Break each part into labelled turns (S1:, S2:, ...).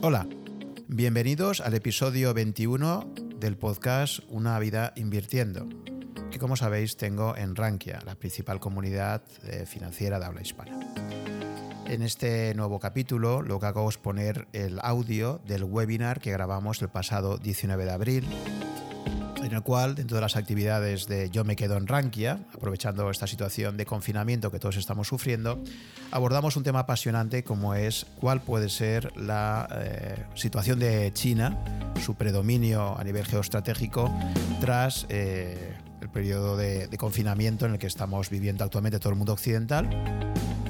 S1: Hola, bienvenidos al episodio 21 del podcast Una vida invirtiendo, que como sabéis tengo en Rankia, la principal comunidad eh, financiera de habla hispana. En este nuevo capítulo lo que hago es poner el audio del webinar que grabamos el pasado 19 de abril en el cual, dentro de las actividades de Yo me quedo en Rankia, aprovechando esta situación de confinamiento que todos estamos sufriendo, abordamos un tema apasionante como es cuál puede ser la eh, situación de China, su predominio a nivel geoestratégico tras eh, el periodo de, confinamiento en el que estamos viviendo actualmente todo el mundo occidental.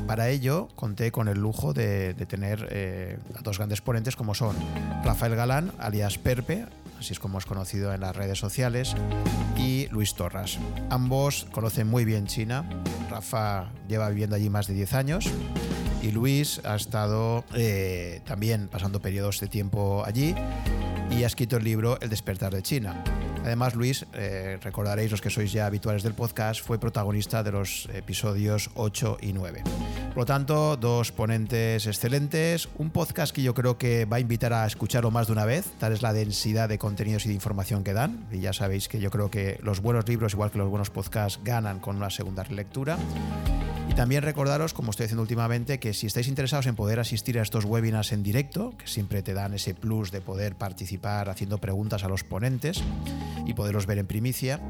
S1: Para ello conté con el lujo de, tener eh, a dos grandes ponentes como son Rafael Galán, alias Perpe, así es como es conocido en las redes sociales, y Luis Torras. Ambos conocen muy bien China. Rafa lleva viviendo allí más de 10 años y Luis ha estado eh, también pasando periodos de tiempo allí y ha escrito el libro El despertar de China. Además, Luis, eh, recordaréis los que sois ya habituales del podcast, fue protagonista de los episodios 8 y 9. Por lo tanto, dos ponentes excelentes, un podcast que yo creo que va a invitar a escucharlo más de una vez, tal es la densidad de contenidos y de información que dan, y ya sabéis que yo creo que los buenos libros, igual que los buenos podcasts, ganan con una segunda lectura. Y también recordaros, como estoy haciendo últimamente, que si estáis interesados en poder asistir a estos webinars en directo, que siempre te dan ese plus de poder participar haciendo preguntas a los ponentes y poderlos ver en primicia,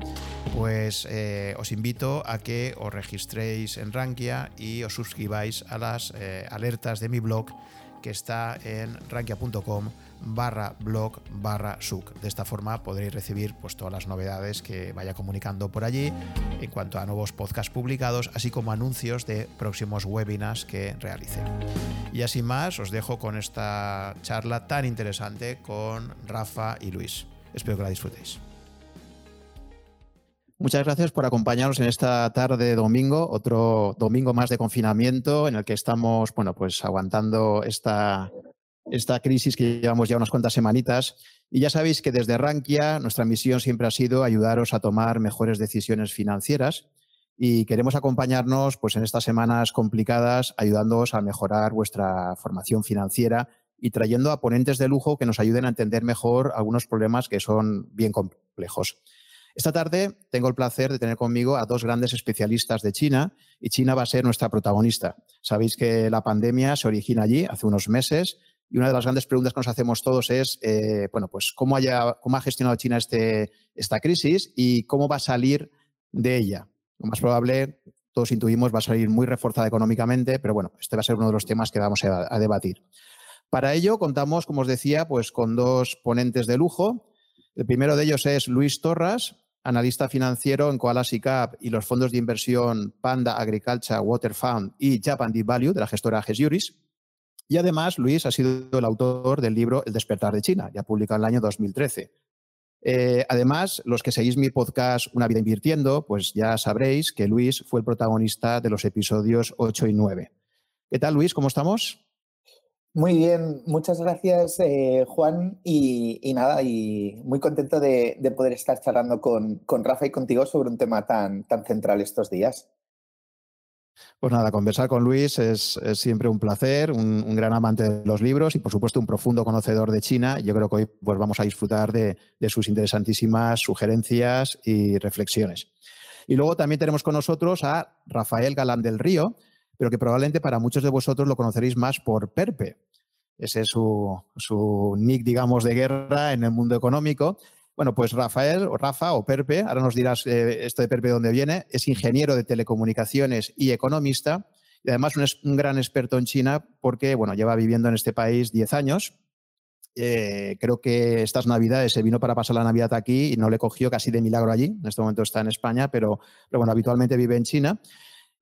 S1: pues eh, os invito a que os registréis en Rankia y os suscribáis a las eh, alertas de mi blog que está en rankia.com barra blog barra suc. De esta forma podréis recibir pues, todas las novedades que vaya comunicando por allí en cuanto a nuevos podcasts publicados, así como anuncios de próximos webinars que realice. Y así más, os dejo con esta charla tan interesante con Rafa y Luis. Espero que la disfrutéis. Muchas gracias por acompañarnos en esta tarde de domingo, otro domingo más de confinamiento en el que estamos, bueno, pues aguantando esta, esta crisis que llevamos ya unas cuantas semanitas. Y ya sabéis que desde Rankia nuestra misión siempre ha sido ayudaros a tomar mejores decisiones financieras y queremos acompañarnos pues, en estas semanas complicadas ayudándoos a mejorar vuestra formación financiera y trayendo a ponentes de lujo que nos ayuden a entender mejor algunos problemas que son bien complejos. Esta tarde tengo el placer de tener conmigo a dos grandes especialistas de China y China va a ser nuestra protagonista. Sabéis que la pandemia se origina allí hace unos meses y una de las grandes preguntas que nos hacemos todos es, eh, bueno, pues cómo, ha gestionado China este, esta crisis y cómo va a salir de ella. Lo más probable, todos intuimos, va a salir muy reforzada económicamente, pero bueno, este va a ser uno de los temas que vamos a, a debatir. Para ello contamos, como os decía, pues con dos ponentes de lujo. El primero de ellos es Luis Torras, analista financiero en Koala Cap y los fondos de inversión Panda Agriculture, Water Fund y Japan Deep Value de la gestora Gesyuris. Y además, Luis ha sido el autor del libro El despertar de China, ya publicado en el año 2013. Eh, además, los que seguís mi podcast Una vida invirtiendo, pues ya sabréis que Luis fue el protagonista de los episodios 8 y 9. ¿Qué tal, Luis? ¿Cómo estamos?
S2: Muy bien, muchas gracias eh, Juan y, nada, y muy contento de, poder estar charlando con, Rafa y contigo sobre un tema tan, tan central estos días.
S1: Pues nada, conversar con Luis es, siempre un placer, un, gran amante de los libros y por supuesto un profundo conocedor de China. Yo creo que hoy pues, vamos a disfrutar de sus interesantísimas sugerencias y reflexiones. Y luego también tenemos con nosotros a Rafael Galán del Río, pero que probablemente para muchos de vosotros lo conoceréis más por Perpe. Ese es su, su nick, digamos, de guerra en el mundo económico. Bueno, pues Rafael, o Rafa, o Perpe, ahora nos dirás eh, esto de Perpe de dónde viene, es ingeniero de telecomunicaciones y economista, y además un, un gran experto en China porque, bueno, lleva viviendo en este país 10 años. Eh, creo que estas navidades se vino para pasar la Navidad aquí y no le cogió casi de milagro allí. En este momento está en España, pero, pero bueno, habitualmente vive en China.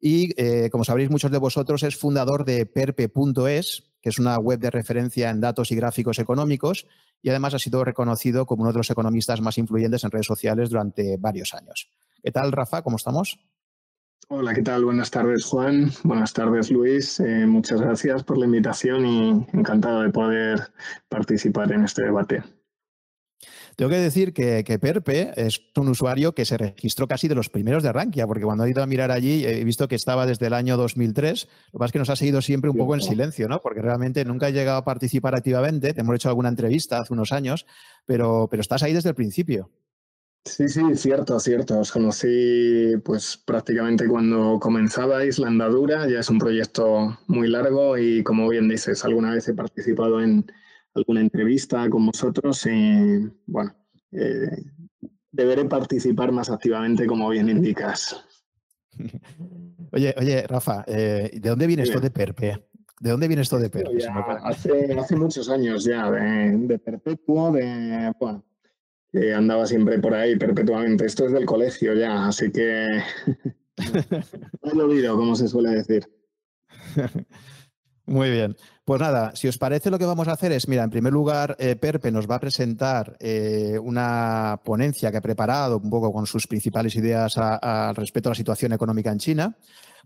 S1: Y eh, como sabréis muchos de vosotros, es fundador de perpe.es, que es una web de referencia en datos y gráficos económicos, y además ha sido reconocido como uno de los economistas más influyentes en redes sociales durante varios años. ¿Qué tal, Rafa? ¿Cómo estamos?
S3: Hola, ¿qué tal? Buenas tardes, Juan. Buenas tardes, Luis. Eh, muchas gracias por la invitación y encantado de poder participar en este debate.
S1: Tengo que decir que, Perpe es un usuario que se registró casi de los primeros de Rankia, porque cuando he ido a mirar allí he visto que estaba desde el año 2003. Lo que pasa es que nos ha seguido siempre un poco en silencio, ¿no? Porque realmente nunca he llegado a participar activamente. Te hemos hecho alguna entrevista hace unos años, pero, pero estás ahí desde el principio.
S3: Sí, sí, cierto, cierto. Os conocí pues prácticamente cuando comenzabais la andadura. Ya es un proyecto muy largo y como bien dices, alguna vez he participado en alguna entrevista con vosotros y bueno, eh, deberé participar más activamente como bien indicas.
S1: Oye, oye, Rafa, eh, ¿de dónde viene esto de Perpe? ¿De dónde viene esto de Perpe?
S3: hace, muchos años ya, de, de perpetuo, de bueno, andaba siempre por ahí perpetuamente. Esto es del colegio ya, así que no lo olvido, como se suele decir.
S1: Muy bien. Pues nada, si os parece lo que vamos a hacer es, mira, en primer lugar, eh, Perpe nos va a presentar eh, una ponencia que ha preparado un poco con sus principales ideas al respecto a la situación económica en China.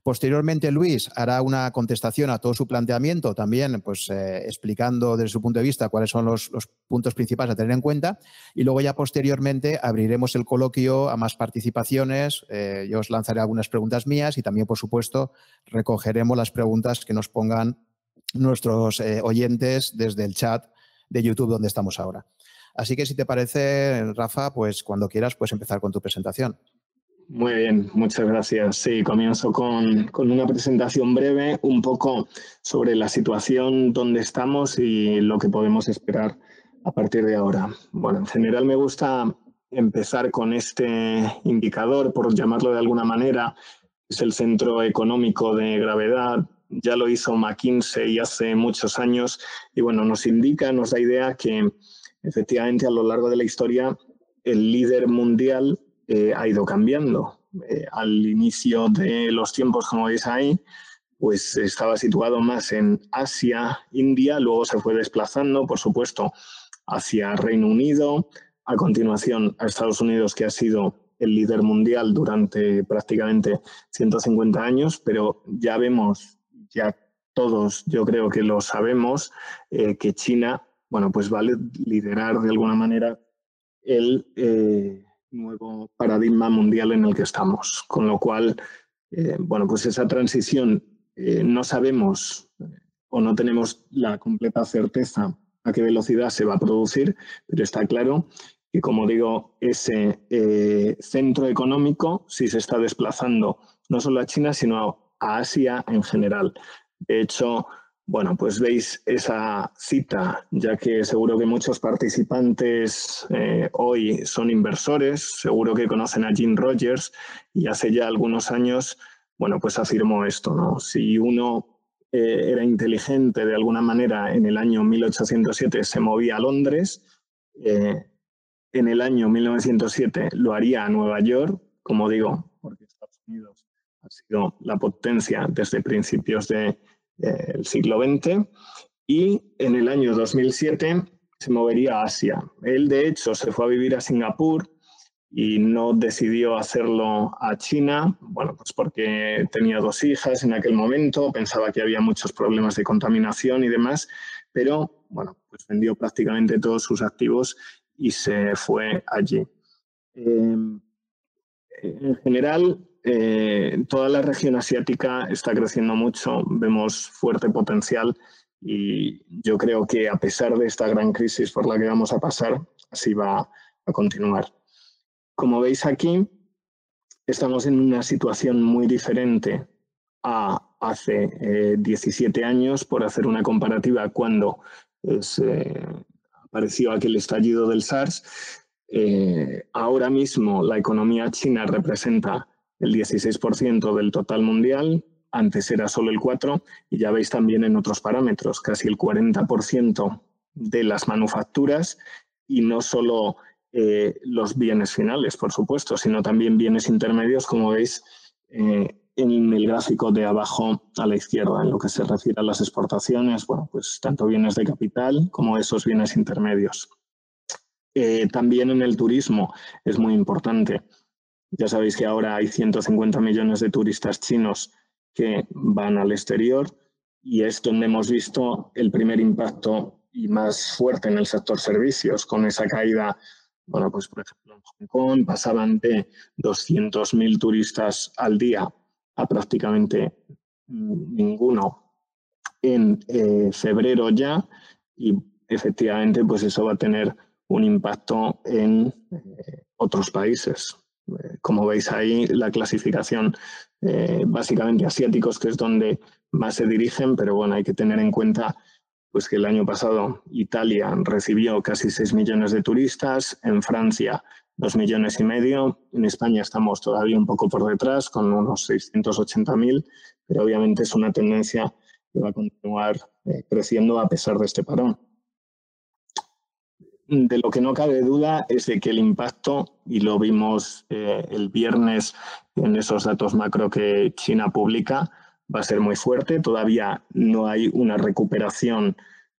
S1: Posteriormente, Luis hará una contestación a todo su planteamiento, también pues, eh, explicando desde su punto de vista cuáles son los, puntos principales a tener en cuenta. Y luego ya posteriormente abriremos el coloquio a más participaciones. Yo os lanzaré algunas preguntas mías y también, por supuesto, recogeremos las preguntas que nos pongan nuestros eh, oyentes desde el chat de YouTube donde estamos ahora. Así que si te parece, Rafa, pues cuando quieras puedes empezar con tu presentación.
S3: Muy bien, muchas gracias. Sí, comienzo con, una presentación breve, un poco sobre la situación donde estamos y lo que podemos esperar a partir de ahora. Bueno, en general me gusta empezar con este indicador, por llamarlo de alguna manera, es el centro económico de gravedad. Ya lo hizo McKinsey hace muchos años y bueno, nos indica, nos da idea que efectivamente a lo largo de la historia el líder mundial eh, ha ido cambiando. Eh, al inicio de los tiempos, como veis ahí, pues estaba situado más en Asia, India, luego se fue desplazando, por supuesto, hacia Reino Unido, a continuación a Estados Unidos, que ha sido el líder mundial durante prácticamente 150 años, pero ya vemos, ya todos yo creo que lo sabemos, eh, que China, bueno, pues va a liderar de alguna manera el, nuevo paradigma mundial en el que estamos. Con lo cual, eh, bueno, pues esa transición eh, no sabemos eh, o no tenemos la completa certeza a qué velocidad se va a producir, pero está claro que, como digo, ese centro económico sí se está desplazando no solo a China, sino a Asia en general. De hecho, bueno, pues veis esa cita, ya que seguro que muchos participantes eh, hoy son inversores, seguro que conocen a Jim Rogers y hace ya algunos años, bueno, pues afirmó esto, ¿no? Si uno eh, era inteligente de alguna manera en el año 1807 se movía a Londres, eh, en el año 1907 lo haría a Nueva York, como digo, porque Estados Unidos ha sido la potencia desde principios de el siglo XX, y en el año 2007 se movería a Asia. Él, de hecho, se fue a vivir a Singapur y no decidió hacerlo a China, bueno, pues porque tenía dos hijas en aquel momento, pensaba que había muchos problemas de contaminación y demás, pero bueno, pues vendió prácticamente todos sus activos y se fue allí. Em, en general, eh, toda la región asiática está creciendo mucho, vemos fuerte potencial y yo creo que a pesar de esta gran crisis por la que vamos a pasar, así va a continuar. Como veis aquí, estamos en una situación muy diferente a hace 17 eh, años, por hacer una comparativa cuando eh, apareció aquel estallido del SARS. ahora mismo la economía china representa el 16% del total mundial, antes era solo el 4%, y ya veis también en otros parámetros, casi el 40% de las manufacturas y no solo eh, los bienes finales, por supuesto, sino también bienes intermedios, como veis eh, en el gráfico de abajo a la izquierda, en lo que se refiere a las exportaciones, bueno, pues tanto bienes de capital como esos bienes intermedios. Eh, también en el turismo es muy importante. Ya sabéis que ahora hay 150 millones de turistas chinos que van al exterior y es donde hemos visto el primer impacto y más fuerte en el sector servicios, con esa caída Bueno, pues por ejemplo en Hong Kong pasaban de 200.000 turistas al día a prácticamente ninguno en eh, febrero ya y efectivamente pues eso va a tener un impacto en eh, otros países. Eh, como veis ahí, la clasificación básicamente asiáticos, que es donde más se dirigen, pero bueno, hay que tener en cuenta pues que el año pasado Italia recibió casi 6 millones de turistas, en Francia 2 millones y medio, en España estamos todavía un poco por detrás con unos 680.000, pero obviamente es una tendencia que va a continuar eh, creciendo a pesar de este parón. De lo que no cabe duda es de que el impacto, y lo vimos eh, el viernes en esos datos macro que China publica, va a ser muy fuerte. Todavía no hay una recuperación,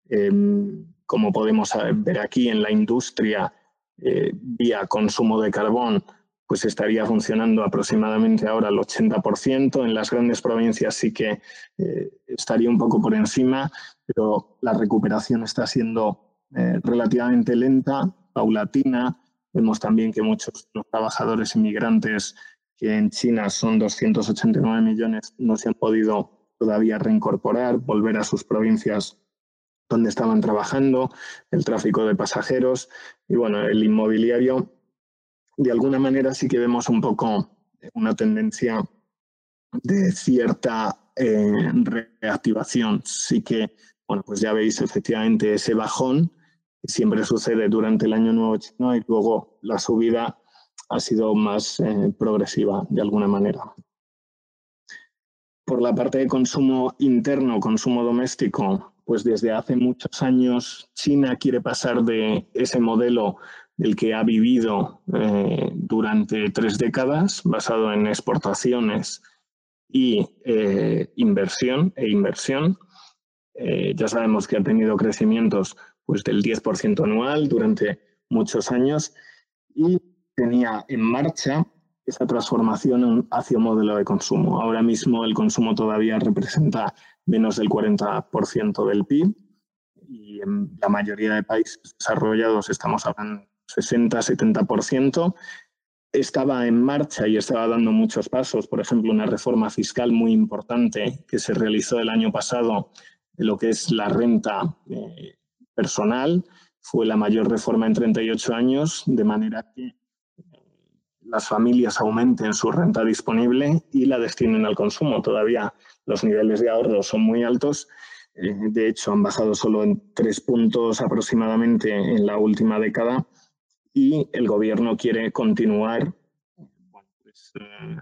S3: em, como podemos ver aquí en la industria, eh, vía consumo de carbón, pues estaría funcionando aproximadamente ahora al 80%. En las grandes provincias sí que eh, estaría un poco por encima, pero la recuperación está siendo eh, relativamente lenta, paulatina. Vemos también que muchos los trabajadores inmigrantes que en China son 289 millones, no se han podido todavía reincorporar, volver a sus provincias donde estaban trabajando, el tráfico de pasajeros y bueno, el inmobiliario. De alguna manera sí que vemos un poco una tendencia de cierta eh, reactivación. Sí que, bueno, pues ya veis efectivamente ese bajón siempre sucede durante el año nuevo chino y luego la subida ha sido más eh, progresiva de alguna manera. Por la parte de consumo interno, consumo doméstico, pues desde hace muchos años China quiere pasar de ese modelo del que ha vivido eh, durante tres décadas, basado en exportaciones y eh, inversión e inversión. ya sabemos que ha tenido crecimientos pues, del 10% anual durante muchos años y tenía en marcha esa transformación hacia un modelo de consumo. Ahora mismo el consumo todavía representa menos del 40% del PIB y en la mayoría de países desarrollados estamos hablando 60-70%. Estaba en marcha y estaba dando muchos pasos, por ejemplo, una reforma fiscal muy importante que se realizó el año pasado lo que es la renta eh, personal. Fue la mayor reforma en 38 años, de manera que las familias aumenten su renta disponible y la destinen al consumo. Todavía los niveles de ahorro son muy altos. Eh, de hecho, han bajado solo en tres puntos aproximadamente en la última década y el gobierno quiere continuar pues, eh,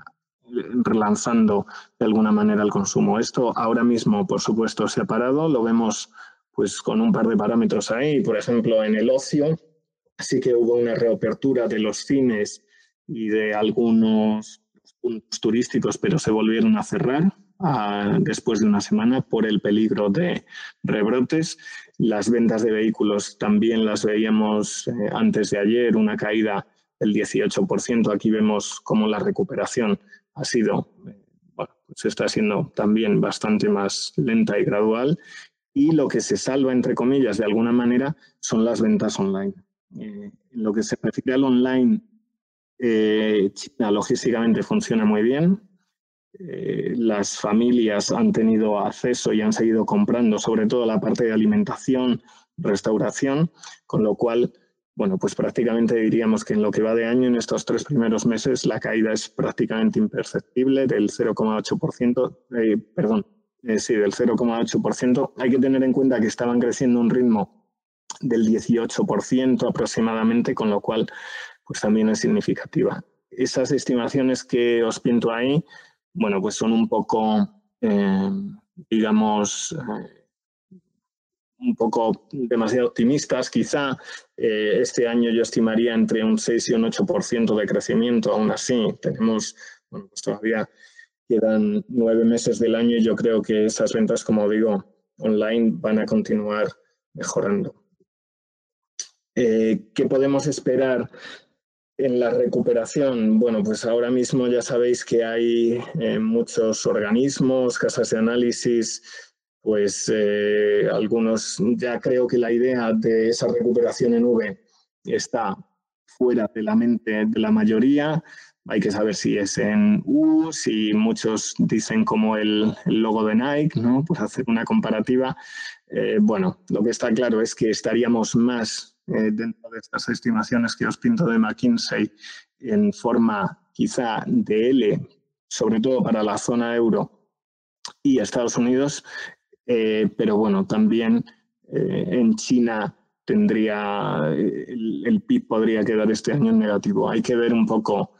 S3: relanzando de alguna manera el consumo. Esto ahora mismo, por supuesto, se ha parado. Lo vemos pues, con un par de parámetros ahí. Por ejemplo, en el ocio, sí que hubo una reapertura de los cines y de algunos puntos turísticos, pero se volvieron a cerrar ah, después de una semana por el peligro de rebrotes. Las ventas de vehículos también las veíamos eh, antes de ayer, una caída del 18%. Aquí vemos cómo la recuperación ha sido, eh, bueno, pues está siendo también bastante más lenta y gradual. Y lo que se salva, entre comillas, de alguna manera, son las ventas online. Eh, en lo que se refiere al online, eh, China logísticamente funciona muy bien. Eh, las familias han tenido acceso y han seguido comprando, sobre todo la parte de alimentación, restauración, con lo cual, bueno, pues prácticamente diríamos que en lo que va de año, en estos tres primeros meses, la caída es prácticamente imperceptible del 0,8%, eh, sí, del 0,8%. Hay que tener en cuenta que estaban creciendo un ritmo del 18% aproximadamente, con lo cual pues también es significativa. Esas estimaciones que os pinto ahí, bueno, pues son un poco, eh, digamos, eh, un poco demasiado optimistas. Quizá este año yo estimaría entre un 6 y un 8% de crecimiento. Aún así, tenemos, bueno, pues todavía quedan nueve meses del año y yo creo que esas ventas, como digo, online van a continuar mejorando. ¿Qué podemos esperar en la recuperación, bueno, pues ahora mismo ya sabéis que hay eh, muchos organismos, casas de análisis, pues eh, algunos ya creo que la idea de esa recuperación en V está fuera de la mente de la mayoría. Hay que saber si es en U, si muchos dicen como el, logo de Nike, ¿no? Pues hacer una comparativa. Eh, bueno, lo que está claro es que estaríamos más eh, dentro de estas estimaciones que os pinto de McKinsey en forma quizá de L, sobre todo para la zona euro y Estados Unidos, eh, pero bueno, también en China tendría, el, el, PIB podría quedar este año en negativo. Hay que ver un poco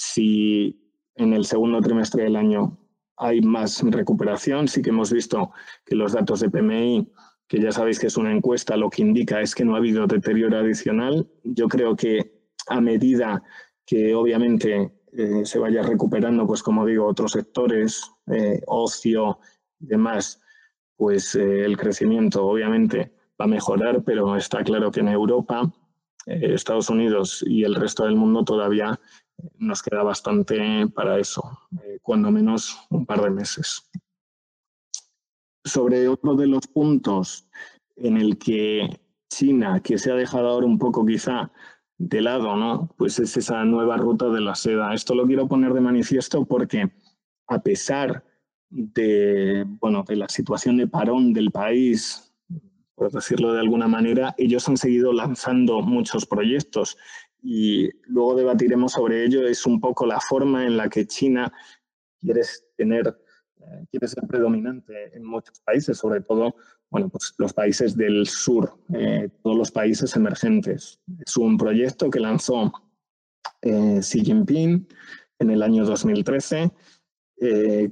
S3: si en el segundo trimestre del año hay más recuperación. Sí que hemos visto que los datos de PMI, que ya sabéis que es una encuesta, lo que indica es que no ha habido deterioro adicional. Yo creo que a medida que obviamente eh, se vaya recuperando, pues como digo, otros sectores, eh, ocio y demás, pues eh, el crecimiento obviamente va a mejorar, pero está claro que en Europa, Estados Unidos y el resto del mundo todavía nos queda bastante para eso, eh, cuando menos un par de meses. Sobre otro de los puntos en el que China, que se ha dejado ahora un poco quizá de lado, ¿no? Pues es esa nueva ruta de la seda. Esto lo quiero poner de manifiesto porque a pesar de, bueno, de la situación de parón del país, por decirlo de alguna manera, ellos han seguido lanzando muchos proyectos y luego debatiremos sobre ello, es un poco la forma en la que China quiere tener, eh, quiere ser predominante en muchos países, sobre todo bueno, pues los países del sur, eh, todos los países emergentes. Es un proyecto que lanzó eh, Xi Jinping en el año 2013.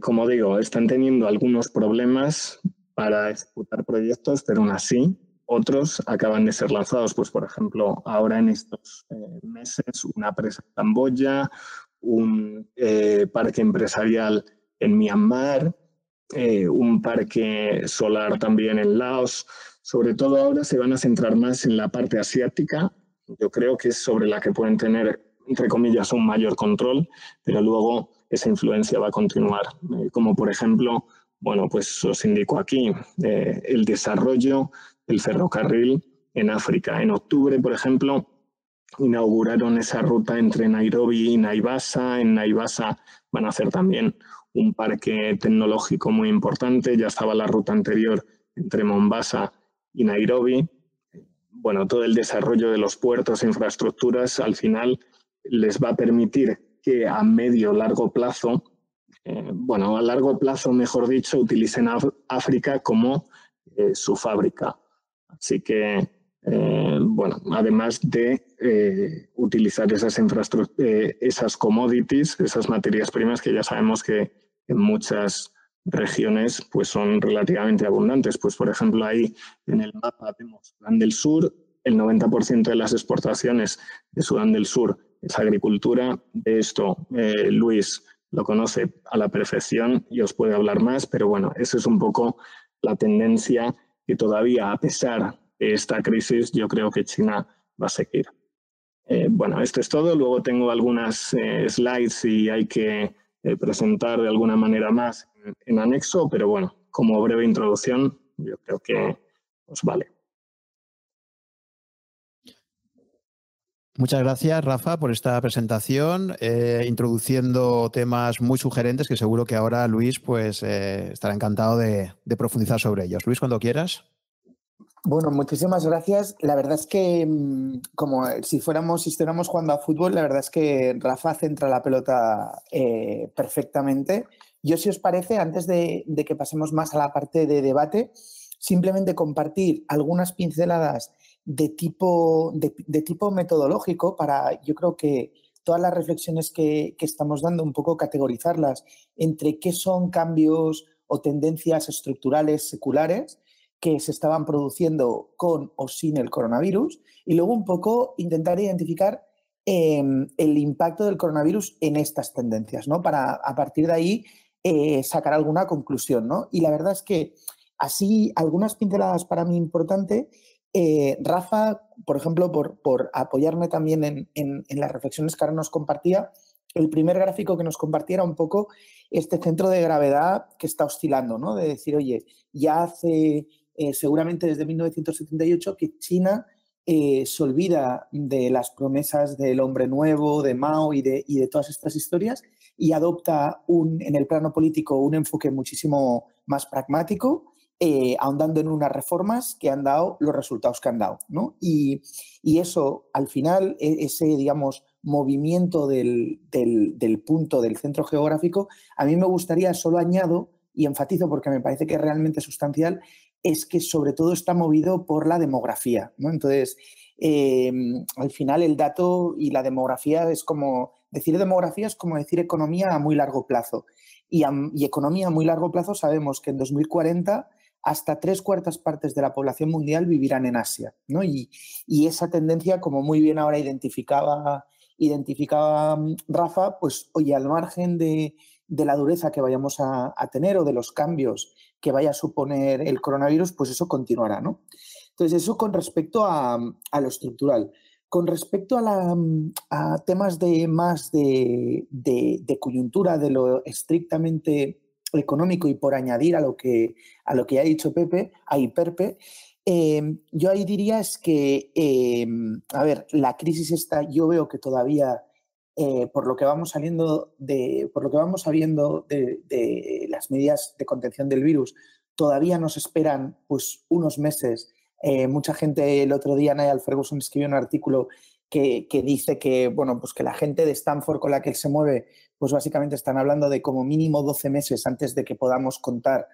S3: como digo, están teniendo algunos problemas para ejecutar proyectos, pero aún así otros acaban de ser lanzados, pues por ejemplo, ahora en estos eh, meses, una presa en Camboya, un eh, parque empresarial en Myanmar, eh, un parque solar también en Laos. Sobre todo ahora se van a centrar más en la parte asiática. Yo creo que es sobre la que pueden tener, entre comillas, un mayor control, pero luego esa influencia va a continuar. como por ejemplo, bueno, pues os indico aquí, el desarrollo el ferrocarril en África. En octubre, por ejemplo, inauguraron esa ruta entre Nairobi y Naivasa. En Naivasa van a hacer también un parque tecnológico muy importante. Ya estaba la ruta anterior entre Mombasa y Nairobi. Bueno, todo el desarrollo de los puertos e infraestructuras al final les va a permitir que a medio largo plazo, eh, bueno, a largo plazo, mejor dicho, utilicen África como eh, su fábrica Así que, eh, bueno, además de utilizar esas esas commodities, esas materias primas que ya sabemos que en muchas regiones pues son relativamente abundantes. Pues por ejemplo ahí en el mapa vemos Sudán del Sur, el 90% de las exportaciones de Sudán del Sur es agricultura. De esto Luis lo conoce a la perfección y os puede hablar más, pero bueno, esa es un poco la tendencia y todavía, a pesar de esta crisis, yo creo que China va a seguir. Eh, bueno, esto es todo. Luego tengo algunas eh, slides y hay que eh, presentar de alguna manera más en, anexo, pero bueno, como breve introducción, yo creo que os vale.
S1: Muchas gracias, Rafa, por esta presentación, introduciendo temas muy sugerentes que seguro que ahora Luis pues, estará encantado de, profundizar sobre ellos. Luis, cuando quieras.
S2: Bueno, muchísimas gracias. La verdad es que, mm, como si fuéramos, si estuviéramos jugando a fútbol, la verdad es que Rafa centra la pelota eh, perfectamente. Yo, si os parece, antes de, que pasemos más a la parte de debate, simplemente compartir algunas pinceladas de tipo, de, tipo metodológico para, yo creo que todas las reflexiones que, que estamos dando, un poco categorizarlas entre qué son cambios o tendencias estructurales seculares que se estaban produciendo con o sin el coronavirus y luego un poco intentar identificar em, el impacto del coronavirus en estas tendencias, ¿no? Para a partir de ahí eh, sacar alguna conclusión, ¿no? Y la verdad es que así algunas pinceladas para mí importante. Eh, Rafa, por ejemplo, por, apoyarme también en, las reflexiones que ahora nos compartía, el primer gráfico que nos compartiera un poco este centro de gravedad que está oscilando, ¿no? De decir, oye, ya hace eh, seguramente desde 1978 que China eh, se olvida de las promesas del hombre nuevo, de Mao y de, todas estas historias y adopta en el plano político un enfoque muchísimo más pragmático, eh, ahondando en unas reformas que han dado los resultados que han dado. ¿no? Y, y, eso, al final, e, ese, digamos, movimiento del, del, del, punto del centro geográfico, a mí me gustaría, solo añado y enfatizo porque me parece que es realmente sustancial, es que sobre todo está movido por la demografía. ¿no? Entonces, eh, al final el dato y la demografía es como, decir demografía es como decir economía a muy largo plazo. Y, a, y economía a muy largo plazo sabemos que en 2040 hasta tres cuartas partes de la población mundial vivirán en Asia. ¿no? Y, y, esa tendencia, como muy bien ahora identificaba, mm, Rafa, pues oye, al margen de, la dureza que vayamos a, tener o de los cambios que vaya a suponer el coronavirus, pues eso continuará, ¿no? Entonces, eso con respecto a, lo estructural. Con respecto a, la, a temas de más de, de, de, coyuntura, de lo estrictamente económico y por añadir a lo que, a lo que ha dicho Pepe, ahí Perpe, eh, yo ahí diría es que, eh, a ver, la crisis esta, yo veo que todavía eh, por lo que vamos saliendo de, por lo que vamos sabiendo de, las medidas de contención del virus, todavía nos esperan pues unos meses. Eh, mucha gente el otro día, Niall Ferguson escribió un artículo que, que, dice que, bueno, pues que la gente de Stanford con la que él se mueve, pues básicamente están hablando de como mínimo 12 meses antes de que podamos contar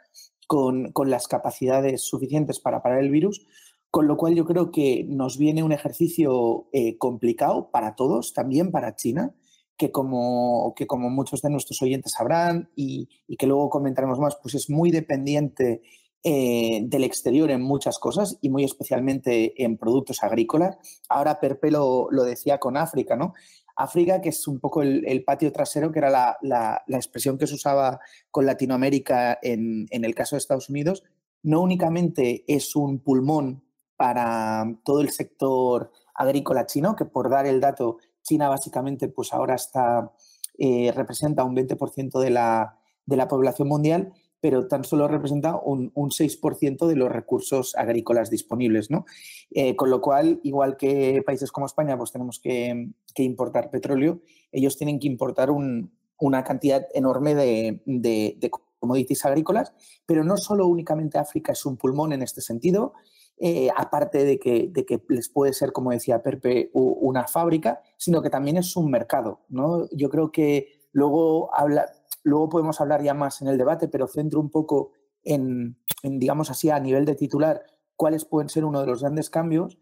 S2: con, con las capacidades suficientes para parar el virus. Con lo cual yo creo que nos viene un ejercicio eh, complicado para todos, también para China, que como, que como muchos de nuestros oyentes sabrán y, y que luego comentaremos más, pues es muy dependiente eh, del exterior en muchas cosas y muy especialmente en productos agrícolas. Ahora Perpe lo, lo decía con África, ¿no? África, que es un poco el, patio trasero, que era la, la, la, expresión que se usaba con Latinoamérica en, en el caso de Estados Unidos, no únicamente es un pulmón para todo el sector agrícola chino, que por dar el dato, China básicamente pues ahora está, eh, representa un 20% de la, de la, población mundial, pero tan solo representa un, un 6% de los recursos agrícolas disponibles. ¿no? Eh, con lo cual, igual que países como España, pues tenemos que, que importar petróleo, ellos tienen que importar un, una cantidad enorme de, de, commodities agrícolas, pero no solo únicamente África es un pulmón en este sentido, eh, aparte de que, de que, les puede ser, como decía Perpe, una fábrica, sino que también es un mercado. ¿no? Yo creo que luego, habla, luego podemos hablar ya más en el debate, pero centro un poco en, en, digamos así, a nivel de titular, cuáles pueden ser uno de los grandes cambios.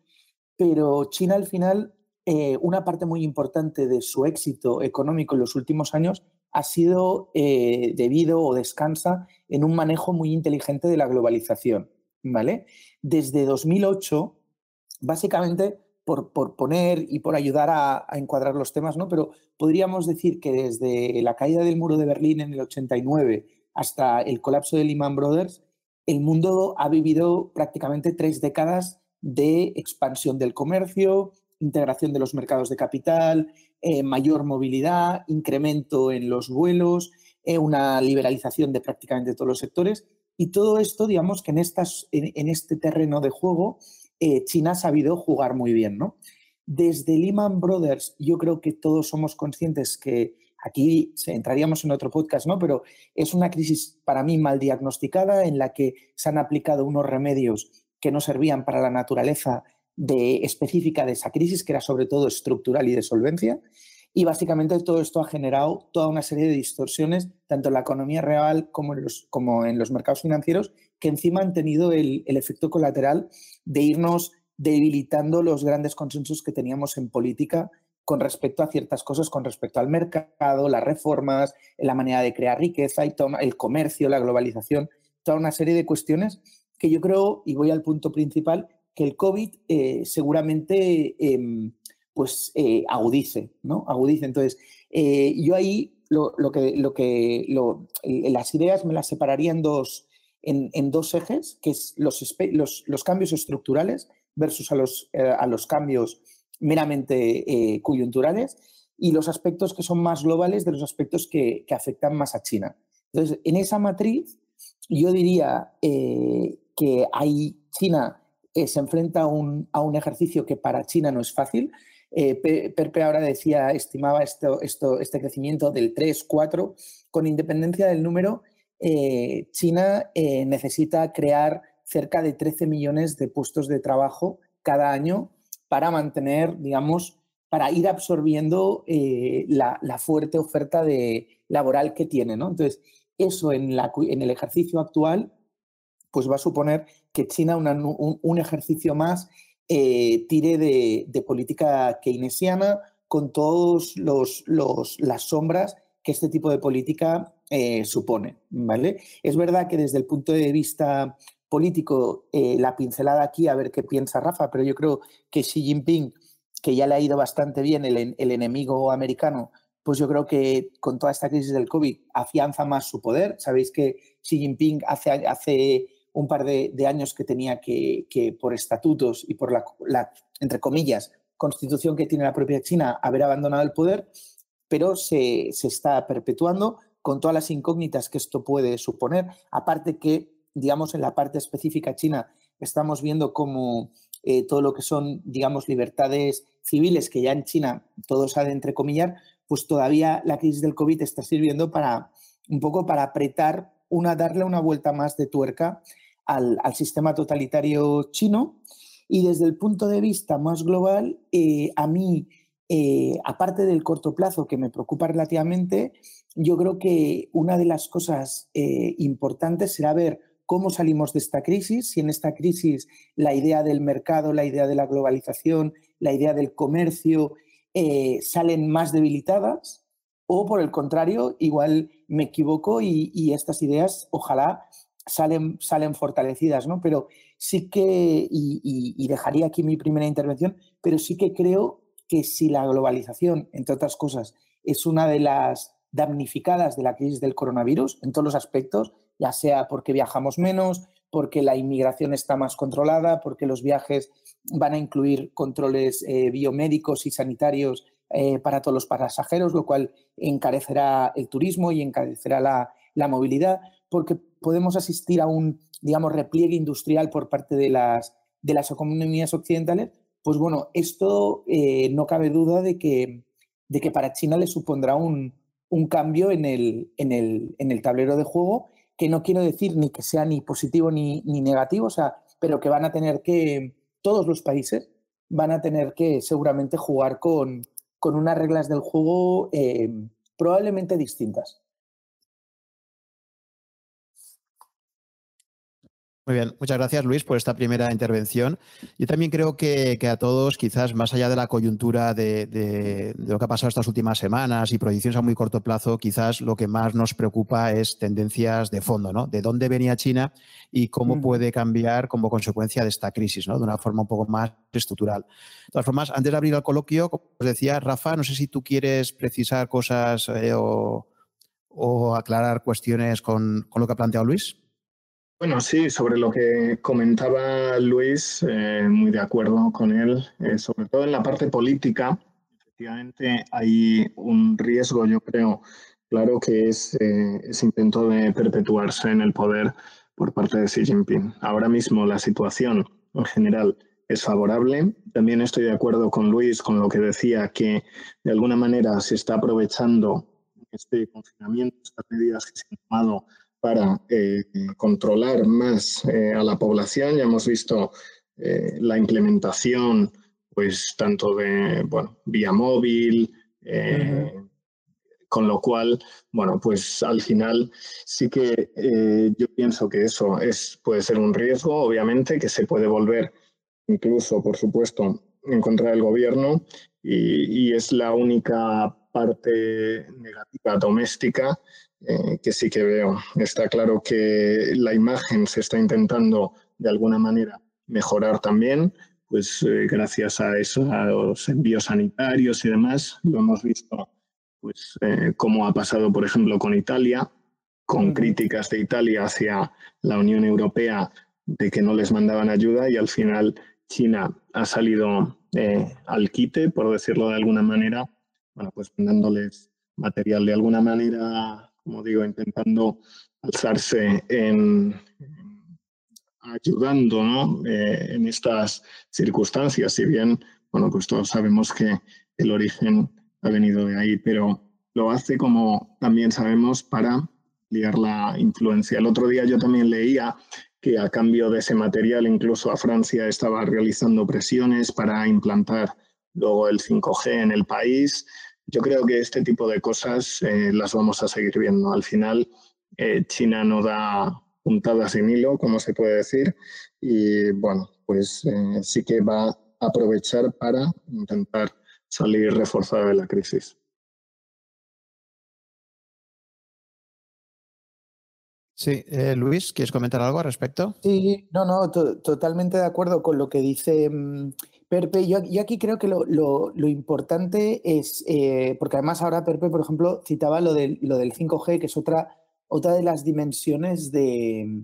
S2: Pero China al final, eh, una parte muy importante de su éxito económico en los últimos años ha sido eh, debido o descansa en un manejo muy inteligente de la globalización. ¿vale? Desde 2008, básicamente por, por poner y por ayudar a, encuadrar los temas, ¿no? Pero podríamos decir que desde la caída del muro de Berlín en el 89 hasta el colapso de Lehman Brothers, el mundo ha vivido prácticamente tres décadas de expansión del comercio, integración de los mercados de capital, eh, mayor movilidad, incremento en los vuelos, eh, una liberalización de prácticamente todos los sectores y todo esto, digamos que en, estas, en este terreno de juego, eh, China ha sabido jugar muy bien, ¿no? Desde Lehman Brothers, yo creo que todos somos conscientes que aquí entraríamos en otro podcast, ¿no? Pero es una crisis para mí mal diagnosticada en la que se han aplicado unos remedios que no servían para la naturaleza específica de esa crisis, que era sobre todo estructural y de solvencia. Y básicamente todo esto ha generado toda una serie de distorsiones, tanto en la economía real como en los mercados financieros, que encima han tenido el, efecto colateral de irnos debilitando los grandes consensos que teníamos en política con respecto a ciertas cosas, con respecto al mercado, las reformas, la manera de crear riqueza, y el comercio, la globalización, toda una serie de cuestiones que yo creo, y voy al punto principal, que el COVID eh, seguramente eh, pues eh, agudice, ¿no? Agudice. Entonces, eh, yo ahí lo, que, lo que las ideas me las separaría en dos, en, en dos ejes, que es los, los, los, cambios estructurales versus a los, eh, a los cambios meramente eh, coyunturales y los aspectos que son más globales de los aspectos que, que afectan más a China. Entonces, en esa matriz, yo diría eh, que hay China eh, se enfrenta a un, a un, ejercicio que para China no es fácil. Eh, Perpe ahora decía, estimaba esto, esto, este crecimiento del 3, 4, con independencia del número, eh, China necesita crear cerca de 13 millones de puestos de trabajo cada año para mantener, digamos, para ir absorbiendo la, la, fuerte oferta de, laboral que tiene. ¿no? Entonces, eso en, el ejercicio actual pues va a suponer que China, un, ejercicio más, eh, tire de, política keynesiana con todas los, las sombras que este tipo de política eh, supone. ¿vale? Es verdad que desde el punto de vista político, eh, la pincelada aquí, a ver qué piensa Rafa, pero yo creo que Xi Jinping, que ya le ha ido bastante bien el, el enemigo americano, pues yo creo que con toda esta crisis del COVID afianza más su poder. Sabéis que Xi Jinping hace, hace un par de, años que tenía que, por estatutos y por la, entre comillas, constitución que tiene la propia China, haber abandonado el poder, pero se, está perpetuando con todas las incógnitas que esto puede suponer. Aparte que, digamos, en la parte específica china estamos viendo como eh, todo lo que son, digamos, libertades civiles, que ya en China todo se ha de entrecomillar, pues todavía la crisis del COVID está sirviendo para un poco para apretar una, darle una vuelta más de tuerca al, sistema totalitario chino. Y desde el punto de vista más global, eh, a mí, eh, aparte del corto plazo que me preocupa relativamente, yo creo que una de las cosas eh, importantes será ver cómo salimos de esta crisis, si en esta crisis la idea del mercado, la idea de la globalización, la idea del comercio salen más debilitadas o por el contrario, igual me equivoco y estas ideas ojalá salen, salen fortalecidas, ¿no? Pero sí que, y, dejaría aquí mi primera intervención, pero sí que creo que si la globalización, entre otras cosas, es una de las damnificadas de la crisis del coronavirus en todos los aspectos, ya sea porque viajamos menos, porque la inmigración está más controlada, porque los viajes van a incluir controles eh, biomédicos y sanitarios eh, para todos los pasajeros, lo cual encarecerá el turismo y encarecerá la, la movilidad, porque podemos asistir a un, digamos, repliegue industrial por parte de las, de las economías occidentales, pues bueno, esto eh, no cabe duda de que, de que para China le supondrá un, un cambio en el, en, el, en el, tablero de juego, que no quiero decir ni que sea ni positivo ni, ni negativo, o sea, pero que van a tener que, todos los países van a tener que seguramente jugar con, con unas reglas del juego eh, probablemente distintas.
S1: Muy bien, muchas gracias Luis por esta primera intervención. Yo también creo que, a todos, quizás más allá de la coyuntura de, lo que ha pasado estas últimas semanas y proyecciones a muy corto plazo, quizás lo que más nos preocupa es tendencias de fondo, ¿no? De dónde venía China y cómo puede cambiar como consecuencia de esta crisis, ¿no? De una forma un poco más estructural. De todas formas, antes de abrir el coloquio, como os decía, Rafa, no sé si tú quieres precisar cosas eh, o, aclarar cuestiones con, con lo que ha planteado Luis.
S3: Bueno, sí, sobre lo que comentaba Luis, eh, muy de acuerdo con él, eh, sobre todo en la parte política, efectivamente hay un riesgo, yo creo, claro que es eh, ese intento de perpetuarse en el poder por parte de Xi Jinping. Ahora mismo la situación en general es favorable. También estoy de acuerdo con Luis con lo que decía que de alguna manera se está aprovechando este confinamiento, estas medidas que se han tomado para eh, controlar más eh, a la población. Ya hemos visto eh, la implementación, pues tanto de, bueno, vía móvil, con lo cual, bueno, pues al final sí que yo pienso que eso es, puede ser un riesgo, obviamente, que se puede volver incluso, por supuesto, en contra del gobierno y, y es la única parte negativa doméstica eh, que sí que veo. Está claro que la imagen se está intentando de alguna manera mejorar también, pues eh, gracias a eso, a los envíos sanitarios y demás, lo hemos visto, pues eh, como ha pasado, por ejemplo, con Italia, con críticas de Italia hacia la Unión Europea de que no les mandaban ayuda y al final China ha salido al quite, por decirlo de alguna manera, bueno, pues mandándoles material de alguna manera como digo, intentando alzarse en, ayudando ¿no? Eh, en estas circunstancias, si bien, bueno, pues todos sabemos que el origen ha venido de ahí, pero lo hace como también sabemos para liar la influencia. El otro día yo también leía que a cambio de ese material incluso a Francia estaba realizando presiones para implantar luego el 5G en el país. Yo creo que este tipo de cosas eh, las vamos a seguir viendo. Al final, eh, China no da puntadas sin hilo, como se puede decir, y bueno, pues eh, sí que va a aprovechar para intentar salir reforzada de la crisis.
S1: Sí, eh, Luis, ¿quieres comentar algo al respecto?
S2: Sí, no, no, totalmente de acuerdo con lo que dice mm, Perpe. Yo, aquí creo que lo, importante es, eh, porque además ahora Perpe, por ejemplo, citaba lo del, lo del 5G, que es otra, otra de las dimensiones de,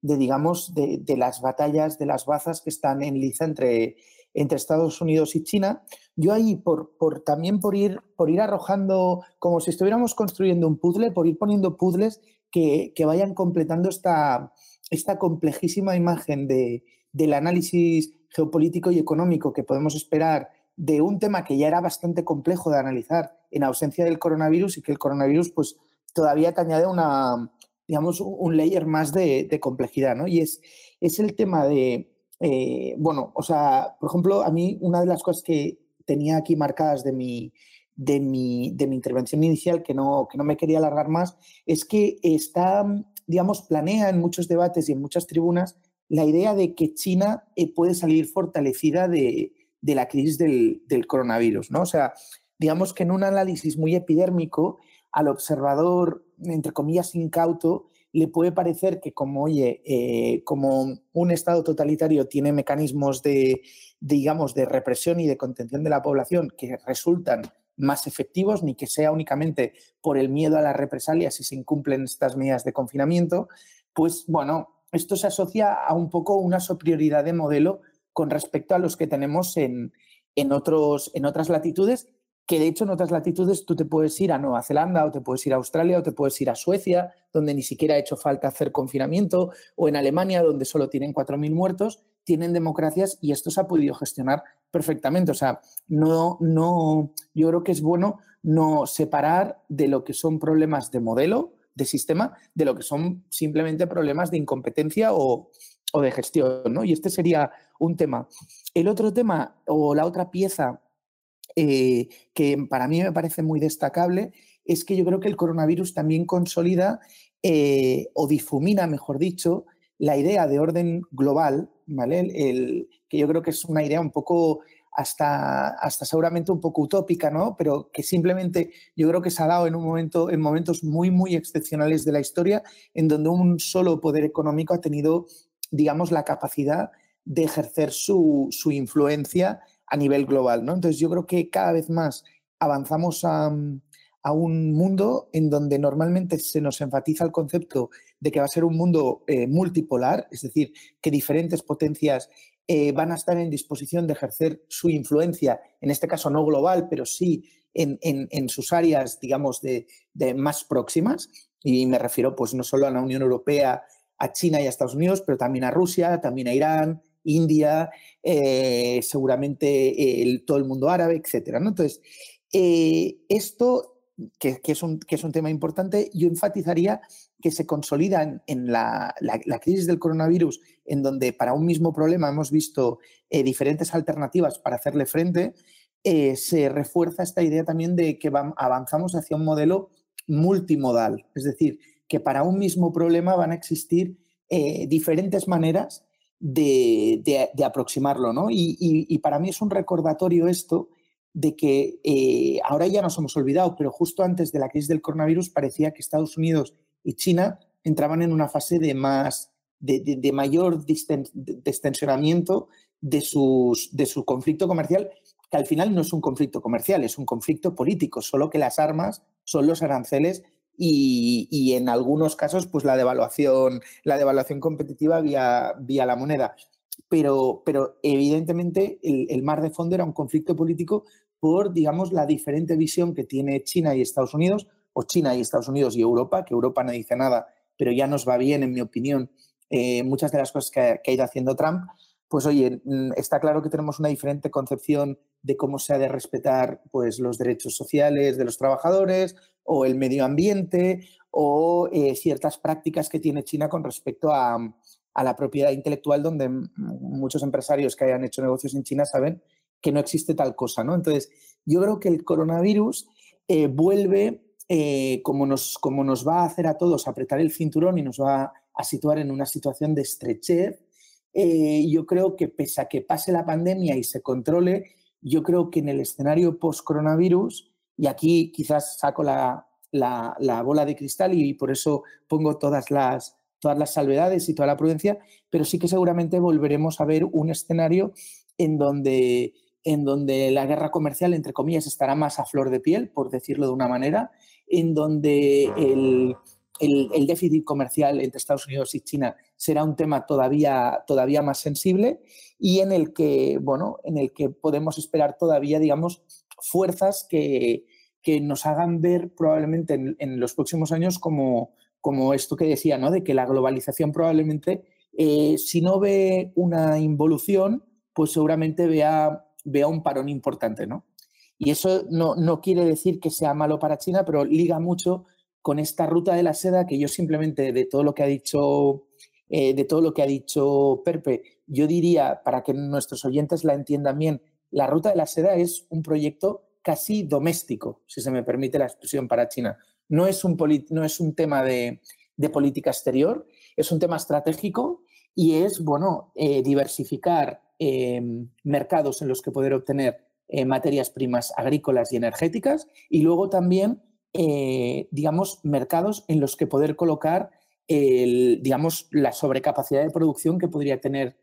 S2: digamos, de, las batallas, de las bazas que están en liza entre, Estados Unidos y China. Yo ahí, por, también por ir, por ir arrojando, como si estuviéramos construyendo un puzzle, por ir poniendo puzzles que, vayan completando esta, esta complejísima imagen de, del análisis geopolítico y económico que podemos esperar de un tema que ya era bastante complejo de analizar en ausencia del coronavirus y que el coronavirus pues todavía te añade una, digamos, un layer más de, complejidad, ¿no? Y es, es el tema de, eh, bueno, o sea, por ejemplo, a mí una de las cosas que tenía aquí marcadas de mi, de mi, de mi intervención inicial, que no, que no me quería alargar más, es que está, digamos, planea en muchos debates y en muchas tribunas la idea de que China eh, puede salir fortalecida de, de la crisis del, del, coronavirus, ¿no? O sea, digamos que en un análisis muy epidérmico, al observador, entre comillas, incauto, le puede parecer que como, oye, eh, como un Estado totalitario tiene mecanismos de, digamos, de represión y de contención de la población que resultan más efectivos, ni que sea únicamente por el miedo a las represalias si se incumplen estas medidas de confinamiento, pues bueno, esto se asocia a un poco una superioridad de modelo con respecto a los que tenemos en, en, otros, en otras latitudes, que de hecho en otras latitudes tú te puedes ir a Nueva Zelanda o te puedes ir a Australia o te puedes ir a Suecia, donde ni siquiera ha hecho falta hacer confinamiento, o en Alemania, donde solo tienen 4.000 muertos, tienen democracias y esto se ha podido gestionar perfectamente. O sea, no, no, yo creo que es bueno no separar de lo que son problemas de modelo, de sistema, de lo que son simplemente problemas de incompetencia o, de gestión. ¿no? Y este sería un tema. El otro tema o la otra pieza eh, que para mí me parece muy destacable es que yo creo que el coronavirus también consolida eh, o difumina, mejor dicho, la idea de orden global, ¿vale? El, que yo creo que es una idea un poco hasta, hasta seguramente un poco utópica, ¿no? Pero que simplemente yo creo que se ha dado en un momento, en momentos muy, muy excepcionales de la historia, en donde un solo poder económico ha tenido, digamos, la capacidad de ejercer su, su influencia a nivel global, ¿no? Entonces yo creo que cada vez más avanzamos a, a un mundo en donde normalmente se nos enfatiza el concepto de que va a ser un mundo eh, multipolar, es decir, que diferentes potencias eh, van a estar en disposición de ejercer su influencia, en este caso no global, pero sí en, sus áreas, digamos, de, más próximas. Y me refiero pues no solo a la Unión Europea, a China y a Estados Unidos, pero también a Rusia, también a Irán, India, eh, seguramente todo el mundo árabe, etc. Entonces, esto que, es un, que, es un, tema importante, yo enfatizaría que se consolida en, la, crisis del coronavirus, en donde para un mismo problema hemos visto eh, diferentes alternativas para hacerle frente, eh, se refuerza esta idea también de que avanzamos hacia un modelo multimodal, es decir, que para un mismo problema van a existir eh, diferentes maneras de, aproximarlo. ¿no? y para mí es un recordatorio esto de que eh, ahora ya nos hemos olvidado, pero justo antes de la crisis del coronavirus parecía que Estados Unidos y China entraban en una fase de más de, mayor distensionamiento de, sus, de su conflicto comercial, que al final no es un conflicto comercial, es un conflicto político, solo que las armas son los aranceles y, en algunos casos pues la devaluación, la devaluación competitiva vía, vía la moneda pero, pero evidentemente el, mar de fondo era un conflicto político por, digamos, la diferente visión que tiene China y Estados Unidos, o China y Estados Unidos y Europa, que Europa no dice nada, pero ya nos va bien, en mi opinión, eh, muchas de las cosas que, ha ido haciendo Trump, pues oye, mm, está claro que tenemos una diferente concepción de cómo se ha de respetar pues, los derechos sociales de los trabajadores o el medio ambiente o eh, ciertas prácticas que tiene China con respecto a, a la propiedad intelectual, donde muchos empresarios que hayan hecho negocios en China saben que no existe tal cosa, ¿no? Entonces, yo creo que el coronavirus eh, vuelve, eh, como, nos, como nos va a hacer a todos apretar el cinturón y nos va a situar en una situación de estrechez, eh, yo creo que pese a que pase la pandemia y se controle, yo creo que en el escenario post-coronavirus, y aquí quizás saco la, la, la, bola de cristal y por eso pongo todas las, todas las salvedades y toda la prudencia, pero sí que seguramente volveremos a ver un escenario en donde en donde la guerra comercial, entre comillas, estará más a flor de piel, por decirlo de una manera, en donde el, déficit comercial entre Estados Unidos y China será un tema todavía, todavía más sensible y en el que, bueno, en el que podemos esperar todavía, digamos, fuerzas que, nos hagan ver probablemente en, los próximos años como, como esto que decía, ¿no? De que la globalización probablemente, eh, si no ve una involución, pues seguramente vea vea un parón importante, ¿no? Y eso no, no quiere decir que sea malo para China, pero liga mucho con esta ruta de la seda que yo simplemente de todo lo que ha dicho eh, de todo lo que ha dicho Perpe, yo diría, para que nuestros oyentes la entiendan bien, la ruta de la seda es un proyecto casi doméstico, si se me permite la expresión para China. No es un, no es un tema de, política exterior, es un tema estratégico y es, bueno, eh, diversificar Em, mercados en los que poder obtener eh, materias primas agrícolas y energéticas y luego también, eh, digamos, mercados en los que poder colocar, el, digamos, la sobrecapacidad de producción que podría tener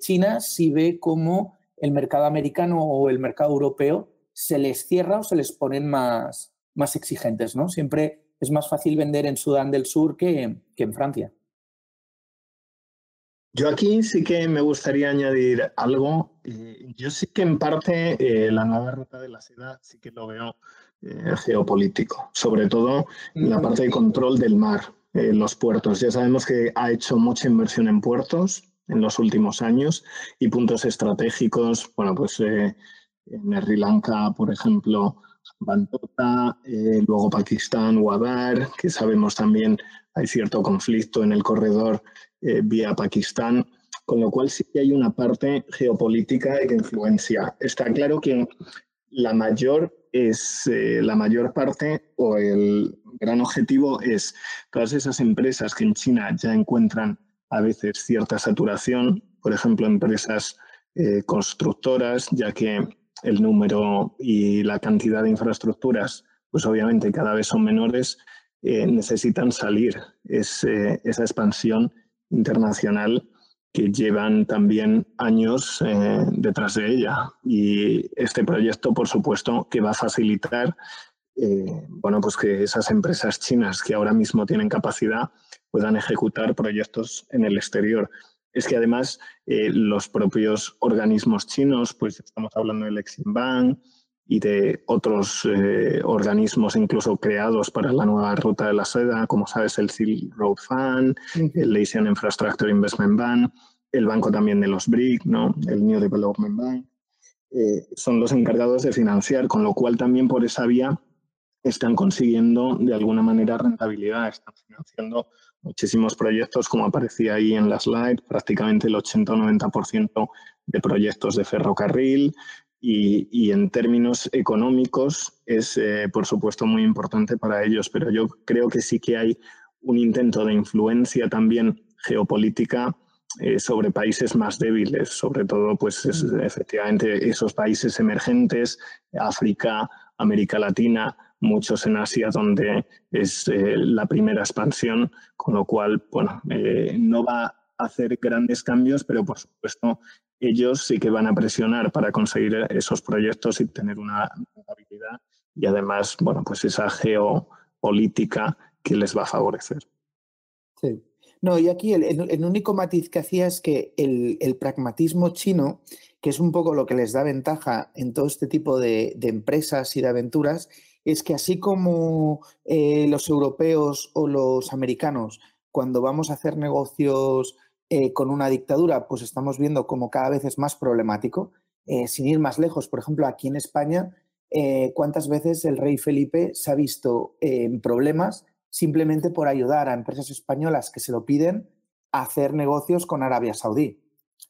S2: China si ve cómo el mercado americano o el mercado europeo se les cierra o se les ponen más, más exigentes, ¿no? Siempre es más fácil vender en Sudán del Sur que, que en Francia.
S3: Yo aquí sí que me gustaría añadir algo. Eh, yo sí que en parte eh, la nueva ruta de la seda sí que lo veo eh, geopolítico, sobre todo en la parte de control del mar, los puertos. Ya sabemos que ha hecho mucha inversión en puertos en los últimos años y puntos estratégicos, bueno, pues en Sri Lanka, por ejemplo, Bantota, luego Pakistán, Wadar, que sabemos también hay cierto conflicto en el corredor eh, vía Pakistán, con lo cual sí que hay una parte geopolítica de influencia. Está claro que la mayor es eh, la mayor parte o el gran objetivo es todas esas empresas que en China ya encuentran a veces cierta saturación, por ejemplo, empresas eh, constructoras, ya que el número y la cantidad de infraestructuras, pues obviamente cada vez son menores, necesitan salir. Es, esa expansión internacional que llevan también años eh, detrás de ella. Y este proyecto, por supuesto, que va a facilitar eh, bueno, pues que esas empresas chinas que ahora mismo tienen capacidad puedan ejecutar proyectos en el exterior. Es que además eh, los propios organismos chinos, pues estamos hablando del Exim Bank, y de otros eh, organismos incluso creados para la nueva ruta de la seda, como sabes, el Silk Road Fund, el Asian Infrastructure Investment Bank, el banco también de los BRIC, ¿no? el New Development Bank, eh, son los encargados de financiar, con lo cual también por esa vía están consiguiendo de alguna manera rentabilidad, están financiando muchísimos proyectos, como aparecía ahí en la slide, prácticamente el 80 o 90% de proyectos de ferrocarril, y, en términos económicos es, eh, por supuesto, muy importante para ellos, pero yo creo que sí que hay un intento de influencia también geopolítica eh, sobre países más débiles, sobre todo, pues efectivamente, esos países emergentes, África, América Latina, muchos en Asia, donde es eh, la primera expansión, con lo cual, bueno, no va a hacer grandes cambios, pero por supuesto ellos sí que van a presionar para conseguir esos proyectos y tener una rentabilidad y además, bueno, pues esa geopolítica que les va a favorecer.
S2: Sí. No, y aquí el, único matiz que hacía es que el, pragmatismo chino, que es un poco lo que les da ventaja en todo este tipo de, empresas y de aventuras, es que así como eh, los europeos o los americanos cuando vamos a hacer negocios eh, con una dictadura, pues estamos viendo como cada vez es más problemático. Eh, sin ir más lejos, por ejemplo, aquí en España, ¿cuántas veces el rey Felipe se ha visto en problemas simplemente por ayudar a empresas españolas que se lo piden a hacer negocios con Arabia Saudí?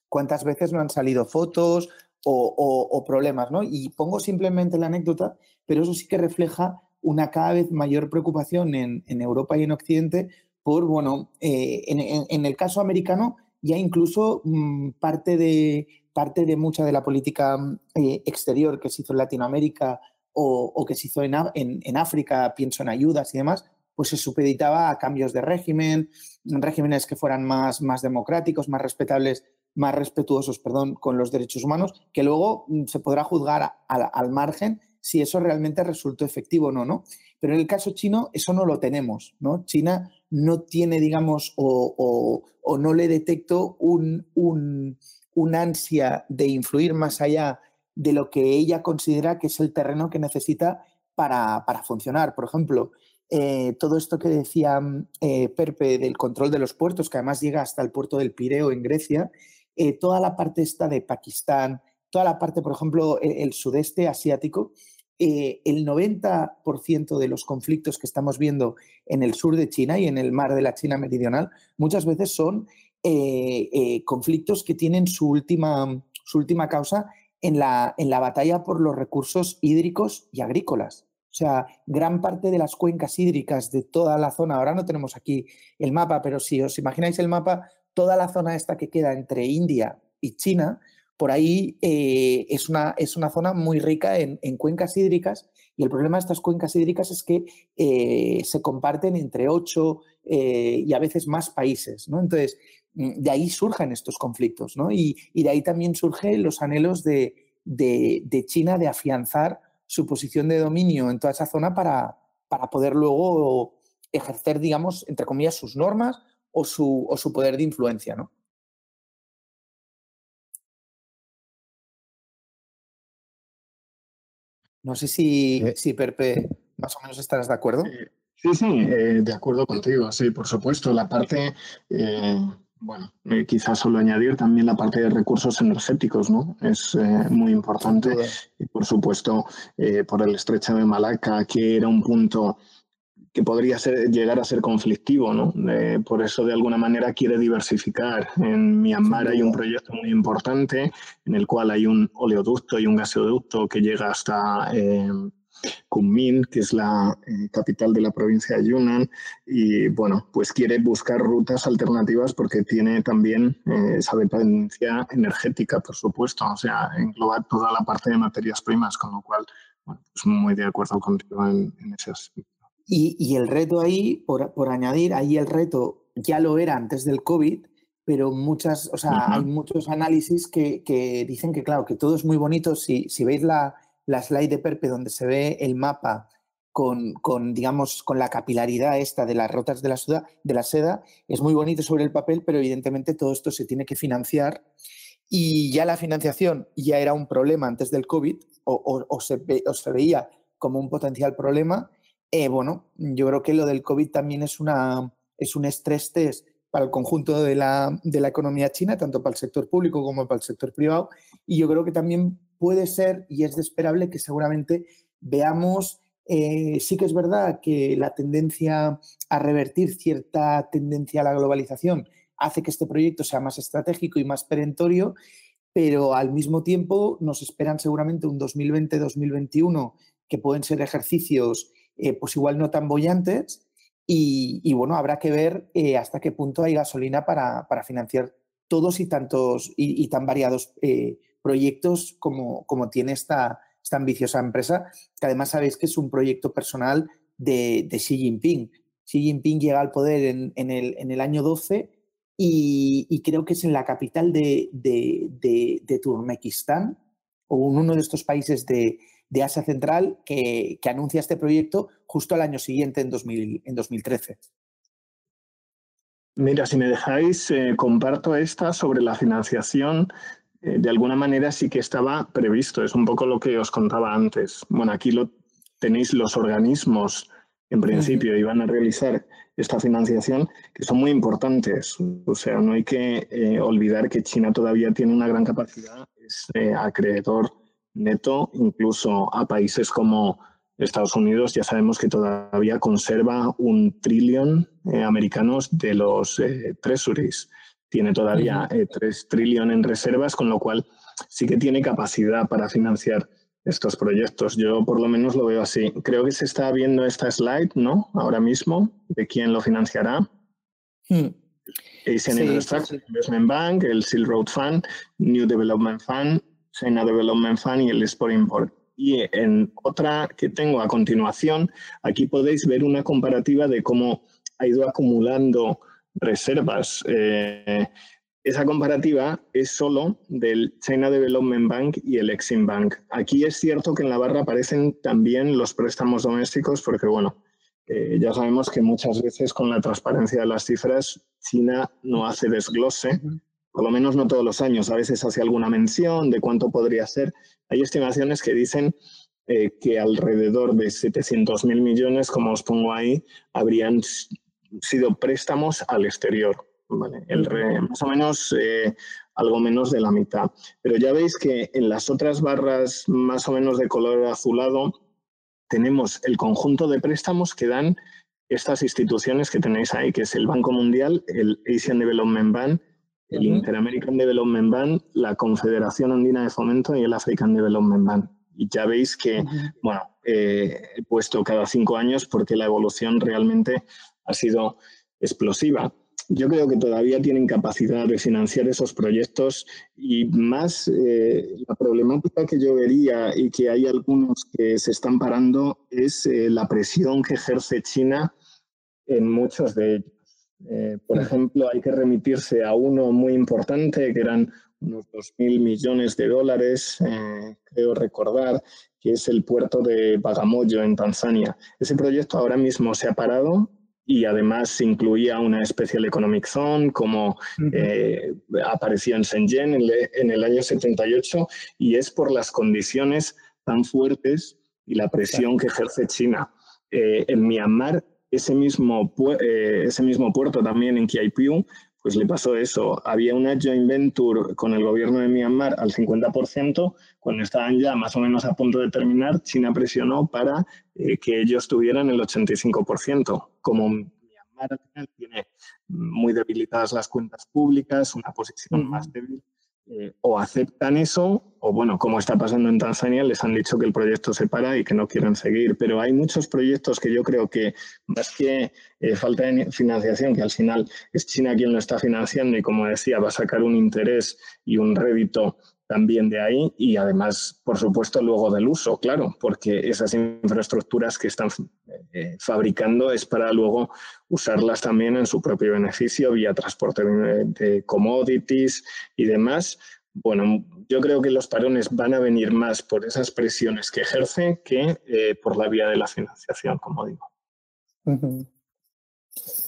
S2: ¿Cuántas veces no han salido fotos o, problemas? ¿no? Y pongo simplemente la anécdota, pero eso sí que refleja una cada vez mayor preocupación en, Europa y en Occidente por, bueno, eh, en, el caso americano ya incluso mm, parte, de, parte de mucha de la política eh, exterior que se hizo en Latinoamérica o, que se hizo en, en, África, pienso en ayudas y demás, pues se supeditaba a cambios de régimen, regímenes que fueran más, más democráticos, más respetables más respetuosos perdón, con los derechos humanos, que luego mm, se podrá juzgar al margen si eso realmente resultó efectivo o no, ¿no? Pero en el caso chino eso no lo tenemos, ¿no? China no tiene, digamos, o, no le detecto un, un, ansia de influir más allá de lo que ella considera que es el terreno que necesita para, funcionar. Por ejemplo, eh, todo esto que decía eh, Perpe del control de los puertos, que además llega hasta el puerto del Pireo en Grecia, eh, toda la parte esta de Pakistán, toda la parte, por ejemplo, e, el, sudeste asiático, eh, el 90% de los conflictos que estamos viendo en el sur de China y en el mar de la China meridional muchas veces son eh, conflictos que tienen su última, su última causa en la, en la batalla por los recursos hídricos y agrícolas. O sea, gran parte de las cuencas hídricas de toda la zona, ahora no tenemos aquí el mapa, pero si os imagináis el mapa, toda la zona esta que queda entre India y China, por ahí eh, es, una, es, una, zona muy rica en, cuencas hídricas y el problema de estas cuencas hídricas es que eh, se comparten entre ocho eh, y a veces más países. ¿no? Entonces, mm, de ahí surgen estos conflictos ¿no? y, de ahí también surgen los anhelos de, de, China de afianzar su posición de dominio en toda esa zona para, para poder luego ejercer, digamos, entre comillas, sus normas o su, o su poder de influencia, ¿no? No sé si, eh. si Perpe más o menos estarás de acuerdo.
S3: Eh, sí, sí, eh, de acuerdo contigo, sí, por supuesto. La parte, bueno, quizás solo añadir también la parte de recursos energéticos, ¿no? Es muy importante. Y por supuesto, por el estrecho de Malaca, que era un punto que podría ser, llegar a ser conflictivo, ¿no? por eso, de alguna manera, quiere diversificar. En Myanmar hay un proyecto muy importante en el cual hay un oleoducto y un gasoducto que llega hasta eh, Kunming, que es la eh, capital de la provincia de Yunnan, y bueno, pues quiere buscar rutas alternativas porque tiene también eh, esa dependencia energética, por supuesto, o sea, engloba toda la parte de materias primas, con lo cual, bueno, pues muy de acuerdo contigo en, en ese aspecto.
S2: Y, el reto ahí, por, añadir, ahí el reto ya lo era antes del COVID, pero muchas, o sea, hay muchos análisis que, dicen que, claro, que todo es muy bonito. Si, si veis la, la slide de Perpe donde se ve el mapa con, con, digamos, con la capilaridad esta de las rotas de la, seda, de la seda, es muy bonito sobre el papel, pero evidentemente todo esto se tiene que financiar y ya la financiación ya era un problema antes del COVID o, o, se, o se veía como un potencial problema eh, bueno, yo creo que lo del COVID también es, un estrés test para el conjunto de la, economía china, tanto para el sector público como para el sector privado. Y yo creo que también puede ser y es esperable que seguramente veamos, eh, sí que es verdad que la tendencia a revertir cierta tendencia a la globalización hace que este proyecto sea más estratégico y más perentorio, pero al mismo tiempo nos esperan seguramente un 2020-2021 que pueden ser ejercicios eh, pues igual no tan bollantes y, bueno, habrá que ver eh, hasta qué punto hay gasolina para, financiar todos y tantos y, tan variados eh, proyectos como, como tiene esta, esta ambiciosa empresa, que además sabéis que es un proyecto personal de, Xi Jinping. Xi Jinping llega al poder en, el, en el, año 12 y, creo que es en la capital de, de, de Turkmenistán o en uno de estos países de, de Asia Central que, anuncia este proyecto justo al año siguiente, en, 2013.
S3: Mira, si me dejáis, eh, comparto esta sobre la financiación. Eh, de alguna manera sí que estaba previsto, es un poco lo que os contaba antes. Bueno, aquí lo, tenéis los organismos en principio iban a realizar esta financiación, que son muy importantes. O sea, no hay que eh, olvidar que China todavía tiene una gran capacidad, es acreedor neto, incluso a países como Estados Unidos, ya sabemos que todavía conserva un trillón eh, americanos de los treasuries. Tiene todavía tres trillones en reservas, con lo cual sí que tiene capacidad para financiar estos proyectos. Yo por lo menos lo veo así. Creo que se está viendo esta slide, ¿no? Ahora mismo, de quién lo financiará. Hmm. Asian Infrastructure Investment Bank, el Silk Road Fund, New Development Fund, China Development Fund y el Export Import. Y en otra que tengo a continuación, aquí podéis ver una comparativa de cómo ha ido acumulando reservas. Eh, esa comparativa es solo del China Development Bank y el Exim Bank. Aquí es cierto que en la barra aparecen también los préstamos domésticos porque, bueno, eh, ya sabemos que muchas veces con la transparencia de las cifras, China no hace desglose, por lo menos no todos los años, a veces hace alguna mención de cuánto podría ser. Hay estimaciones que dicen eh, que alrededor de 700 mil millones, como os pongo ahí, habrían sido préstamos al exterior. El más o menos eh, algo menos de la mitad. Pero ya veis que en las otras barras más o menos de color azulado tenemos el conjunto de préstamos que dan estas instituciones que tenéis ahí, que es el Banco Mundial, el Asian Development Bank, el Inter-American Development Bank, la Confederación Andina de Fomento y el African Development Bank. Y ya veis que, bueno, eh, he puesto cada cinco años porque la evolución realmente ha sido explosiva yo creo que todavía tienen capacidad de financiar esos proyectos y más eh, la problemática que yo vería y que hay algunos que se están parando es eh, la presión que ejerce China en muchos de ellos. Eh, por ejemplo, hay que remitirse a uno muy importante, que eran unos 2.000 millones de dólares, creo recordar, que es el puerto de Bagamoyo en Tanzania. Ese proyecto ahora mismo se ha parado y además incluía una Special Economic Zone como eh, apareció en Shenzhen en, el año 78 y es por las condiciones tan fuertes y la presión que ejerce China. Eh, en Myanmar, ese mismo, eh, ese mismo puerto también en Kiaipiu, pues le pasó eso. Había una joint venture con el gobierno de Myanmar al 50%. Cuando estaban ya más o menos a punto de terminar, China presionó para eh, que ellos tuvieran el 85%. Como Myanmar tiene muy debilitadas las cuentas públicas, una posición más débil, eh, o aceptan eso, o bueno, como está pasando en Tanzania, les han dicho que el proyecto se para y que no quieren seguir. Pero hay muchos proyectos que yo creo que, más que eh, falta de financiación, que al final es China quien lo está financiando y, como decía, va a sacar un interés y un rédito también de ahí y además, por supuesto, luego del uso, claro, porque esas infraestructuras que están eh, fabricando es para luego usarlas también en su propio beneficio vía transporte de, commodities y demás. Bueno, yo creo que los parones van a venir más por esas presiones que ejerce que eh, por la vía de la financiación, como digo.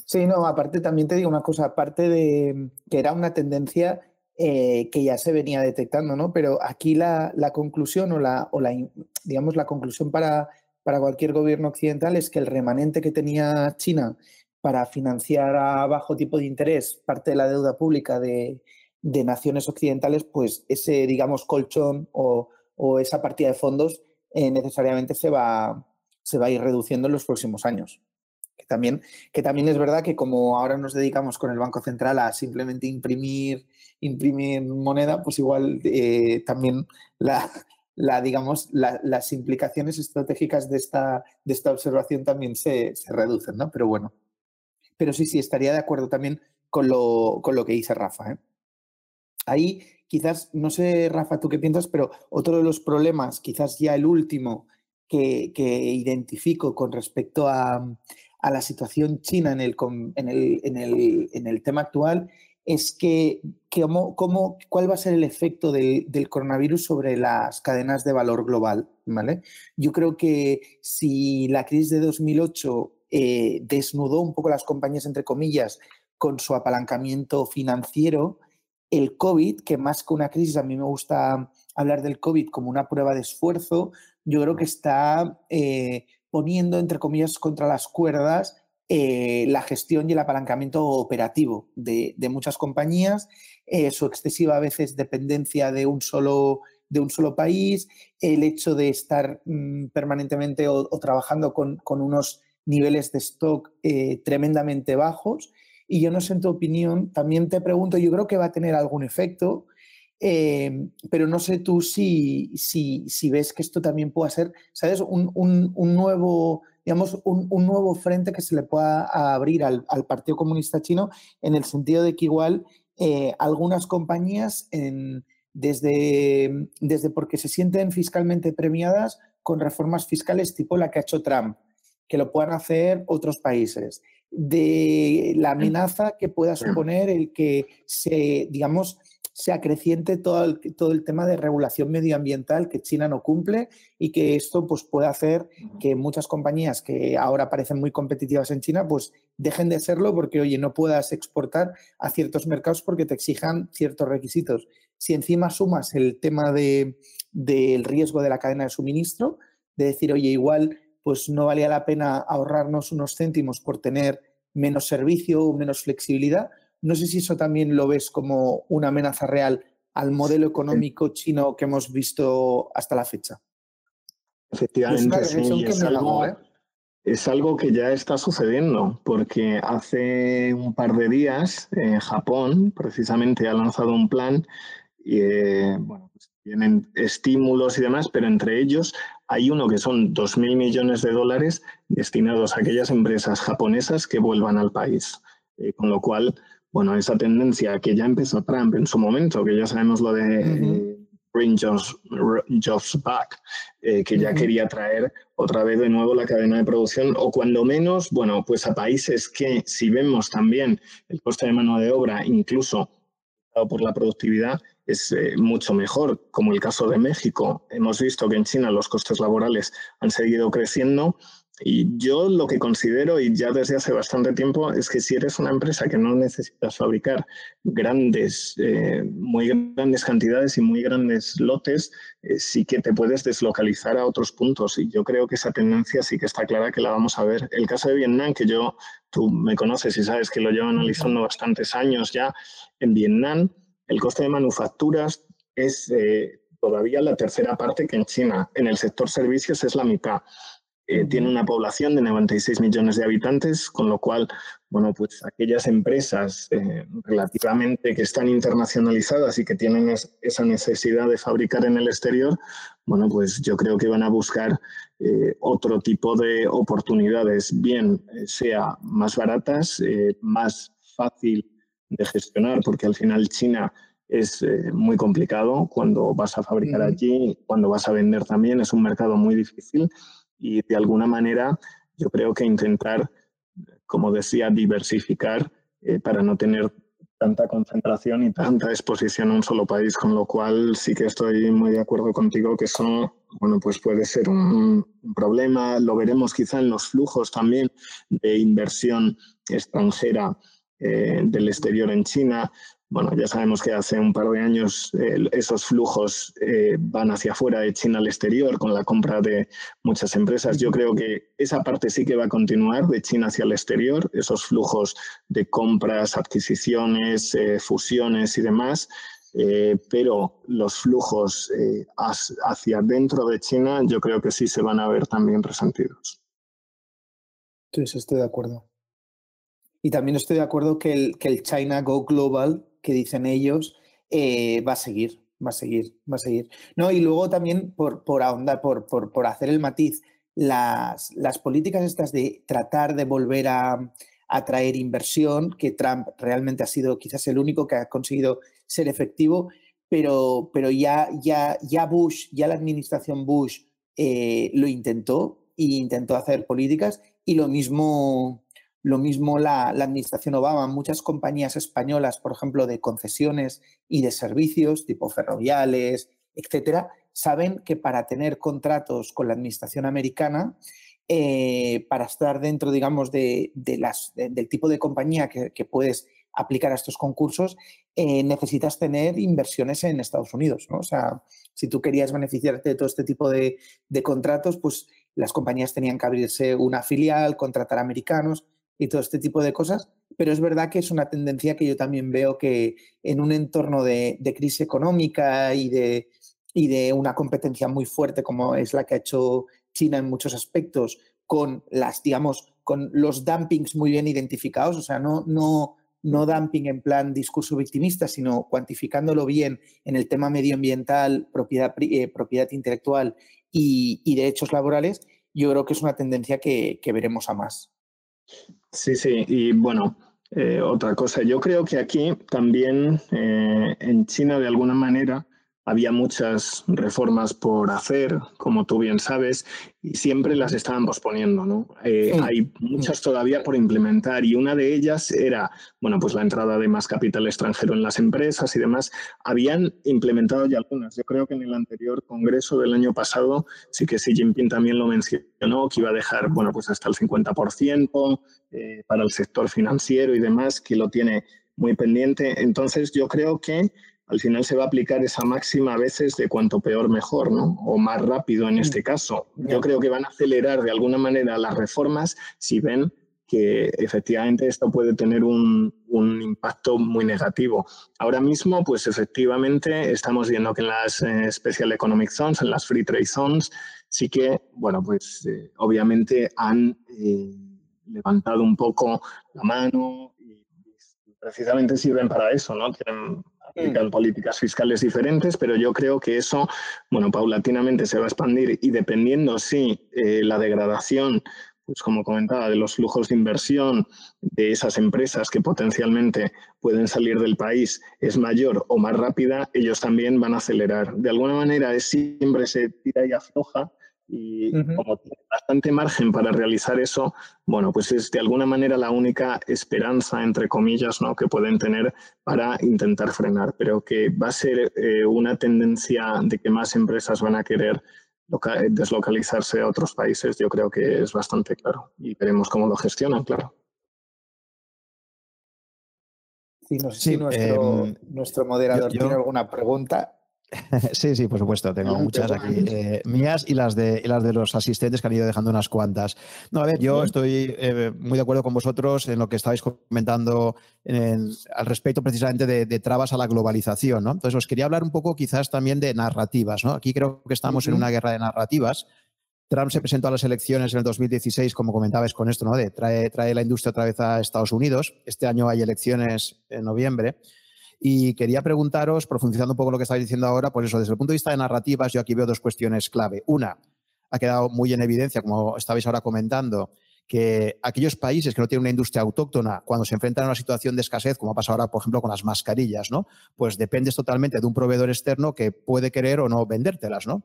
S2: Sí, no, aparte también te digo una cosa, aparte de que era una tendencia eh, que ya se venía detectando, ¿no? Pero aquí la, conclusión o la, o la, digamos, la conclusión para, para cualquier gobierno occidental es que el remanente que tenía China para financiar a bajo tipo de interés parte de la deuda pública de, naciones occidentales, pues ese, digamos, colchón o, esa partida de fondos eh, necesariamente se va, se va a ir reduciendo en los próximos años. Que también, que también es verdad que como ahora nos dedicamos con el Banco Central a simplemente imprimir imprimir moneda, pues igual eh, también la, la digamos, las implicaciones estratégicas de esta, de esta observación también se, se, reducen, ¿no? Pero bueno, pero sí, sí, estaría de acuerdo también con lo, con lo que dice Rafa. ¿eh? Ahí quizás, no sé, Rafa, tú qué piensas, pero otro de los problemas, quizás ya el último que, que identifico con respecto a, a, la situación china en el, en el, en el, en el tema actual es que, cómo, cuál va a ser el efecto del, coronavirus sobre las cadenas de valor global. ¿vale? Yo creo que si la crisis de 2008 eh, desnudó un poco las compañías, entre comillas, con su apalancamiento financiero, el COVID, que más que una crisis, a mí me gusta hablar del COVID como una prueba de esfuerzo, yo creo que está eh, poniendo, entre comillas, contra las cuerdas eh, la gestión y el apalancamiento operativo de, muchas compañías, eh, su excesiva a veces dependencia de un solo, de un solo país, el hecho de estar mm, permanentemente o, trabajando con, unos niveles de stock eh, tremendamente bajos. Y yo no sé en tu opinión, también te pregunto, yo creo que va a tener algún efecto, pero no sé tú si, si, si, ves que esto también pueda ser, ¿sabes? Un, un nuevo digamos, un, nuevo frente que se le pueda abrir al, Partido Comunista Chino en el sentido de que igual eh, algunas compañías, desde, desde porque se sienten fiscalmente premiadas con reformas fiscales tipo la que ha hecho Trump, que lo puedan hacer otros países, de la amenaza que pueda suponer el que se, digamos, se acreciente todo el, todo el tema de regulación medioambiental que China no cumple y que esto pues, puede hacer que muchas compañías que ahora parecen muy competitivas en China pues dejen de serlo porque, oye, no puedas exportar a ciertos mercados porque te exijan ciertos requisitos. Si encima sumas el tema de, del riesgo de la cadena de suministro, de decir, oye, igual pues no valía la pena ahorrarnos unos céntimos por tener menos servicio o menos flexibilidad, no sé si eso también lo ves como una amenaza real al modelo económico chino que hemos visto hasta la fecha.
S3: Efectivamente, sí, es, algo, ¿eh? es algo que ya está sucediendo, porque hace un par de días en Japón precisamente ha lanzado un plan y eh, bueno, pues tienen estímulos y demás, pero entre ellos hay uno que son 2.000 millones de dólares destinados a aquellas empresas japonesas que vuelvan al país. Eh, con lo cual, bueno, esa tendencia que ya empezó Trump en su momento, que ya sabemos lo de eh, Bring jobs, Back, eh, que ya quería traer otra vez de nuevo la cadena de producción, o cuando menos, bueno, pues a países que si vemos también el coste de mano de obra, incluso por la productividad, es eh, mucho mejor, como el caso de México. Hemos visto que en China los costes laborales han seguido creciendo y yo lo que considero, y ya desde hace bastante tiempo, es que si eres una empresa que no necesitas fabricar grandes, eh, muy grandes cantidades y muy grandes lotes, eh, sí que te puedes deslocalizar a otros puntos. Y yo creo que esa tendencia sí que está clara que la vamos a ver. El caso de Vietnam, que yo, tú me conoces y sabes que lo llevo analizando bastantes años ya, en Vietnam el coste de manufacturas es eh, todavía la tercera parte que en China. En el sector servicios es la mitad. Eh, tiene una población de 96 millones de habitantes, con lo cual, bueno, pues aquellas empresas eh, relativamente que están internacionalizadas y que tienen esa necesidad de fabricar en el exterior, bueno, pues yo creo que van a buscar eh, otro tipo de oportunidades, bien sea más baratas, más fácil de gestionar, porque al final China es muy complicado cuando vas a fabricar allí, cuando vas a vender también, es un mercado muy difícil y de alguna manera yo creo que intentar, como decía, diversificar eh, para no tener tanta concentración y tanta exposición a un solo país, con lo cual sí que estoy muy de acuerdo contigo que eso, bueno, pues puede ser un, problema. Lo veremos quizá en los flujos también de inversión extranjera eh, del exterior en China. Bueno, ya sabemos que hace un par de años eh, esos flujos eh, van hacia afuera de China al exterior con la compra de muchas empresas. Yo creo que esa parte sí que va a continuar de China hacia el exterior, esos flujos de compras, adquisiciones, eh, fusiones y demás. pero los flujos hacia dentro de China yo creo que sí se van a ver también resentidos.
S2: Sí, estoy de acuerdo. Y también estoy de acuerdo que el, que el China Go Global que dicen ellos, eh, va a seguir, va a seguir, va a seguir. No, y luego también por, por ahondar, por, por, hacer el matiz, las, las, políticas estas de tratar de volver a atraer inversión, que Trump realmente ha sido quizás el único que ha conseguido ser efectivo, pero, pero ya, ya, ya Bush, ya la administración Bush eh, lo intentó e intentó hacer políticas y lo mismo lo mismo la, administración Obama, muchas compañías españolas, por ejemplo, de concesiones y de servicios, tipo ferroviales, etcétera, saben que para tener contratos con la administración americana, eh, para estar dentro, digamos, de, las, del tipo de compañía que, puedes aplicar a estos concursos, eh, necesitas tener inversiones en Estados Unidos. ¿no? O sea, si tú querías beneficiarte de todo este tipo de, de contratos, pues las compañías tenían que abrirse una filial, contratar americanos y todo este tipo de cosas. Pero es verdad que es una tendencia que yo también veo que en un entorno de, crisis económica y de, y de una competencia muy fuerte como es la que ha hecho China en muchos aspectos, con las, digamos, con los dumpings muy bien identificados, o sea, no, no, no dumping en plan discurso victimista, sino cuantificándolo bien en el tema medioambiental, propiedad, eh, propiedad intelectual y, derechos laborales, yo creo que es una tendencia que, veremos a más.
S3: Sí, sí, y bueno, eh, otra cosa, yo creo que aquí también eh, en China de alguna manera había muchas reformas por hacer, como tú bien sabes, y siempre las estaban posponiendo. ¿no? Eh, hay muchas todavía por implementar y una de ellas era, bueno, pues la entrada de más capital extranjero en las empresas y demás. Habían implementado ya algunas. Yo creo que en el anterior congreso del año pasado sí que Xi Jinping también lo mencionó, que iba a dejar, bueno, pues hasta el 50% eh, para el sector financiero y demás, que lo tiene muy pendiente. Entonces yo creo que al final se va a aplicar esa máxima a veces de cuanto peor mejor, ¿no? O más rápido en este caso. Yo creo que van a acelerar de alguna manera las reformas si ven que efectivamente esto puede tener un, impacto muy negativo. Ahora mismo, pues efectivamente estamos viendo que en las eh, Special Economic Zones, en las Free Trade Zones, sí que, bueno, pues eh, obviamente han eh, levantado un poco la mano y precisamente sirven para eso, ¿no? Aplicar políticas fiscales diferentes, pero yo creo que eso, bueno, paulatinamente se va a expandir y dependiendo si eh, la degradación pues como comentaba, de los flujos de inversión de esas empresas que potencialmente pueden salir del país es mayor o más rápida, ellos también van a acelerar. De alguna manera siempre se tira y afloja y como tiene bastante margen para realizar eso, bueno, pues es de alguna manera la única esperanza, entre comillas, ¿no? que pueden tener para intentar frenar, pero que va a ser eh, una tendencia de que más empresas van a querer deslocalizarse a otros países, yo creo que es bastante claro y veremos cómo lo gestionan, claro.
S2: Sí, no sé si nuestro, em, nuestro moderador tiene alguna pregunta.
S1: Sí, sí, por supuesto. Tengo muchas aquí eh, mías y las, de, las de los asistentes que han ido dejando unas cuantas. No, a ver, yo estoy eh, muy de acuerdo con vosotros en lo que estabais comentando al respecto precisamente de, trabas a la globalización. ¿no? Entonces, os quería hablar un poco quizás también de narrativas. ¿no? Aquí creo que estamos en una guerra de narrativas. Trump se presentó a las elecciones en el 2016, como comentabais con esto, ¿no? De trae, trae la industria otra vez a Estados Unidos. Este año hay elecciones en noviembre. Y quería preguntaros, profundizando un poco lo que estáis diciendo ahora, pues eso, desde el punto de vista de narrativas, yo aquí veo dos cuestiones clave. Una, ha quedado muy en evidencia, como estabais ahora comentando, que aquellos países que no tienen una industria autóctona, cuando se enfrentan a una situación de escasez, como ha pasado ahora, por ejemplo, con las mascarillas, ¿no? Pues dependes totalmente de un proveedor externo que puede querer o no vendértelas, ¿no?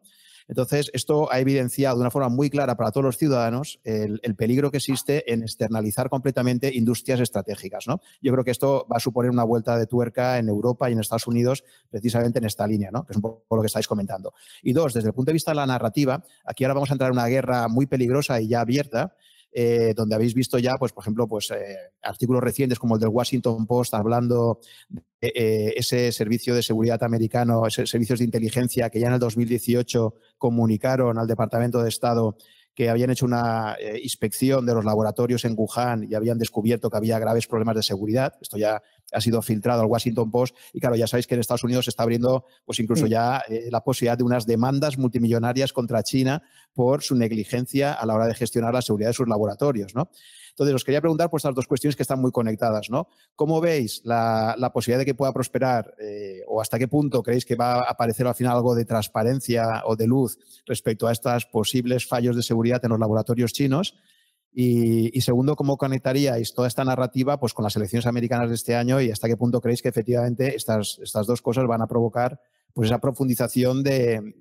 S1: Entonces, esto ha evidenciado de una forma muy clara para todos los ciudadanos el, peligro que existe en externalizar completamente industrias estratégicas. ¿no? Yo creo que esto va a suponer una vuelta de tuerca en Europa y en Estados Unidos precisamente en esta línea, ¿no? que es un poco lo que estáis comentando. Y dos, desde el punto de vista de la narrativa, aquí ahora vamos a entrar en una guerra muy peligrosa y ya abierta, eh, donde habéis visto ya, pues, por ejemplo, pues, eh, artículos recientes como el del Washington Post hablando de eh, ese servicio de seguridad americano, esos servicios de inteligencia que ya en el 2018 comunicaron al Departamento de Estado que habían hecho una inspección de los laboratorios en Wuhan y habían descubierto que había graves problemas de seguridad. Esto ya ha sido filtrado al Washington Post y claro, ya sabéis que en Estados Unidos se está abriendo pues incluso ya eh, la posibilidad de unas demandas multimillonarias contra China por su negligencia a la hora de gestionar la seguridad de sus laboratorios, ¿no? Entonces, os quería preguntar por estas dos cuestiones que están muy conectadas, ¿no? ¿Cómo veis la, posibilidad de que pueda prosperar eh, o hasta qué punto creéis que va a aparecer al final algo de transparencia o de luz respecto a estos posibles fallos de seguridad en los laboratorios chinos? Y, segundo, ¿cómo conectaríais toda esta narrativa pues, con las elecciones americanas de este año y hasta qué punto creéis que efectivamente estas, estas dos cosas van a provocar pues, esa profundización de,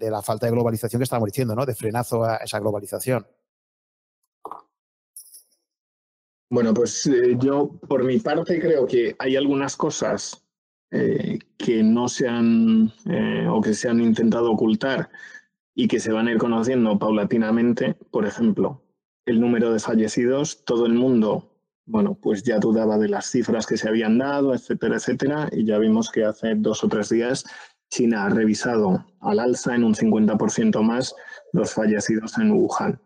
S1: la falta de globalización que estamos diciendo, ¿no? de frenazo a esa globalización?
S3: Bueno, pues eh, yo por mi parte creo que hay algunas cosas eh, que no se han eh, o que se han intentado ocultar y que se van a ir conociendo paulatinamente. Por ejemplo, el número de fallecidos, todo el mundo, bueno, pues ya dudaba de las cifras que se habían dado, etcétera, etcétera, y ya vimos que hace dos o tres días China ha revisado al alza en un 50% más los fallecidos en Wuhan.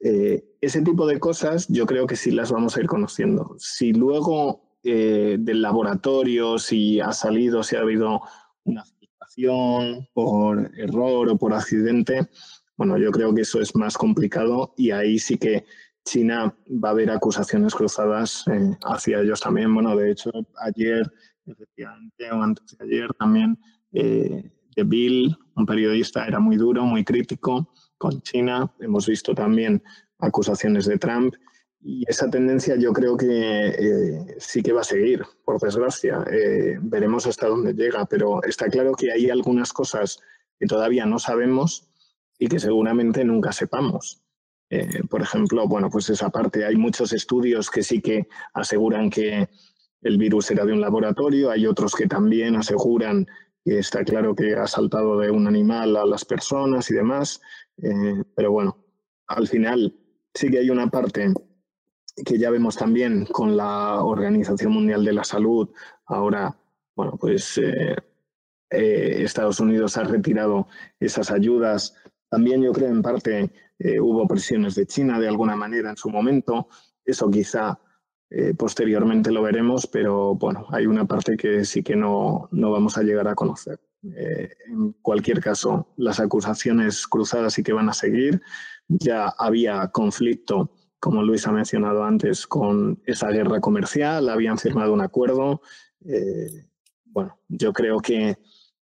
S3: Eh, ese tipo de cosas yo creo que sí las vamos a ir conociendo. Si luego eh, del laboratorio, si ha salido, si ha habido una filtración por error o por accidente, bueno, yo creo que eso es más complicado y ahí sí que China va a haber acusaciones cruzadas eh, hacia ellos también. Bueno, de hecho, ayer, efectivamente, o antes de ayer también, de Bill, un periodista, era muy duro, muy crítico con China. Hemos visto también acusaciones de Trump y esa tendencia yo creo que eh, sí que va a seguir, por desgracia. Eh, veremos hasta dónde llega, pero está claro que hay algunas cosas que todavía no sabemos y que seguramente nunca sepamos. Eh, por ejemplo, bueno, pues esa parte, hay muchos estudios que sí que aseguran que el virus era de un laboratorio, hay otros que también aseguran está claro que ha saltado de un animal a las personas y demás, pero bueno, al final sí que hay una parte que ya vemos también con la Organización Mundial de la Salud. Ahora, bueno, pues eh, eh, Estados Unidos ha retirado esas ayudas. También yo creo en parte eh, hubo presiones de China de alguna manera en su momento. Eso quizá posteriormente lo veremos, pero bueno, hay una parte que sí que no, no vamos a llegar a conocer. en cualquier caso, las acusaciones cruzadas sí que van a seguir. Ya había conflicto como Luis ha mencionado antes, con esa guerra comercial, habían firmado un acuerdo. Eh, bueno, yo creo que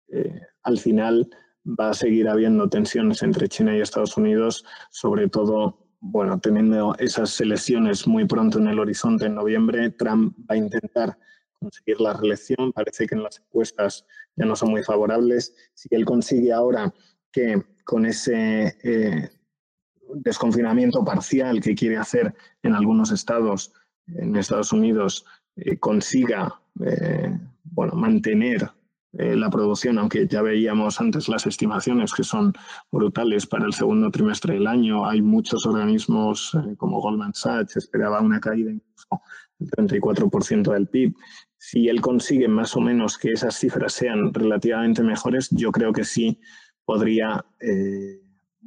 S3: eh, al final va a seguir habiendo tensiones entre China y Estados Unidos, sobre todo, bueno, teniendo esas elecciones muy pronto en el horizonte en noviembre, Trump va a intentar conseguir la reelección. Parece que en las encuestas ya no son muy favorables. Si él consigue ahora que con ese eh, desconfinamiento parcial que quiere hacer en algunos estados, en Estados Unidos, eh, consiga eh, bueno, mantener eh, la producción, aunque ya veíamos antes las estimaciones que son brutales para el segundo trimestre del año. Hay muchos organismos como Goldman Sachs, esperaba una caída incluso del 34% del PIB. Si él consigue más o menos que esas cifras sean relativamente mejores, yo creo que sí podría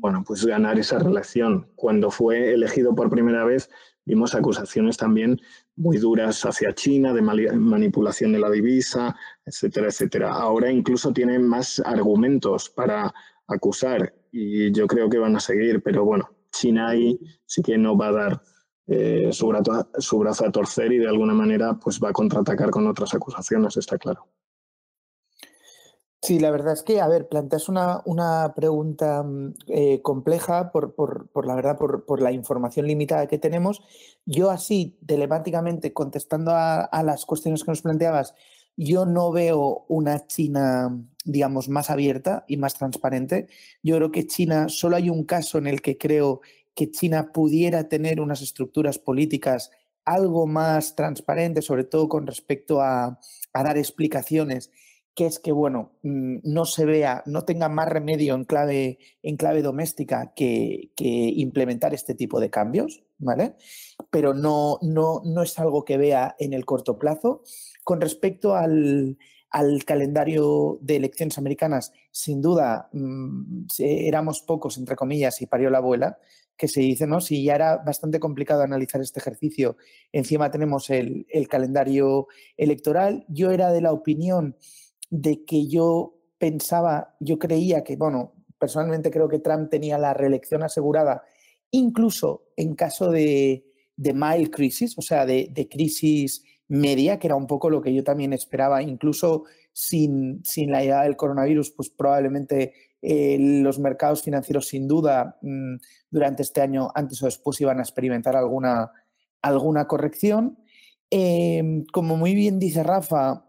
S3: bueno, pues ganar esa relación. Cuando fue elegido por primera vez, vimos acusaciones también muy duras hacia China de manipulación de la divisa, etcétera, etcétera. Ahora incluso tiene más argumentos para acusar y yo creo que van a seguir, pero bueno, China ahí sí que no va a dar eh, su, brazo, su brazo a torcer y de alguna manera pues va a contraatacar con otras acusaciones, está claro.
S2: Sí, la verdad es que, a ver, planteas una, una pregunta mm, eh, compleja por, por, la verdad, por, la información limitada que tenemos. Yo así, telemáticamente, contestando a, las cuestiones que nos planteabas, yo no veo una China, digamos, más abierta y más transparente. Yo creo que China, solo hay un caso en el que creo que China pudiera tener unas estructuras políticas algo más transparentes, sobre todo con respecto a, a dar explicaciones que es que, bueno, mm, no se vea, no tenga más remedio en clave, en clave doméstica que, implementar este tipo de cambios, ¿vale? Pero no, no, no es algo que vea en el corto plazo. Con respecto al, calendario de elecciones americanas, sin duda mm, éramos pocos, entre comillas, y parió la abuela, que se dice, ¿no? Si ya era bastante complicado analizar este ejercicio, encima tenemos el, el calendario electoral. Yo era de la opinión de que yo pensaba, yo creía que, bueno, personalmente creo que Trump tenía la reelección asegurada, incluso en caso de, de mild crisis, o sea, de, crisis media, que era un poco lo que yo también esperaba, incluso sin, sin la llegada del coronavirus, pues probablemente eh, los mercados financieros sin duda mm, durante este año, antes o después, iban a experimentar alguna, alguna corrección. Em, como muy bien dice Rafa,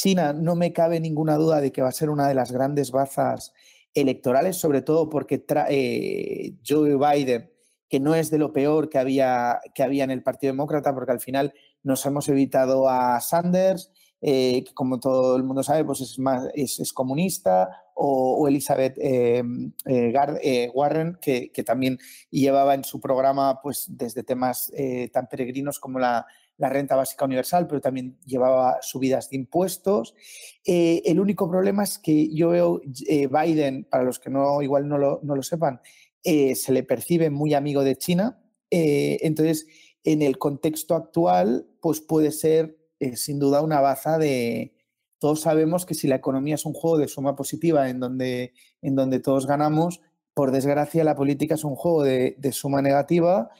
S2: China no me cabe ninguna duda de que va a ser una de las grandes bazas electorales, sobre todo porque eh, Joe Biden, que no es de lo peor que había, que había en el Partido Demócrata, porque al final nos hemos evitado a Sanders, eh, que como todo el mundo sabe, pues es, más, es, comunista, o, Elizabeth eh, Warren, que, que, también llevaba en su programa pues, desde temas tan peregrinos como la la renta básica universal, pero también llevaba subidas de impuestos. Eh, el único problema es que yo veo eh, Biden, para los que no igual no lo, no lo sepan, eh, se le percibe muy amigo de China. entonces, en el contexto actual, pues puede ser sin duda una baza de... Todos sabemos que si la economía es un juego de suma positiva en donde, en donde todos ganamos, por desgracia la política es un juego de, de suma negativa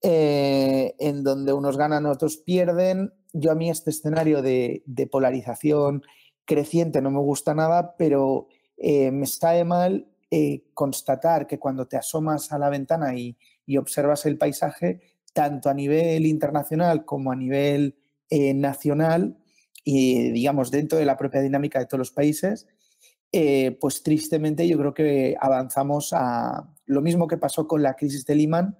S2: eh, en donde unos ganan, otros pierden. Yo a mí este escenario de, polarización creciente no me gusta nada, pero eh, me está mal eh, constatar que cuando te asomas a la ventana y, observas el paisaje, tanto a nivel internacional como a nivel nacional, y digamos dentro de la propia dinámica de todos los países, pues tristemente yo creo que avanzamos a lo mismo que pasó con la crisis de Lehman,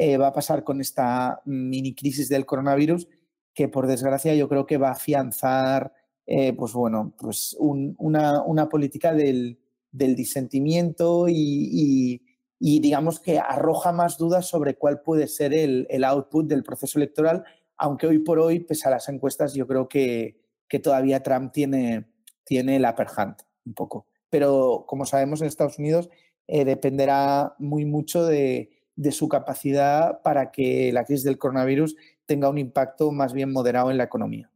S2: eh, va a pasar con esta mini crisis del coronavirus, que por desgracia yo creo que va a afianzar eh, pues bueno, pues una, política del, disentimiento y, digamos que arroja más dudas sobre cuál puede ser el, output del proceso electoral, aunque hoy por hoy, pese a las encuestas, yo creo que, todavía Trump tiene, tiene el upper hand un poco. Pero como sabemos en Estados Unidos eh, dependerá muy mucho de, de su capacidad para que la crisis del coronavirus tenga un impacto más bien moderado en la economía,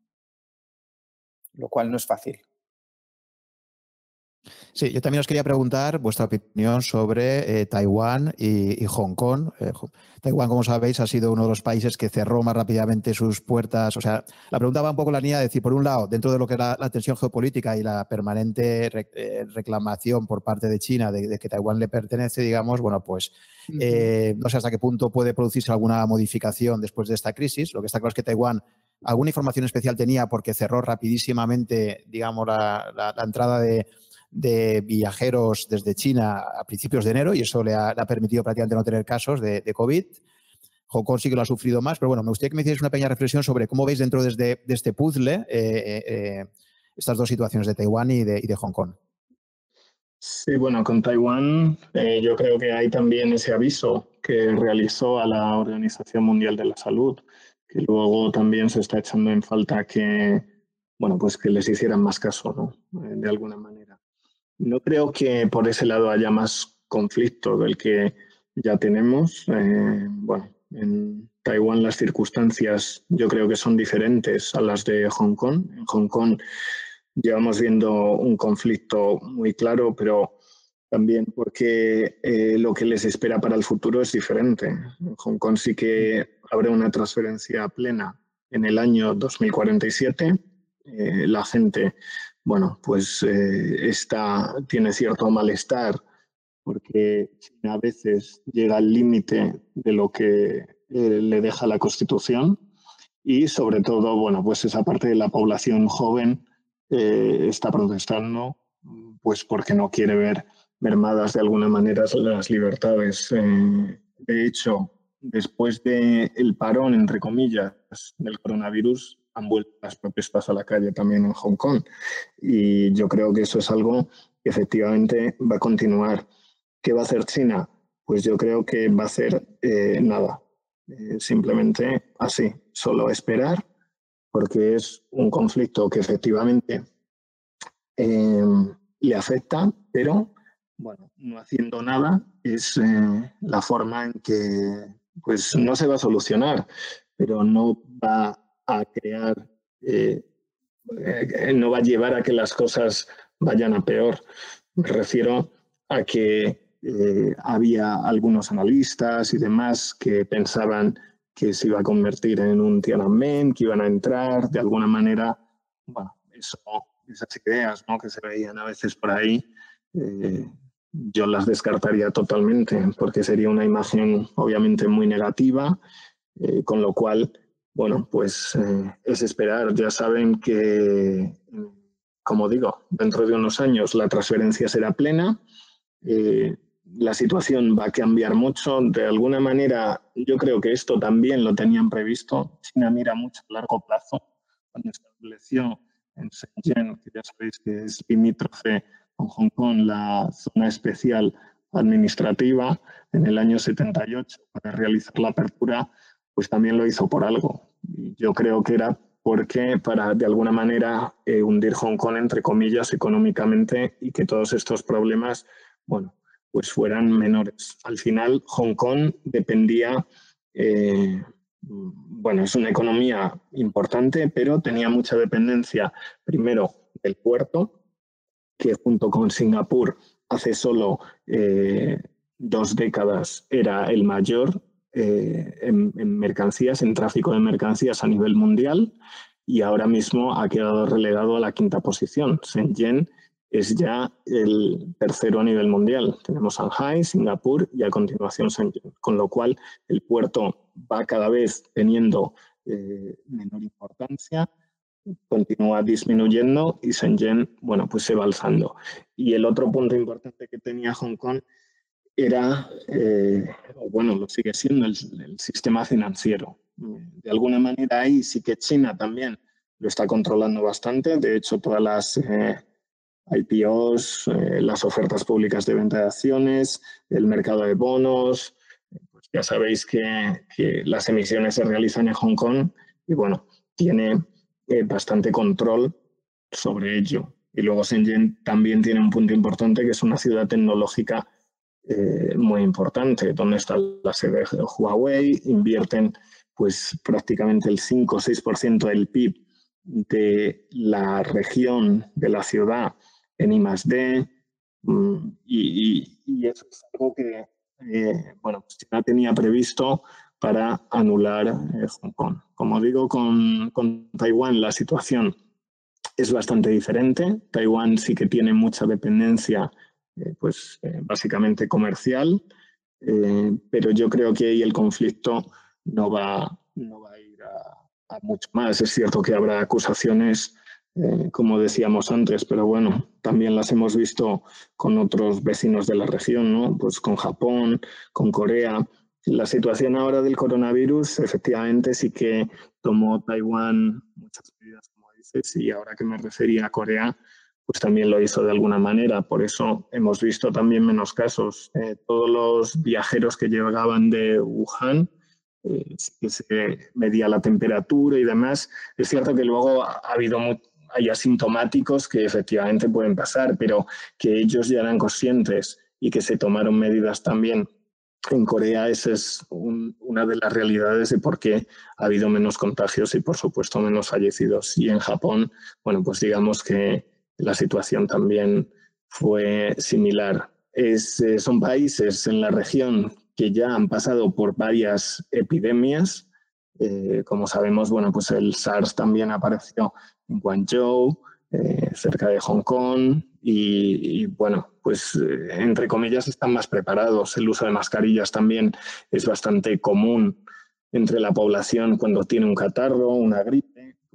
S2: lo cual no es fácil.
S1: Sí, yo también os quería preguntar vuestra opinión sobre eh, Taiwán y, Hong Kong. Eh, Taiwán, como sabéis, ha sido uno de los países que cerró más rápidamente sus puertas. O sea, la pregunta va un poco la línea de decir, por un lado, dentro de lo que era la tensión geopolítica y la permanente eh, reclamación por parte de China de, que Taiwán le pertenece, digamos, bueno, pues no sé hasta qué punto puede producirse alguna modificación después de esta crisis. Lo que está claro es que Taiwán alguna información especial tenía porque cerró rapidísimamente, digamos, la entrada de de viajeros desde China a principios de enero y eso le ha, permitido prácticamente no tener casos de, COVID. Hong Kong sí que lo ha sufrido más, pero bueno, me gustaría que me hicierais una pequeña reflexión sobre cómo veis dentro de, este puzzle eh, eh, eh, estas dos situaciones de Taiwán y de, Hong Kong.
S3: Sí, bueno, con Taiwán yo creo que hay también ese aviso que realizó a la Organización Mundial de la Salud, que luego también se está echando en falta que, bueno, pues que les hicieran más caso, ¿no? de alguna manera. No creo que por ese lado haya más conflicto del que ya tenemos. Eh, bueno, en Taiwán las circunstancias yo creo que son diferentes a las de Hong Kong. En Hong Kong llevamos viendo un conflicto muy claro, pero también porque eh, lo que les espera para el futuro es diferente. En Hong Kong sí que habrá una transferencia plena en el año 2047. Eh, la gente bueno, pues eh, tiene cierto malestar porque a veces llega al límite de lo que eh, le deja la Constitución y sobre todo, bueno, pues esa parte de la población joven eh, está protestando pues porque no quiere ver mermadas de alguna manera las libertades. de hecho, después del parón, entre comillas, del coronavirus, han vuelto las protestas a la calle también en Hong Kong. Y yo creo que eso es algo que efectivamente va a continuar. ¿Qué va a hacer China? Pues yo creo que va a hacer eh, nada. Eh, simplemente así, solo esperar, porque es un conflicto que efectivamente eh, le afecta, pero bueno, no haciendo nada es la forma en que pues no se va a solucionar, pero no va a crear, eh, eh, no va a llevar a que las cosas vayan a peor. Me refiero a que eh, había algunos analistas y demás que pensaban que se iba a convertir en un Tiananmen, que iban a entrar de alguna manera, bueno, eso, esas ideas ¿no? que se veían a veces por ahí, yo las descartaría totalmente, porque sería una imagen obviamente muy negativa, con lo cual bueno, pues eh, es esperar. Ya saben que, como digo, dentro de unos años la transferencia será plena. Eh, la situación va a cambiar mucho. De alguna manera, yo creo que esto también lo tenían previsto. China mira mucho a largo plazo. Cuando estableció en Shenzhen, que ya sabéis que es limítrofe con Hong Kong, la zona especial administrativa en el año 78 para realizar la apertura, pues también lo hizo por algo, Yo creo que era porque para de alguna manera eh, hundir Hong Kong, entre comillas, económicamente y que todos estos problemas, bueno, pues fueran menores. Al final, Hong Kong dependía, eh, bueno, es una economía importante, pero tenía mucha dependencia, primero, del puerto, que junto con Singapur hace solo eh, dos décadas era el mayor eh, en, mercancías, en tráfico de mercancías a nivel mundial y ahora mismo ha quedado relegado a la quinta posición. Shenzhen es ya el tercero a nivel mundial. Tenemos Shanghai, Singapur y a continuación Shenzhen, con lo cual el puerto va cada vez teniendo eh, menor importancia, continúa disminuyendo y Shenzhen, bueno, pues se va alzando. Y el otro punto importante que tenía Hong Kong era, eh, bueno, lo sigue siendo el, sistema financiero. De alguna manera ahí sí que China también lo está controlando bastante. De hecho, todas las eh, IPOs, eh, las ofertas públicas de venta de acciones, el mercado de bonos, pues ya sabéis que, que, las emisiones se realizan en Hong Kong y bueno, tiene bastante control sobre ello. Y luego Shenzhen también tiene un punto importante que es una ciudad tecnológica eh, muy importante, donde está la sede de Huawei, invierten pues prácticamente el 5 o 6% del PIB de la región, de la ciudad en I+.D. Mm, y, eso es algo que eh, bueno, pues China tenía previsto para anular eh, Hong Kong. Como digo, con, con Taiwán la situación es bastante diferente. Taiwán sí que tiene mucha dependencia eh, pues eh, básicamente comercial, eh, pero yo creo que ahí el conflicto no va, no va a ir a, mucho más. Es cierto que habrá acusaciones, como decíamos antes, pero bueno, también las hemos visto con otros vecinos de la región, ¿no? Pues con Japón, con Corea. La situación ahora del coronavirus, efectivamente, sí que tomó Taiwán muchas medidas, como dices, y ahora que me refería a Corea, pues también lo hizo de alguna manera. Por eso hemos visto también menos casos. Eh, todos los viajeros que llegaban de Wuhan, eh, que se medía la temperatura y demás. Es cierto que luego ha habido hay asintomáticos que efectivamente pueden pasar, pero que ellos ya eran conscientes y que se tomaron medidas también. En Corea esa es una de las realidades de por qué ha habido menos contagios y por supuesto menos fallecidos. Y en Japón, bueno, pues digamos que la situación también fue similar. Es, eh, son países en la región que ya han pasado por varias epidemias. Eh, como sabemos, bueno, pues el SARS también apareció en Guangzhou, eh, cerca de Hong Kong, y, bueno, pues entre comillas están más preparados. El uso de mascarillas también es bastante común entre la población cuando tiene un catarro, una gripe,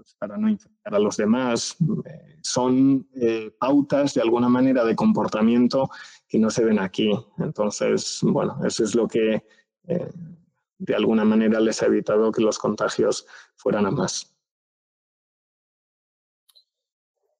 S3: pues para no infectar a los demás son eh, pautas de alguna manera de comportamiento que no se ven aquí. Entonces, bueno, eso es lo que eh, de alguna manera les ha evitado que los contagios fueran a más.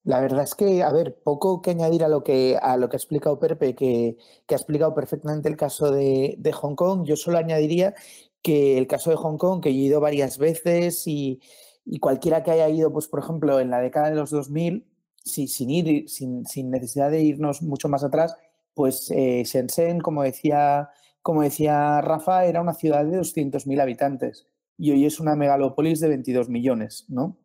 S2: La verdad es que, a ver, poco que añadir a lo que, a lo que ha explicado Perpe, que, ha explicado perfectamente el caso de, de, Hong Kong. Yo solo añadiría que el caso de Hong Kong, que he ido varias veces y, y cualquiera que haya ido, pues, por ejemplo, en la década de los 2000, sin, ir, sin, necesidad de irnos mucho más atrás, pues eh, Shenzhen, como decía, como decía Rafa, era una ciudad de 200.000 habitantes y hoy es una megalópolis de 22 millones, ¿no?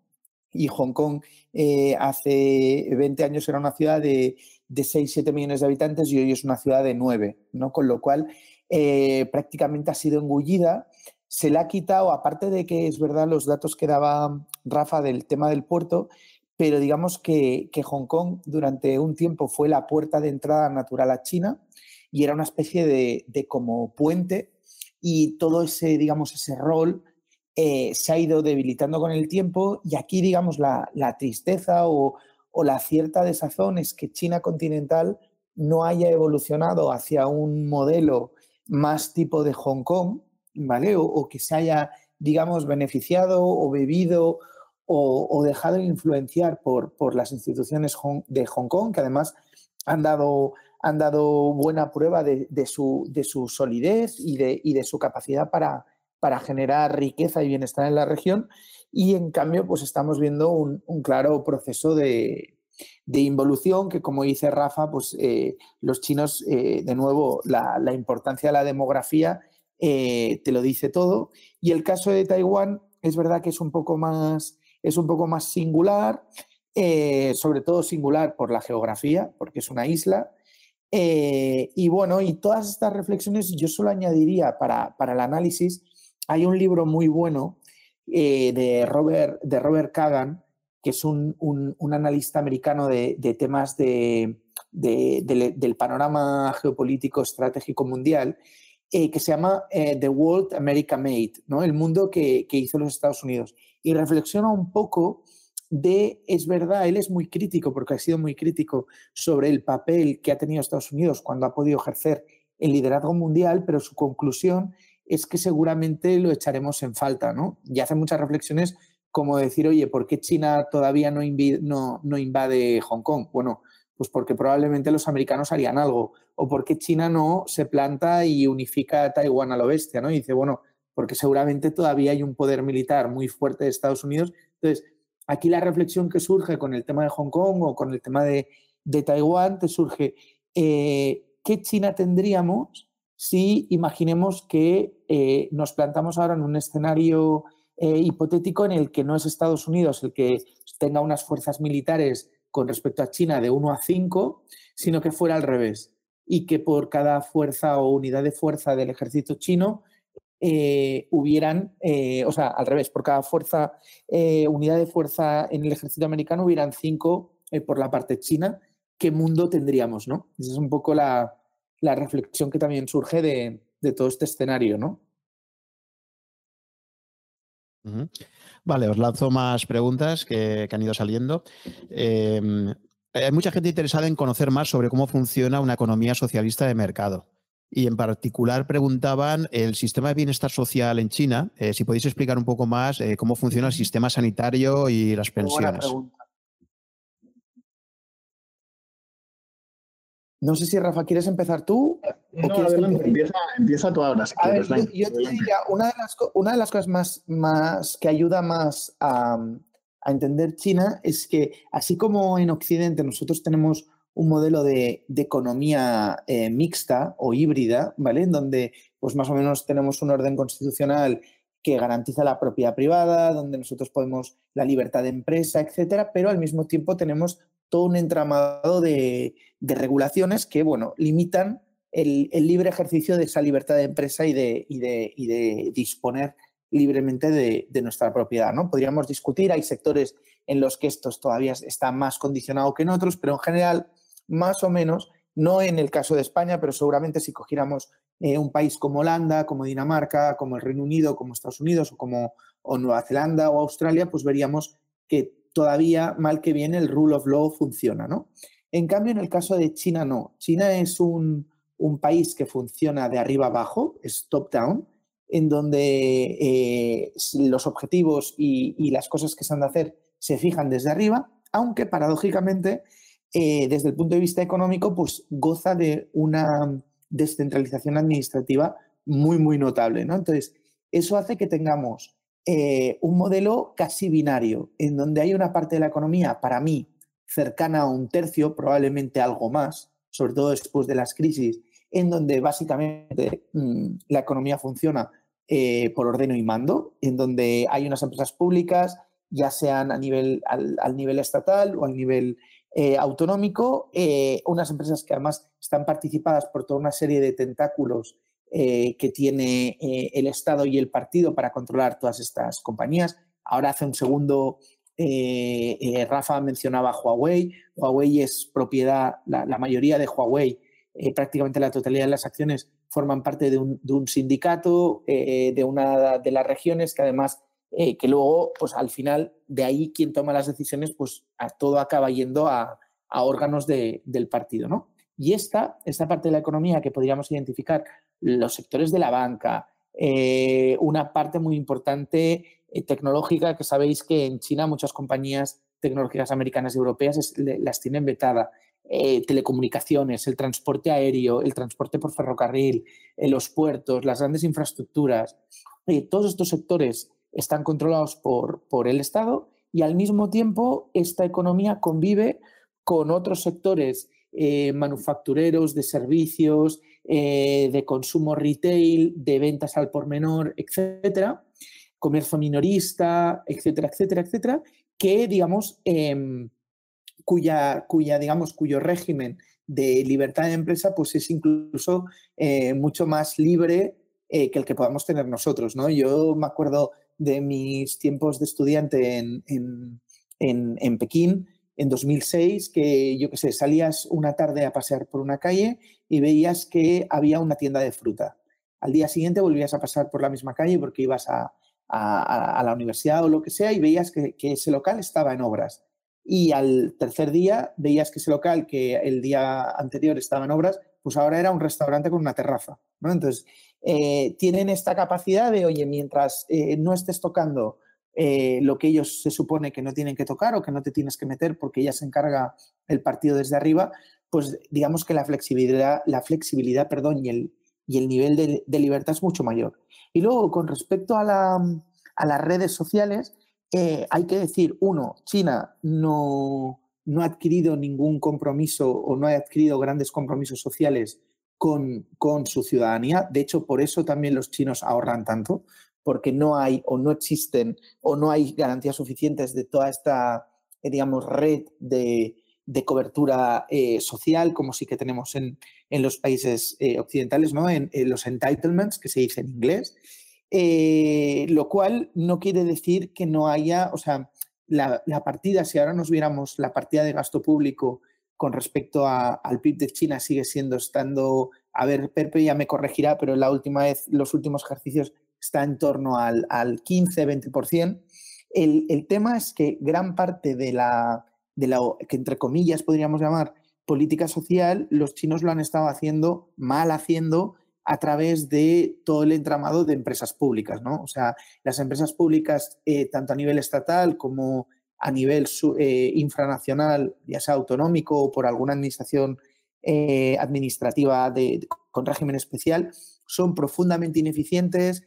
S2: Y Hong Kong eh, hace 20 años era una ciudad de, de 6-7 millones de habitantes y hoy es una ciudad de 9, ¿no? Con lo cual eh, prácticamente ha sido engullida. Se le ha quitado, aparte de que es verdad los datos que daba Rafa del tema del puerto, pero digamos que, Hong Kong durante un tiempo fue la puerta de entrada natural a China y era una especie de, como puente y todo ese, digamos, ese rol eh, se ha ido debilitando con el tiempo y aquí, digamos, la, tristeza o, la cierta desazón es que China continental no haya evolucionado hacia un modelo más tipo de Hong Kong, ¿vale? o que se haya, digamos, beneficiado o bebido o, dejado influenciar por, por las instituciones de Hong Kong, que además han dado, han dado buena prueba de, su, de su solidez y de, y de su capacidad para, para generar riqueza y bienestar en la región y en cambio pues estamos viendo un, claro proceso de, involución que como dice Rafa, pues eh, los chinos, eh, de nuevo, la, importancia de la demografía eh, te lo dice todo. Y el caso de Taiwán es verdad que es un poco más, es un poco más singular, sobre todo singular por la geografía, porque es una isla, y bueno, y todas estas reflexiones yo solo añadiría para, para el análisis hay un libro muy bueno eh, de, Robert, de Robert Kagan, que es un, analista americano de, temas de, del panorama geopolítico estratégico mundial, eh, que se llama eh, The World America Made, ¿no? el mundo que, que, hizo los Estados Unidos. Y reflexiona un poco de, es verdad, él es muy crítico, porque ha sido muy crítico sobre el papel que ha tenido Estados Unidos cuando ha podido ejercer el liderazgo mundial, pero su conclusión es que seguramente lo echaremos en falta, ¿no? Y hace muchas reflexiones como decir, oye, ¿por qué China todavía no, no, invade Hong Kong? Bueno, pues porque probablemente los americanos harían algo. O porque China no se planta y unifica a Taiwán a lo bestia, ¿no? Y dice, bueno, porque seguramente todavía hay un poder militar muy fuerte de Estados Unidos. Entonces, aquí la reflexión que surge con el tema de Hong Kong o con el tema de, Taiwán, te surge, eh, ¿qué China tendríamos si imaginemos que eh, nos plantamos ahora en un escenario eh, hipotético en el que no es Estados Unidos el que tenga unas fuerzas militares con respecto a China de 1 a 5, sino que fuera al revés y que por cada fuerza o unidad de fuerza del ejército chino eh, hubieran, o sea, al revés, por cada fuerza, unidad de fuerza en el ejército americano hubieran cinco por la parte china, ¿qué mundo tendríamos, no? Esa es un poco la, la reflexión que también surge de, todo este escenario, ¿no?
S1: Vale, os lanzo más preguntas que, han ido saliendo. Em, hay mucha gente interesada en conocer más sobre cómo funciona una economía socialista de mercado. Y en particular preguntaban el sistema de bienestar social en China, eh, si podéis explicar un poco más eh, cómo funciona el sistema sanitario y las pensiones.
S2: No sé si Rafa, ¿quieres empezar tú?
S3: No, adelante, empieza, empieza, tú ahora. Si
S2: quieres, yo, te diría, una de las, una de las cosas más, más que ayuda más a, a, entender China es que, así como en Occidente nosotros tenemos un modelo de, de economía eh, mixta o híbrida, ¿vale? En donde, pues más o menos tenemos un orden constitucional que garantiza la propiedad privada, donde nosotros podemos la libertad de empresa, etcétera, pero al mismo tiempo tenemos todo un entramado de, regulaciones que, bueno, limitan el, libre ejercicio de esa libertad de empresa y de, disponer libremente de, nuestra propiedad. ¿no? Podríamos discutir, hay sectores en los que esto todavía está más condicionado que en otros, pero en general, más o menos, no en el caso de España, pero seguramente si cogiéramos eh, un país como Holanda, como Dinamarca, como el Reino Unido, como Estados Unidos o como Nueva Zelanda o Australia, pues veríamos que todavía mal que bien el rule of law funciona, ¿no? En cambio, en el caso de China no. China es un, país que funciona de arriba abajo, es top-down, en donde eh, los objetivos y, las cosas que se han de hacer se fijan desde arriba, aunque paradójicamente, eh, desde el punto de vista económico, pues goza de una descentralización administrativa muy, muy notable, ¿no? Entonces, eso hace que tengamos eh, un modelo casi binario, en donde hay una parte de la economía, para mí, cercana a un tercio, probablemente algo más, sobre todo después de las crisis, en donde básicamente mm, la economía funciona eh, por ordeno y mando, en donde hay unas empresas públicas, ya sean a nivel, al, nivel estatal o al nivel eh, autonómico, unas empresas que además están participadas por toda una serie de tentáculos eh, que tiene eh, el Estado y el partido para controlar todas estas compañías. Ahora hace un segundo, eh, Rafa mencionaba Huawei. Huawei es propiedad, la, mayoría de Huawei, prácticamente la totalidad de las acciones forman parte de un, sindicato de una de las regiones que además que luego, pues al final, de ahí quien toma las decisiones, pues todo acaba yendo a, órganos del partido, ¿no? Y esta, esta parte de la economía que podríamos identificar los sectores de la banca, eh, una parte muy importante eh, tecnológica que sabéis que en China muchas compañías tecnológicas americanas y europeas las tienen vetada. eh, telecomunicaciones, el transporte aéreo, el transporte por ferrocarril, los puertos, las grandes infraestructuras. todos estos sectores están controlados por, por el Estado y al mismo tiempo esta economía convive con otros sectores manufactureros, de servicios, de consumo retail, de ventas al por menor, etcétera, comercio minorista, etcétera, etcétera, etcétera, que, digamos, em, cuya, cuya, digamos, cuyo régimen de libertad de empresa pues es incluso eh, mucho más libre eh, que el que podamos tener nosotros. ¿no? Yo me acuerdo de mis tiempos de estudiante en, en, en, Pekín, en 2006, que yo qué sé, salías una tarde a pasear por una calle y veías que había una tienda de fruta. Al día siguiente volvías a pasar por la misma calle porque ibas a, a, a la universidad o lo que sea y veías que, ese local estaba en obras y al tercer día veías que ese local que el día anterior estaba en obras, pues ahora era un restaurante con una terraza. ¿no? Entonces, eh, tienen esta capacidad de, oye, mientras eh, no estés tocando eh, lo que ellos se supone que no tienen que tocar o que no te tienes que meter porque ya se encarga el partido desde arriba, pues digamos que la flexibilidad, la flexibilidad perdón, y, el, y el nivel de, libertad es mucho mayor. Y luego, con respecto a las redes sociales, eh, hay que decir, uno, China no, no, ha adquirido ningún compromiso o no ha adquirido grandes compromisos sociales con, con, su ciudadanía. De hecho, por eso también los chinos ahorran tanto, porque no hay o no existen o no hay garantías suficientes de toda esta, eh, digamos, red de, de cobertura eh, social, como sí que tenemos en, en los países occidentales, ¿no? En, en, los entitlements, que se dice en inglés. Eh, lo cual no quiere decir que no haya, o sea, la, partida, si ahora nos viéramos la partida de gasto público con respecto al PIB de China sigue siendo estando, a ver, Perpe ya me corregirá, pero la última vez, los últimos ejercicios está en torno al, al 15-20%. El, el, tema es que gran parte de la, de la, que entre comillas podríamos llamar política social, los chinos lo han estado haciendo, mal haciendo, a través de todo el entramado de empresas públicas, ¿no? O sea, las empresas públicas, eh, tanto a nivel estatal como a nivel eh, infranacional, ya sea autonómico o por alguna administración eh, administrativa de, con régimen especial, son profundamente ineficientes,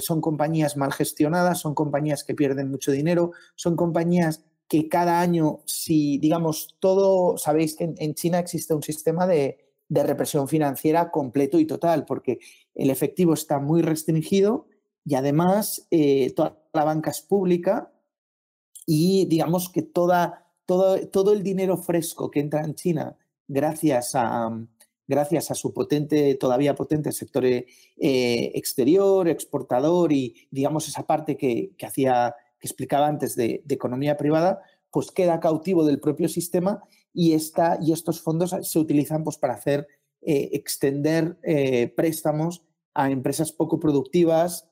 S2: son compañías mal gestionadas, son compañías que pierden mucho dinero, son compañías que cada año, si digamos todo, sabéis que en China existe un sistema de, de represión financiera completo y total, porque el efectivo está muy restringido y además eh, toda la banca es pública y digamos que toda, todo, todo el dinero fresco que entra en China gracias a, gracias a su potente, todavía potente sector eh, exterior, exportador y digamos esa parte que, que hacía, que explicaba antes de, economía privada, pues queda cautivo del propio sistema y, y estos fondos se utilizan pues, para hacer eh, extender eh, préstamos a empresas poco productivas,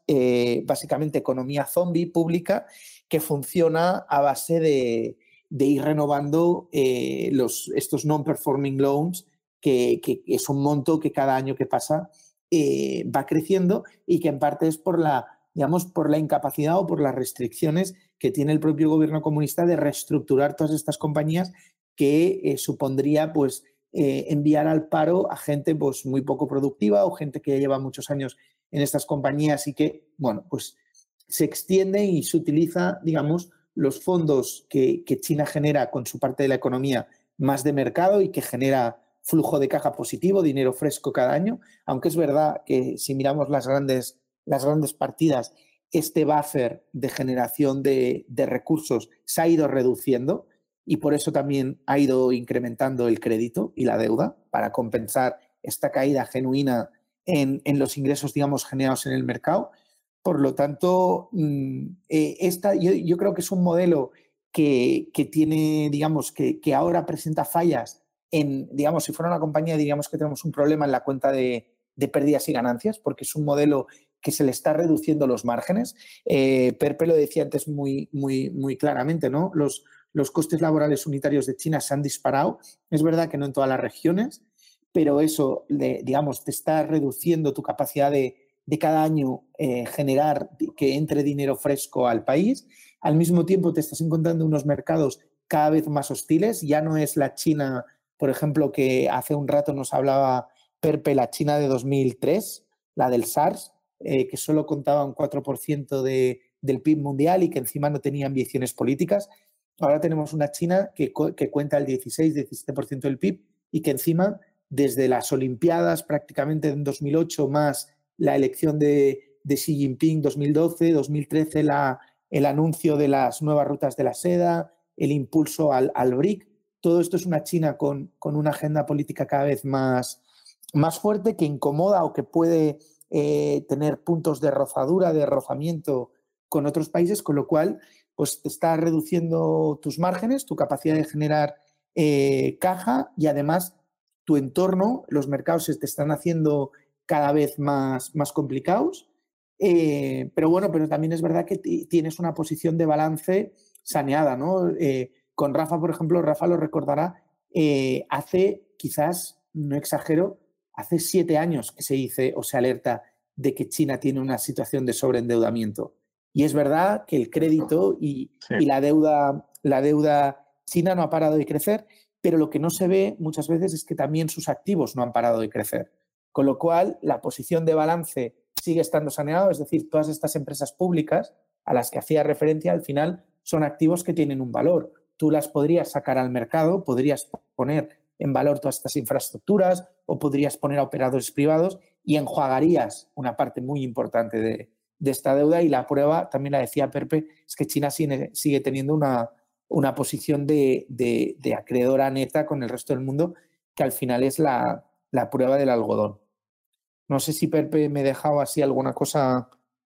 S2: básicamente economía zombie pública, que funciona a base de, de ir renovando los, estos non-performing loans, que, es un monto que cada año que pasa va creciendo y que en parte es por la, digamos, por la incapacidad o por las restricciones que tiene el propio gobierno comunista de reestructurar todas estas compañías que eh, supondría pues eh, enviar al paro a gente pues muy poco productiva o gente que ya lleva muchos años en estas compañías y que, bueno, pues se extiende y se utiliza, digamos, los fondos que China genera con su parte de la economía más de mercado y que genera flujo de caja positivo, dinero fresco cada año, aunque es verdad que si miramos las grandes, las grandes partidas, este buffer de generación de, de recursos se ha ido reduciendo y por eso también ha ido incrementando el crédito y la deuda para compensar esta caída genuina en, en los ingresos, digamos, generados en el mercado. Por lo tanto, mm, eh, esta, yo, yo, creo que es un modelo que, que tiene, digamos, que, que, ahora presenta fallas en, digamos, si fuera una compañía, diríamos que tenemos un problema en la cuenta de, pérdidas y ganancias, porque es un modelo que se le está reduciendo los márgenes. Eh, Perpe lo decía antes muy, muy, muy claramente, ¿no? Los, los costes laborales unitarios de China se han disparado. Es verdad que no en todas las regiones, pero eso, digamos, te está reduciendo tu capacidad de, de cada año eh, generar que entre dinero fresco al país. Al mismo tiempo te estás encontrando unos mercados cada vez más hostiles. Ya no es la China por ejemplo, que hace un rato nos hablaba Perpe, la China de 2003, la del SARS, eh, que solo contaba un 4% de, del PIB mundial y que encima no tenía ambiciones políticas. Ahora tenemos una China que, que cuenta el 16-17% del PIB y que encima, desde las Olimpiadas prácticamente en 2008, más la elección de, de Xi Jinping 2012, 2013 la, el anuncio de las nuevas rutas de la seda, el impulso al, al BRIC. Todo esto es una China con, con, una agenda política cada vez más, más fuerte que incomoda o que puede eh, tener puntos de rozadura, de rozamiento con otros países, con lo cual pues, te está reduciendo tus márgenes, tu capacidad de generar eh, caja y además tu entorno, los mercados se te están haciendo cada vez más, más complicados eh, pero bueno, pero también es verdad que tienes una posición de balance saneada, ¿no? Con Rafa, por ejemplo, Rafa lo recordará, eh, hace quizás, no exagero, hace siete años que se dice o se alerta de que China tiene una situación de sobreendeudamiento. Y es verdad que el crédito y, y la, deuda, la deuda china no ha parado de crecer, pero lo que no se ve muchas veces es que también sus activos no han parado de crecer. Con lo cual, la posición de balance sigue estando saneado, es decir, todas estas empresas públicas a las que hacía referencia al final son activos que tienen un valor. Tú las podrías sacar al mercado, podrías poner en valor todas estas infraestructuras o podrías poner a operadores privados y enjuagarías una parte muy importante de, esta deuda y la prueba, también la decía Perpe, es que China sigue, teniendo una, una posición de, acreedora neta con el resto del mundo que al final es la prueba del algodón. No sé si Perpe me dejaba así alguna cosa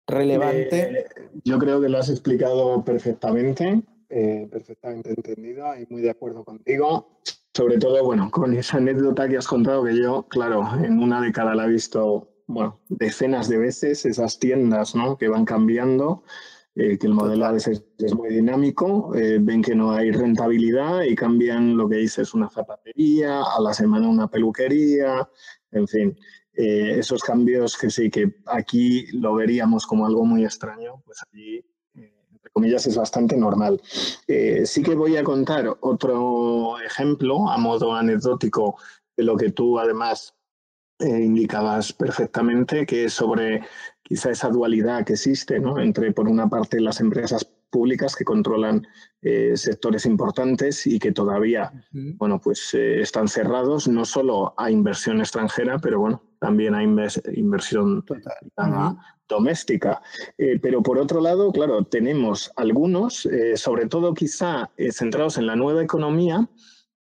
S2: relevante.
S3: Eh, yo creo que lo has explicado perfectamente, eh, perfectamente entendido y muy de acuerdo contigo. Sobre todo, bueno, con esa anécdota que has contado, que yo, claro, en una década la he visto, bueno, decenas de veces, esas tiendas, ¿no? Que van cambiando, eh, que el modelo a veces es muy dinámico, ven que no hay rentabilidad y cambian lo que dices, una zapatería, a la semana una peluquería, en fin. Eh, esos cambios que sí, que aquí lo veríamos como algo muy extraño, pues allí, eh, comillas, es bastante normal. Eh, sí que voy a contar otro ejemplo a modo anecdótico de lo que tú además indicabas perfectamente, que es sobre quizá esa dualidad que existe ¿no? entre, por una parte, las empresas públicas que controlan eh, sectores importantes y que todavía bueno, pues, eh, están cerrados, no solo a inversión extranjera, pero bueno, también a inversión doméstica. Eh, pero por otro lado, claro, tenemos algunos, sobre todo quizá centrados en la nueva economía,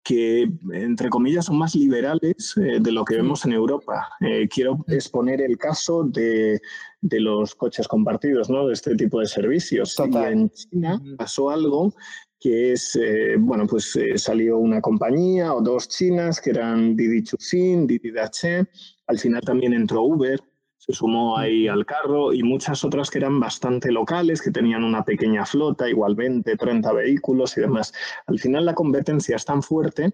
S3: que, entre comillas, son más liberales eh, de lo que vemos en Europa. Eh, quiero exponer el caso de, de, los coches compartidos, ¿no? de este tipo de servicios. Y en China pasó algo que es, eh, bueno, pues salió una compañía o dos chinas que eran Didi Chuxin, Didi Dache, al final también entró Uber, se sumó ahí al carro y muchas otras que eran bastante locales, que tenían una pequeña flota, igual 20, 30 vehículos y demás. Al final la competencia es tan fuerte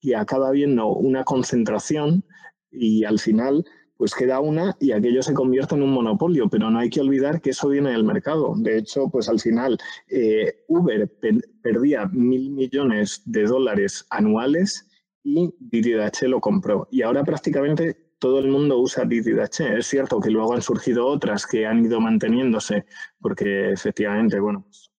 S3: que acaba habiendo una concentración y al final pues queda una y aquello se convierte en un monopolio, pero no hay que olvidar que eso viene del mercado. De hecho, pues al final eh, Uber perdía mil millones de dólares anuales y Didi lo compró. Y ahora prácticamente todo el mundo usa DidiDH. Es cierto que luego han surgido otras que han ido manteniéndose, porque efectivamente, bueno, pues,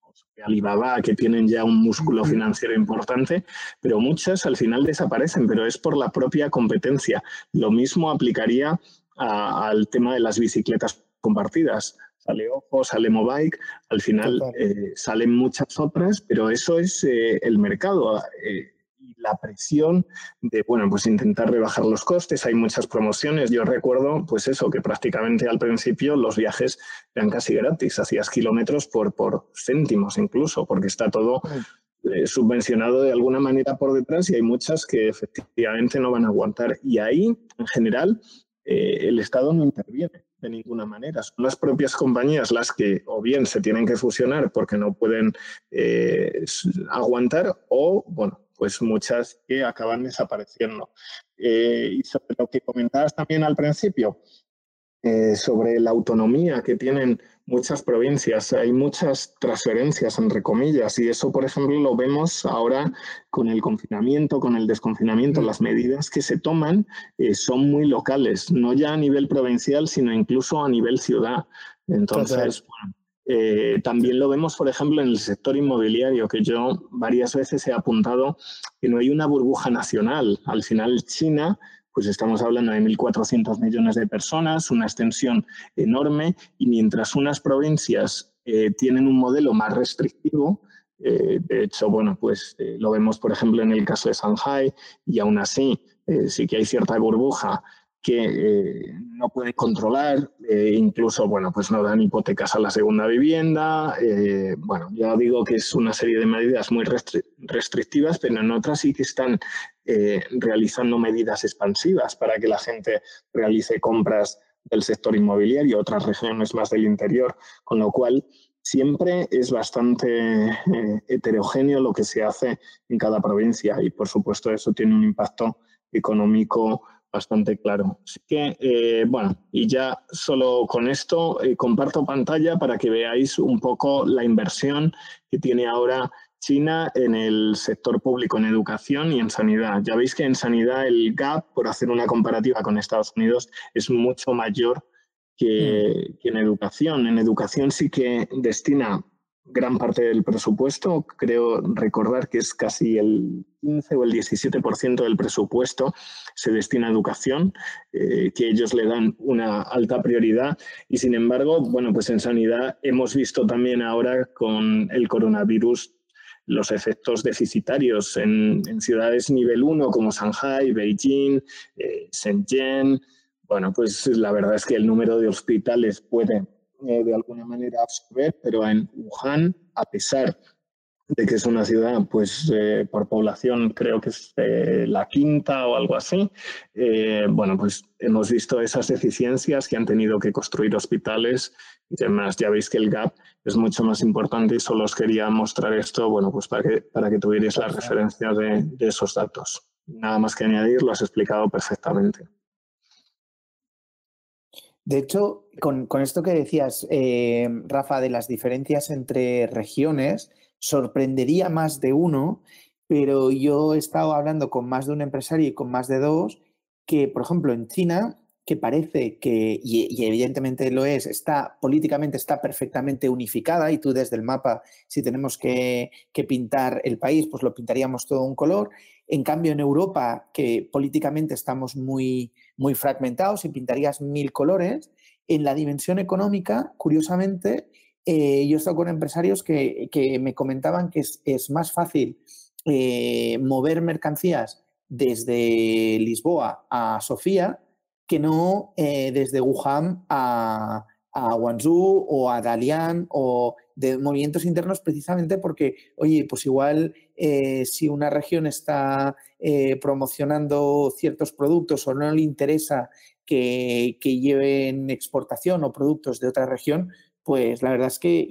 S3: Alibaba, que tienen ya un músculo financiero importante, pero muchas al final desaparecen, pero es por la propia competencia. Lo mismo aplicaría al tema de las bicicletas compartidas. Sale Ojo, sale Mobike, al final eh, salen muchas otras, pero eso es eh, el mercado. Eh, la presión de, bueno, pues intentar rebajar los costes. Hay muchas promociones. Yo recuerdo, pues eso, que prácticamente al principio los viajes eran casi gratis. Hacías kilómetros por, por céntimos incluso, porque está todo eh, subvencionado de alguna manera por detrás y hay muchas que efectivamente no van a aguantar. Y ahí, en general, eh, el Estado no interviene de ninguna manera. Son las propias compañías las que o bien se tienen que fusionar porque no pueden eh, aguantar o, bueno, pues muchas que acaban desapareciendo. Eh, y sobre lo que comentabas también al principio, eh, sobre la autonomía que tienen muchas provincias. Hay muchas transferencias, entre comillas, y eso, por ejemplo, lo vemos ahora con el confinamiento, con el desconfinamiento. Mm. Las medidas que se toman eh, son muy locales, no ya a nivel provincial, sino incluso a nivel ciudad. Entonces, eh, también lo vemos, por ejemplo, en el sector inmobiliario, que yo varias veces he apuntado que no hay una burbuja nacional. Al final, China pues estamos hablando de 1.400 millones de personas, una extensión enorme, y mientras unas provincias eh, tienen un modelo más restrictivo, eh, de hecho, bueno, pues eh, lo vemos, por ejemplo, en el caso de Shanghai, y aún así sí que hay cierta burbuja que eh, no puede controlar, eh, incluso, bueno, pues no dan hipotecas a la segunda vivienda. Eh, bueno, ya digo que es una serie de medidas muy restrictivas, pero en otras sí que están realizando medidas expansivas para que la gente realice compras del sector inmobiliario, otras regiones más del interior, con lo cual siempre es bastante heterogéneo lo que se hace en cada provincia y, por supuesto, eso tiene un impacto económico bastante claro. Así que, eh, bueno, y ya solo con esto eh, comparto pantalla para que veáis un poco la inversión que tiene ahora China en el sector público, en educación y en sanidad. Ya veis que en sanidad el gap, por hacer una comparativa con Estados Unidos, es mucho mayor que, mm. que en educación. En educación sí que destina gran parte del presupuesto. Creo recordar que es casi el 15 o el 17% del presupuesto se destina a educación, eh, que ellos le dan una alta prioridad. Y sin embargo, bueno, pues en sanidad hemos visto también ahora con el coronavirus los efectos deficitarios en, ciudades nivel 1 como Shanghai, Beijing, eh, Shenzhen. Bueno, pues la verdad es que el número de hospitales puede eh, de alguna manera absorber, pero en Wuhan, a pesar de que es una ciudad, pues eh, por población creo que es eh, la quinta o algo así, bueno, pues hemos visto esas deficiencias que han tenido que construir hospitales y demás. Ya veis que el gap es mucho más importante y solo os quería mostrar esto, bueno, pues para que, para que tuvierais la referencia de, de esos datos. Nada más que añadir, lo has explicado perfectamente.
S2: De hecho, con, esto que decías, eh, Rafa, de las diferencias entre regiones, sorprendería más de uno, pero yo he estado hablando con más de un empresario y con más de dos, que, por ejemplo, en China, que parece que, y, evidentemente lo es, está políticamente está perfectamente unificada y tú desde el mapa, si tenemos que, que pintar el país, pues lo pintaríamos todo un color. En cambio, en Europa, que políticamente estamos muy, muy fragmentados y pintarías mil colores. En la dimensión económica, curiosamente, eh, yo he estado con empresarios que, me comentaban que es, más fácil eh, mover mercancías desde Lisboa a Sofía que no eh, desde Wuhan a, a Guangzhou o a Dalian o de movimientos internos precisamente porque, oye, pues igual eh, si una región está eh, promocionando ciertos productos o no le interesa que, lleven exportación o productos de otra región, pues la verdad es que,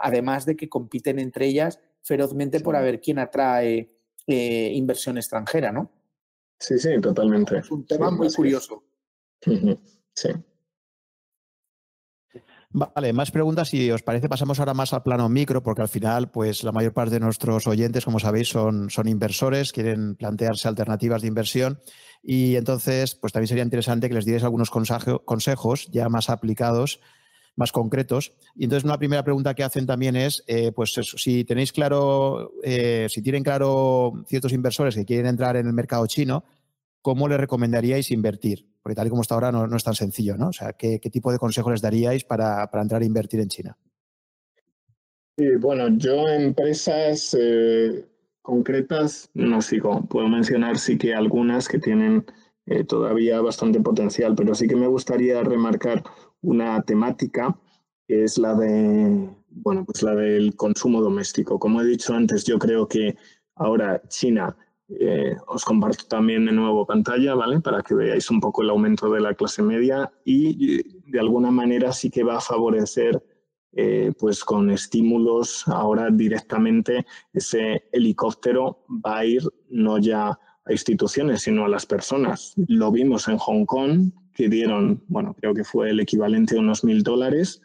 S2: además de que compiten entre ellas ferozmente por a ver quién atrae eh, inversión extranjera, ¿no?
S3: Sí, sí, totalmente.
S2: Es un tema muy curioso.
S3: Sí.
S1: Vale, más preguntas. Si os parece, pasamos ahora más al plano micro, porque al final, pues la mayor parte de nuestros oyentes, como sabéis, son, son inversores, quieren plantearse alternativas de inversión. Y entonces, pues también sería interesante que les dierais algunos consejos ya más aplicados, más concretos. Y entonces, una primera pregunta que hacen también es: eh, pues si tenéis claro, eh, si tienen claro ciertos inversores que quieren entrar en el mercado chino, ¿cómo les recomendaríais invertir? Porque tal y como está ahora no, es tan sencillo, ¿no? O sea, ¿qué, tipo de consejos les daríais para, entrar a invertir en China?
S3: Sí, bueno, yo empresas eh, concretas no sigo. Puedo mencionar sí que algunas que tienen eh, todavía bastante potencial, pero sí que me gustaría remarcar una temática que es la de, bueno, pues la del consumo doméstico. Como he dicho antes, yo creo que ahora China eh, os comparto también de nuevo pantalla, ¿vale? Para que veáis un poco el aumento de la clase media y de alguna manera sí que va a favorecer, eh, pues con estímulos ahora directamente ese helicóptero va a ir no ya a instituciones, sino a las personas. Lo vimos en Hong Kong, que dieron, bueno, creo que fue el equivalente a unos mil dólares.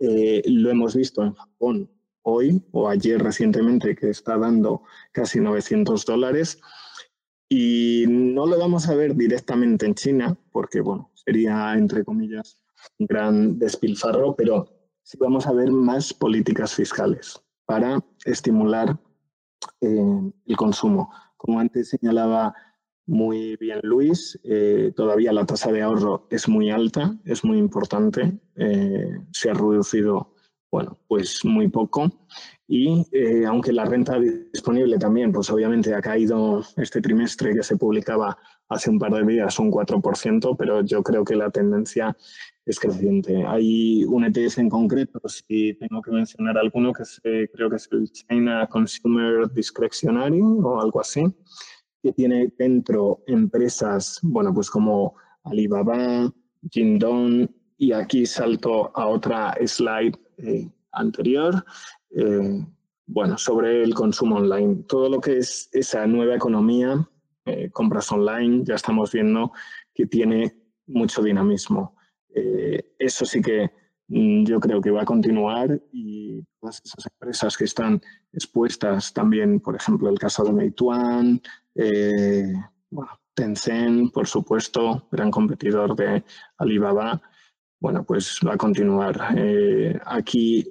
S3: Eh, lo hemos visto en Japón hoy o ayer recientemente que está dando casi 900 dólares. Y no lo vamos a ver directamente en China, porque bueno, sería, entre comillas, un gran despilfarro, pero sí vamos a ver más políticas fiscales para estimular eh, el consumo. Como antes señalaba muy bien Luis, eh, todavía la tasa de ahorro es muy alta, es muy importante, eh, se ha reducido bueno, pues muy poco. Y eh, aunque la renta disponible también, pues obviamente ha caído este trimestre que se publicaba hace un par de días un 4%, pero yo creo que la tendencia es creciente. Hay un ETF en concreto, si tengo que mencionar alguno, que creo que es el China Consumer Discretionary o algo así, que tiene dentro empresas, bueno, pues como Alibaba, Jingdong, y aquí salto a otra slide eh, anterior, eh, bueno, sobre el consumo online. Todo lo que es esa nueva economía, eh, compras online, ya estamos viendo que tiene mucho dinamismo. eso sí que mm, yo creo que va a continuar y todas esas empresas que están expuestas también, por ejemplo, el caso de Meituan, bueno, Tencent, por supuesto, gran competidor de Alibaba, bueno, pues va a continuar. Eh, aquí,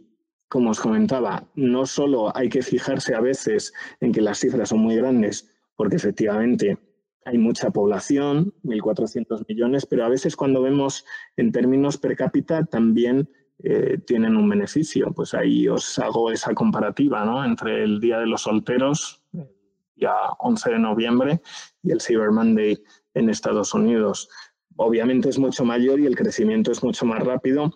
S3: como os comentaba, no solo hay que fijarse a veces en que las cifras son muy grandes, porque efectivamente hay mucha población, 1.400 millones, pero a veces cuando vemos en términos per cápita también eh, tienen un beneficio. Pues ahí os hago esa comparativa ¿no? entre el Día de los Solteros, ya 11 de noviembre, y el Cyber Monday en Estados Unidos obviamente es mucho mayor y el crecimiento es mucho más rápido.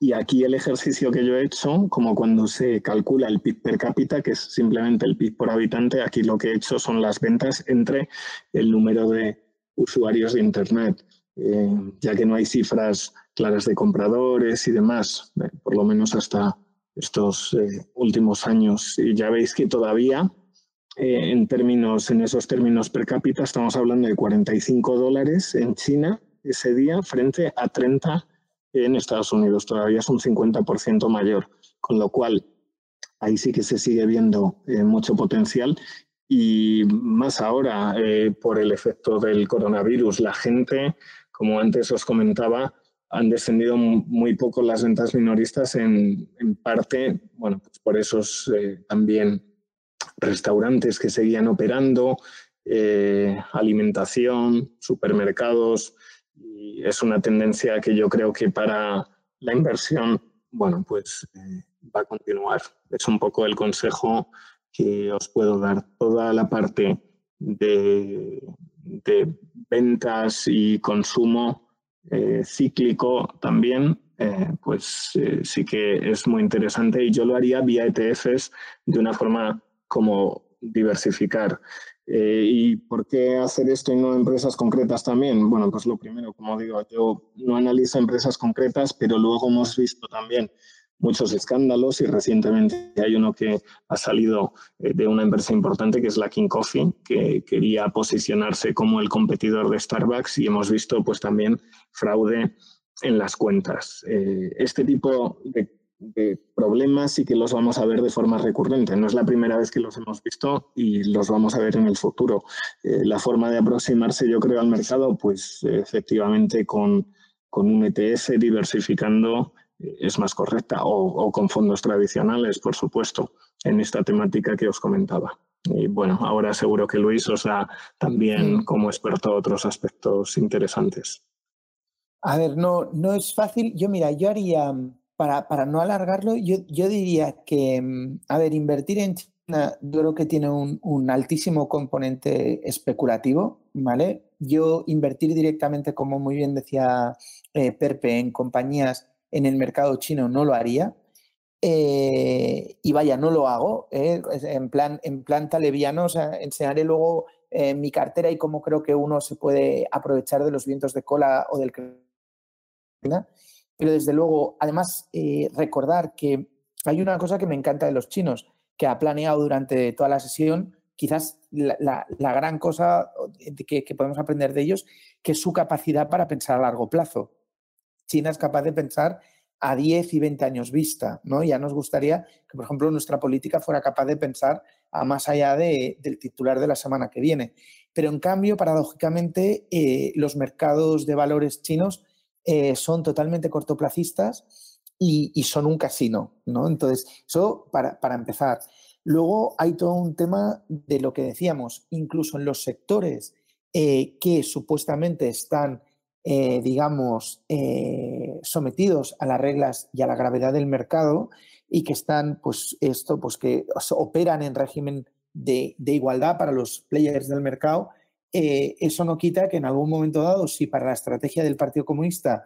S3: Y aquí el ejercicio que yo he hecho, como cuando se calcula el PIB per cápita, que es simplemente el PIB por habitante, aquí lo que he hecho son las ventas entre el número de usuarios de Internet, eh, ya que no hay cifras claras de compradores y demás, eh, por lo menos hasta estos eh, últimos años. Y ya veis que todavía eh, en términos, en esos términos per cápita, estamos hablando de 45 dólares en China ese día frente a 30 en Estados Unidos. Todavía es un 50% mayor, con lo cual ahí sí que se sigue viendo eh, mucho potencial y más ahora eh, por el efecto del coronavirus. La gente, como antes os comentaba, han descendido muy poco las ventas minoristas en, en parte, bueno, pues por esos también restaurantes que seguían operando, eh, alimentación, supermercados. Y es una tendencia que yo creo que para la inversión, bueno, pues eh, va a continuar. Es un poco el consejo que os puedo dar. Toda la parte de, ventas y consumo eh, cíclico también, pues sí que es muy interesante y yo lo haría vía ETFs de una forma como diversificar. Eh, ¿Y por qué hacer esto y no empresas concretas también? Bueno, pues lo primero, como digo, yo no analizo empresas concretas, pero luego hemos visto también muchos escándalos y recientemente hay uno que ha salido eh, de una empresa importante que es la King Coffee, que quería posicionarse como el competidor de Starbucks y hemos visto pues también fraude en las cuentas. Eh, este tipo de de problemas y que los vamos a ver de forma recurrente. No es la primera vez que los hemos visto y los vamos a ver en el futuro. Eh, la forma de aproximarse, yo creo, al mercado, pues efectivamente con, con un ETF diversificando eh, es más correcta o, con fondos tradicionales, por supuesto, en esta temática que os comentaba. Y bueno, ahora seguro que Luis os da también como experto otros aspectos interesantes.
S2: A ver, no, no es fácil. Yo, mira, yo haría para, no alargarlo, yo, diría que, mm, a ver, invertir en China yo creo que tiene un, altísimo componente especulativo, ¿vale? Yo invertir directamente, como muy bien decía eh, Perpe, en compañías en el mercado chino no lo haría. Eh, y vaya, no lo hago, ¿eh? en, plan, en plan taleviano, o sea, enseñaré luego mi cartera y cómo creo que uno se puede aprovechar de los vientos de cola o del pero desde luego, además, eh, recordar que hay una cosa que me encanta de los chinos, que ha planeado durante toda la sesión quizás la, gran cosa que, que, podemos aprender de ellos, que es su capacidad para pensar a largo plazo. China es capaz de pensar a 10 y 20 años vista, ¿no? Ya nos gustaría que, por ejemplo, nuestra política fuera capaz de pensar a más allá del titular de la semana que viene. Pero en cambio, paradójicamente, eh, los mercados de valores chinos eh, son totalmente cortoplacistas y, son un casino, ¿no? Entonces, eso para, empezar. Luego hay todo un tema de lo que decíamos, incluso en los sectores eh, que supuestamente están eh, digamos, sometidos a las reglas y a la gravedad del mercado y que están, pues, esto, pues, que operan en régimen de, igualdad para los players del mercado, eh, eso no quita que en algún momento dado, si para la estrategia del Partido Comunista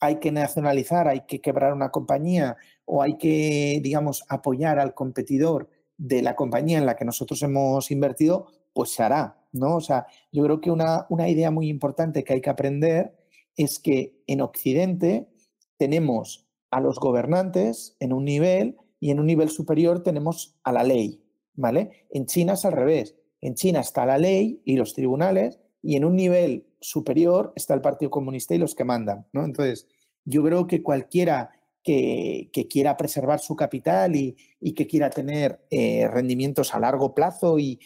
S2: hay que nacionalizar, hay que quebrar una compañía o hay que, digamos, apoyar al competidor de la compañía en la que nosotros hemos invertido, pues se hará, ¿no? O sea, yo creo que una, una idea muy importante que hay que aprender es que en Occidente tenemos a los gobernantes en un nivel y en un nivel superior tenemos a la ley, ¿vale? En China es al revés. En China está la ley y los tribunales y en un nivel superior está el Partido Comunista y los que mandan, ¿no? Entonces, yo creo que cualquiera que, quiera preservar su capital y, que quiera tener eh, rendimientos a largo plazo y,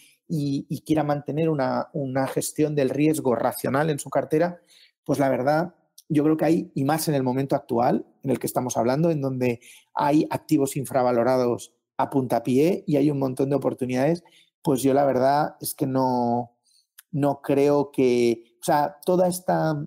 S2: quiera mantener una, una, gestión del riesgo racional en su cartera, pues la verdad, yo creo que hay, y más en el momento actual en el que estamos hablando, en donde hay activos infravalorados a puntapié y hay un montón de oportunidades, pues yo la verdad es que no, no creo que, o sea, toda esta,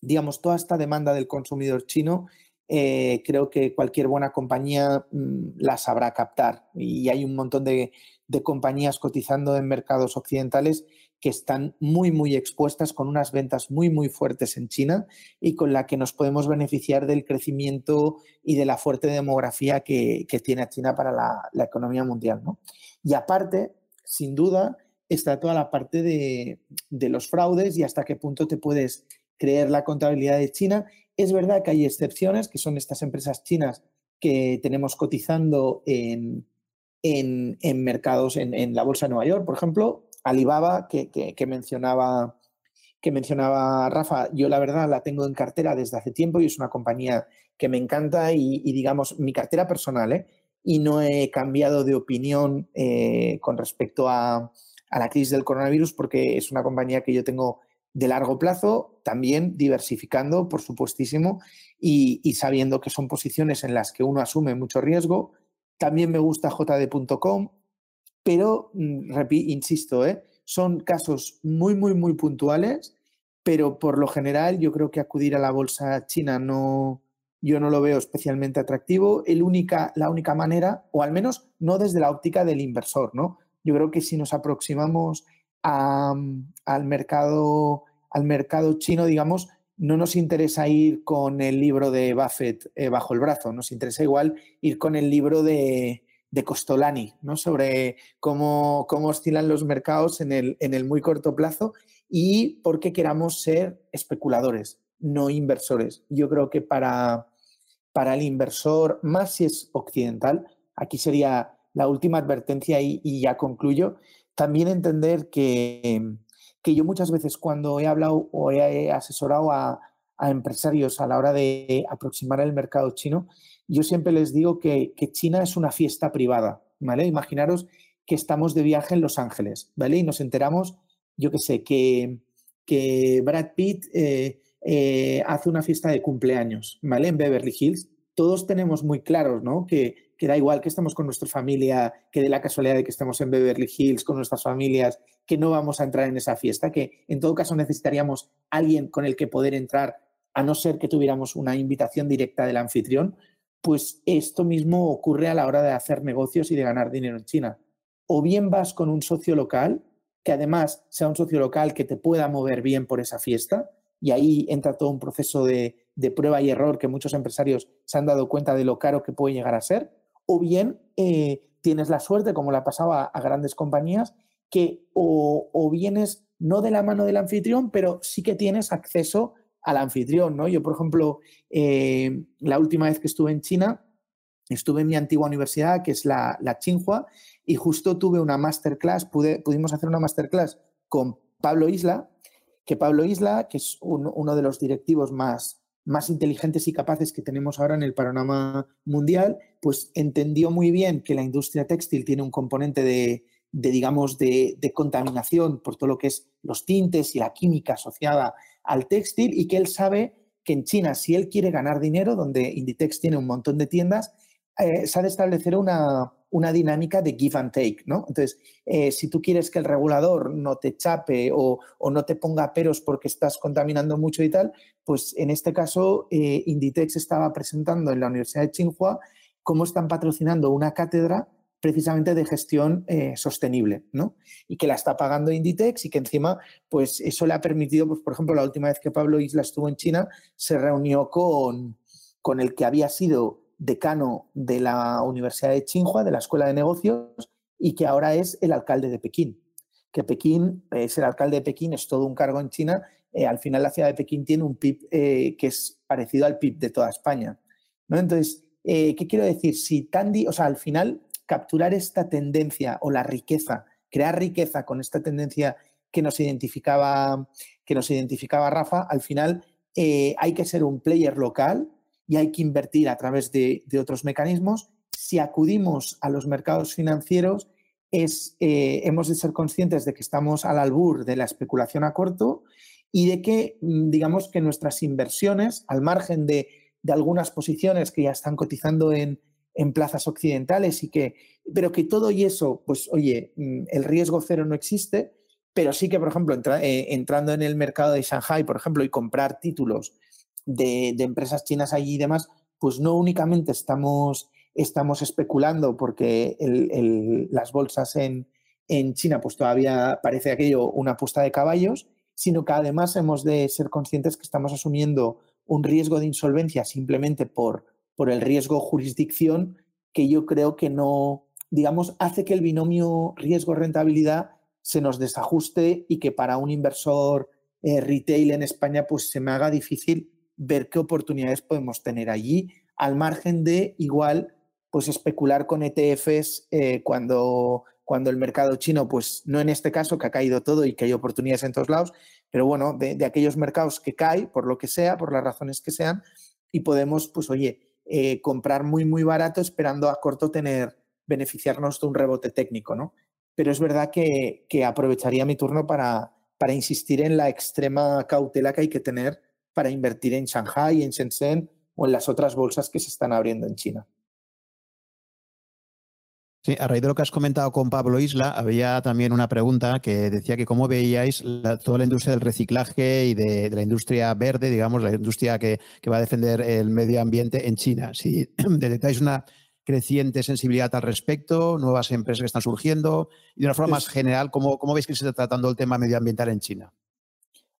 S2: digamos, toda esta demanda del consumidor chino, eh, creo que cualquier buena compañía mm, la sabrá captar. Y hay un montón de, de compañías cotizando en mercados occidentales que están muy, muy expuestas con unas ventas muy, muy fuertes en China y con la que nos podemos beneficiar del crecimiento y de la fuerte demografía que, tiene China para la, economía mundial. ¿no? Y aparte, sin duda, está toda la parte de, los fraudes y hasta qué punto te puedes creer la contabilidad de China. Es verdad que hay excepciones, que son estas empresas chinas que tenemos cotizando en, en, mercados, en, la Bolsa de Nueva York, por ejemplo, Alibaba, que, mencionaba, que mencionaba Rafa, yo la verdad la tengo en cartera desde hace tiempo y es una compañía que me encanta y, digamos, mi cartera personal, ¿eh? Y no he cambiado de opinión eh, con respecto a, la crisis del coronavirus porque es una compañía que yo tengo de largo plazo, también diversificando, por supuestísimo, y, y, sabiendo que son posiciones en las que uno asume mucho riesgo. También me gusta jd.com, pero, mm, insisto, ¿eh? son casos muy, muy, muy puntuales, pero por lo general yo creo que acudir a la bolsa china no, yo no lo veo especialmente atractivo. El única, la única manera, o al menos no desde la óptica del inversor, ¿no? Yo creo que si nos aproximamos al, mercado, al mercado chino, digamos, no nos interesa ir con el libro de Buffett eh, bajo el brazo, nos interesa igual ir con el libro de, de Costolani, ¿no? sobre cómo, cómo oscilan los mercados en el, en el, muy corto plazo y por qué queramos ser especuladores, no inversores. Yo creo que para, para el inversor, más si es occidental, aquí sería la última advertencia y, ya concluyo, también entender que, que, yo muchas veces cuando he hablado o he asesorado a, empresarios a la hora de aproximar el mercado chino, yo siempre les digo que, China es una fiesta privada, ¿vale? Imaginaros que estamos de viaje en Los Ángeles, ¿vale? Y nos enteramos, yo qué sé, que, que Brad Pitt eh, eh, hace una fiesta de cumpleaños, ¿vale? En Beverly Hills. Todos tenemos muy claros, ¿no? Que, que da igual que estemos con nuestra familia, que de la casualidad de que estemos en Beverly Hills con nuestras familias, que no vamos a entrar en esa fiesta, que en todo caso necesitaríamos alguien con el que poder entrar, a no ser que tuviéramos una invitación directa del anfitrión, pues esto mismo ocurre a la hora de hacer negocios y de ganar dinero en China. O bien vas con un socio local, que además sea un socio local que te pueda mover bien por esa fiesta, y ahí entra todo un proceso de, prueba y error que muchos empresarios se han dado cuenta de lo caro que puede llegar a ser, o bien eh, tienes la suerte, como la pasaba a, grandes compañías, que o, o vienes no de la mano del anfitrión, pero sí que tienes acceso al anfitrión, ¿no? Yo, por ejemplo, eh, la última vez que estuve en China, estuve en mi antigua universidad, que es la, la Tsinghua, y justo tuve una masterclass, pude, pudimos hacer una masterclass con Pablo Isla, que Pablo Isla, que es uno de los directivos más, más inteligentes y capaces que tenemos ahora en el panorama mundial, pues entendió muy bien que la industria textil tiene un componente de, digamos, de, de, contaminación por todo lo que es los tintes y la química asociada al textil y que él sabe que en China, si él quiere ganar dinero, donde Inditex tiene un montón de tiendas, eh, se ha de establecer una, una, dinámica de give and take, ¿no? Entonces, eh, si tú quieres que el regulador no te chape o, no te ponga peros porque estás contaminando mucho y tal, pues en este caso eh, Inditex estaba presentando en la Universidad de Tsinghua cómo están patrocinando una cátedra precisamente de gestión eh, sostenible, ¿no? Y que la está pagando Inditex y que encima, pues eso le ha permitido, pues por ejemplo, la última vez que Pablo Isla estuvo en China, se reunió con, con el que había sido decano de la Universidad de Tsinghua, de la Escuela de Negocios, y que ahora es el alcalde de Pekín. Que Pekín, es el alcalde de Pekín, es todo un cargo en China. Eh, al final la ciudad de Pekín tiene un PIB eh, que es parecido al PIB de toda España. Entonces, eh, ¿qué quiero decir? Si Tandy, o sea, al final capturar esta tendencia o la riqueza, crear riqueza con esta tendencia que nos identificaba, que nos identificaba Rafa, al final hay que ser un player local y hay que invertir a través de, otros mecanismos. Si acudimos a los mercados financieros, es, eh, hemos de ser conscientes de que estamos al albur de la especulación a corto y de que, mm, digamos, que nuestras inversiones, al margen de, algunas posiciones que ya están cotizando en, plazas occidentales y que, pero que todo y eso, pues oye, mm, el riesgo cero no existe, pero sí que, por ejemplo, eh, entrando en el mercado de Shanghai, por ejemplo, y comprar títulos de, empresas chinas allí y demás, pues no únicamente estamos, estamos especulando porque las bolsas en, China pues todavía parece aquello una apuesta de caballos, sino que además hemos de ser conscientes que estamos asumiendo un riesgo de insolvencia simplemente por, por el riesgo jurisdicción que yo creo que no, digamos, hace que el binomio riesgo-rentabilidad se nos desajuste y que para un inversor eh, retail en España pues se me haga difícil ver qué oportunidades podemos tener allí, al margen de igual pues especular con ETFs eh, cuando, cuando el mercado chino, pues no en este caso que ha caído todo y que hay oportunidades en todos lados, pero bueno, de, aquellos mercados que cae por lo que sea, por las razones que sean, y podemos, pues oye, eh, comprar muy, muy barato esperando a corto tener, beneficiarnos de un rebote técnico, ¿no? Pero es verdad que, que aprovecharía mi turno para, para insistir en la extrema cautela que hay que tener para invertir en Shanghai, en Shenzhen o en las otras bolsas que se están abriendo en China.
S1: Sí, a raíz de lo que has comentado con Pablo Isla, había también una pregunta que decía que cómo veíais toda la industria del reciclaje y de, la industria verde, digamos, la industria que, va a defender el medio ambiente en China. Si detectáis una creciente sensibilidad al respecto, nuevas empresas que están surgiendo y de una forma más general, ¿cómo, cómo veis que se está tratando el tema medioambiental en China?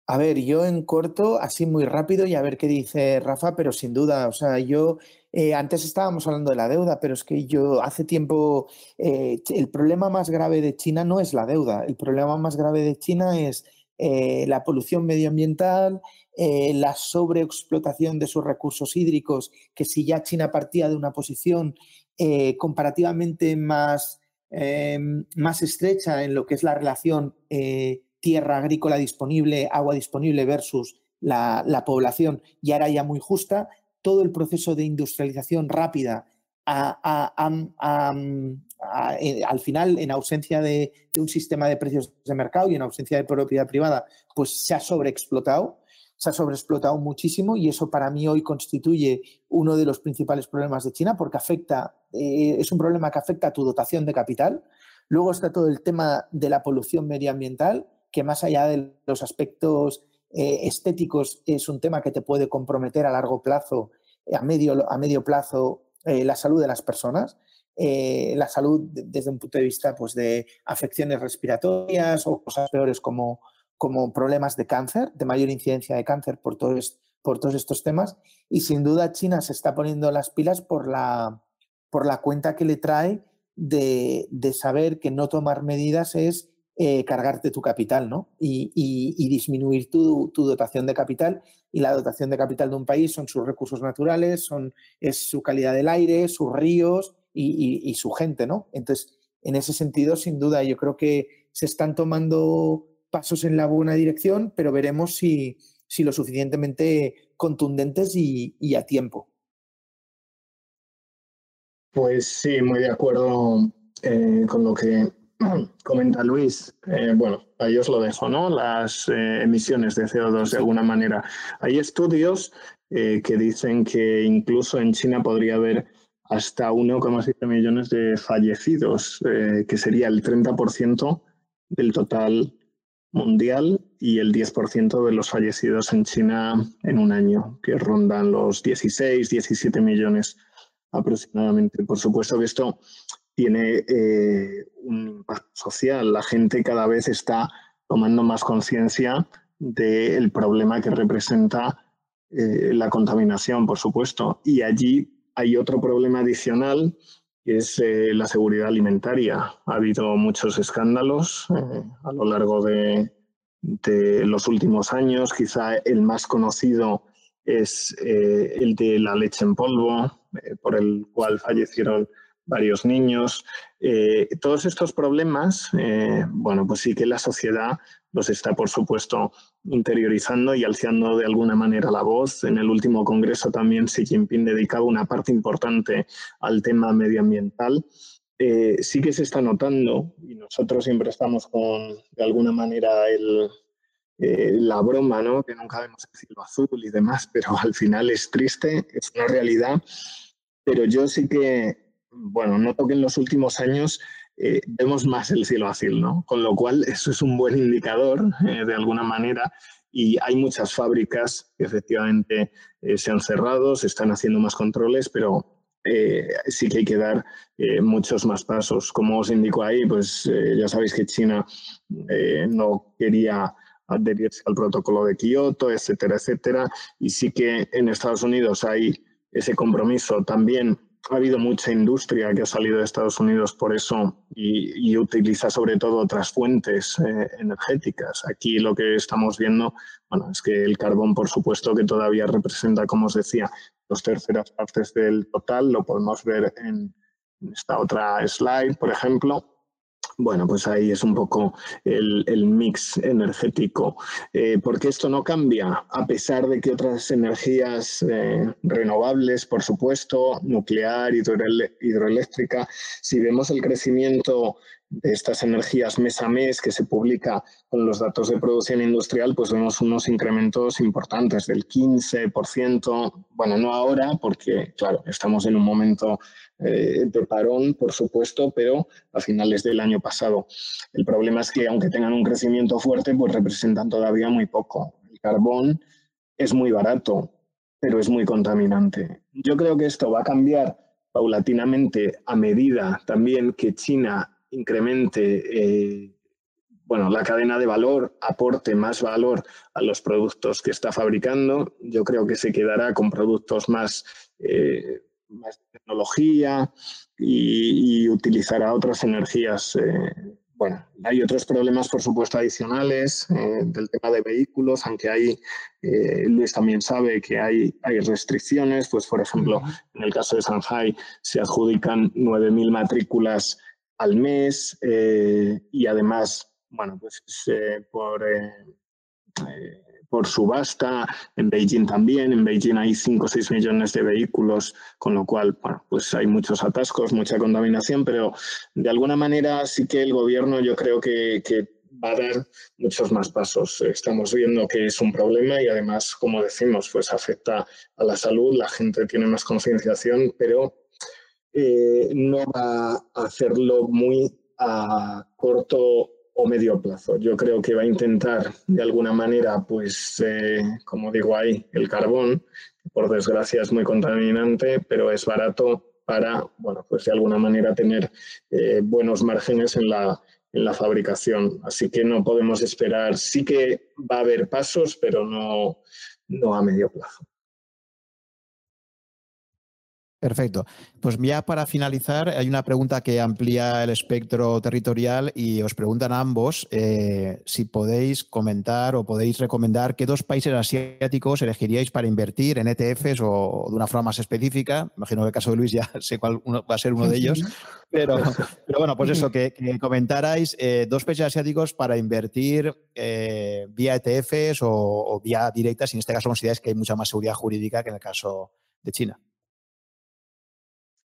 S2: A ver, yo en corto, así muy rápido y a ver qué dice Rafa, pero sin duda, o sea, yo eh, antes estábamos hablando de la deuda, pero es que yo hace tiempo, eh, el problema más grave de China no es la deuda, el problema más grave de China es eh, la polución medioambiental, la sobreexplotación de sus recursos hídricos, que si ya China partía de una posición comparativamente más, más estrecha en lo que es la relación tierra agrícola disponible, agua disponible versus la, población y ahora ya muy justa, todo el proceso de industrialización rápida eh, al final, en ausencia de, un sistema de precios de mercado y en ausencia de propiedad privada, pues se ha sobreexplotado, se ha sobreexplotado muchísimo y eso para mí hoy constituye uno de los principales problemas de China porque afecta, eh, es un problema que afecta a tu dotación de capital. Luego está todo el tema de la polución medioambiental, que más allá de los aspectos eh, estéticos es un tema que te puede comprometer a largo plazo, a medio, a medio plazo, eh, la salud de las personas. Eh, la salud desde un punto de vista pues, de afecciones respiratorias o cosas peores como, como problemas de cáncer, de mayor incidencia de cáncer por todos, por todos estos temas. Y sin duda China se está poniendo las pilas por la, por la cuenta que le trae de, de saber que no tomar medidas es eh, cargarte tu capital ¿no? y, disminuir tu, dotación de capital. Y la dotación de capital de un país son sus recursos naturales, son, es su calidad del aire, sus ríos y, su gente. ¿no? Entonces, en ese sentido, sin duda, yo creo que se están tomando pasos en la buena dirección, pero veremos si, si lo suficientemente contundentes y a tiempo.
S3: Pues sí, muy de acuerdo eh, con lo que comenta Luis. Eh, bueno, ahí os lo dejo, ¿no? Las eh, emisiones de CO2 de alguna manera. Hay estudios que dicen que incluso en China podría haber hasta 1,7 millones de fallecidos, que sería el 30% del total mundial y el 10% de los fallecidos en China en un año, que rondan los 16, 17 millones aproximadamente. Por supuesto que esto tiene eh, un impacto social. La gente cada vez está tomando más conciencia del problema que representa eh, la contaminación, por supuesto. Y allí hay otro problema adicional, que es eh, la seguridad alimentaria. Ha habido muchos escándalos a lo largo de, de, los últimos años. Quizá el más conocido es el de la leche en polvo, por el cual fallecieron varios niños. Eh, todos estos problemas, eh, bueno, pues sí que la sociedad los está, por supuesto, interiorizando y alzando de alguna manera la voz. En el último congreso también Xi Jinping dedicaba una parte importante al tema medioambiental. sí que se está notando, y nosotros siempre estamos con, de alguna manera, el, la broma, ¿no? que nunca vemos el cielo azul y demás, pero al final es triste, es una realidad pero yo sí que, bueno, noto que en los últimos años eh, vemos más el cielo azul, ¿no? Con lo cual, eso es un buen indicador, eh, de alguna manera, y hay muchas fábricas que efectivamente eh, se han cerrado, se están haciendo más controles, pero sí que hay que dar muchos más pasos. Como os indico ahí, pues ya sabéis que China no quería adherirse al protocolo de Kioto, etcétera, etcétera, y sí que en Estados Unidos hay ese compromiso. También ha habido mucha industria que ha salido de Estados Unidos por eso y, utiliza sobre todo otras fuentes eh, energéticas. Aquí lo que estamos viendo, bueno, es que el carbón, por supuesto, que todavía representa, como os decía, dos terceras partes del total, lo podemos ver en esta otra slide, por ejemplo. Bueno, pues ahí es un poco el, mix energético. Eh, porque esto no cambia, a pesar de que otras energías eh, renovables, por supuesto, nuclear, hidroeléctrica, si vemos el crecimiento de estas energías mes a mes que se publica con los datos de producción industrial, pues vemos unos incrementos importantes del 15%. Bueno, no ahora, porque, claro, estamos en un momento eh, de parón, por supuesto, pero a finales del año pasado. El problema es que, aunque tengan un crecimiento fuerte, pues representan todavía muy poco. El carbón es muy barato, pero es muy contaminante. Yo creo que esto va a cambiar paulatinamente a medida también que China incremente eh, bueno, la cadena de valor, aporte más valor a los productos que está fabricando. Yo creo que se quedará con productos más, eh, más tecnología y, utilizará otras energías. Eh, bueno, hay otros problemas, por supuesto, adicionales del tema de vehículos, aunque hay, Luis también sabe que hay, hay restricciones, pues por ejemplo, en el caso de Shanghai se adjudican 9.000 matrículas al mes eh, y además, bueno, pues eh, por, eh, por subasta, en Beijing también, en Beijing hay 5 o 6 millones de vehículos, con lo cual, bueno, pues hay muchos atascos, mucha contaminación, pero de alguna manera sí que el gobierno yo creo que, que va a dar muchos más pasos. Estamos viendo que es un problema y además, como decimos, pues afecta a la salud, la gente tiene más concienciación, pero eh, no va a hacerlo muy a corto o medio plazo. Yo creo que va a intentar de alguna manera, pues, eh, como digo ahí, el carbón, por desgracia es muy contaminante, pero es barato para, bueno, pues de alguna manera tener eh, buenos márgenes en la, en la fabricación. Así que no podemos esperar, sí que va a haber pasos, pero no, no a medio plazo.
S1: Perfecto. Pues ya para finalizar, hay una pregunta que amplía el espectro territorial y os preguntan a ambos eh, si podéis comentar o podéis recomendar qué dos países asiáticos elegiríais para invertir en ETFs o de una forma más específica. Imagino que el caso de Luis ya sé cuál va a ser uno de ellos. Pero, bueno, pues eso, que, comentarais eh, dos países asiáticos para invertir eh, vía ETFs o, o, vía directa, si en este caso consideráis que hay mucha más seguridad jurídica que en el caso de China.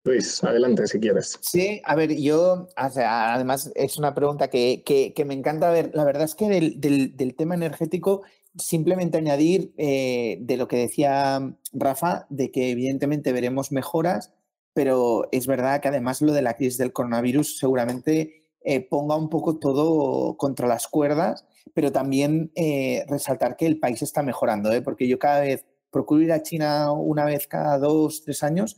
S3: Luis, adelante si quieres.
S2: Sí, a ver, yo, además es una pregunta que, me encanta ver. La verdad es que del, tema energético, simplemente añadir eh, de lo que decía Rafa, de que evidentemente veremos mejoras, pero es verdad que además lo de la crisis del coronavirus seguramente eh, ponga un poco todo contra las cuerdas, pero también eh, resaltar que el país está mejorando, porque yo cada vez procuro ir a China una vez cada dos, tres años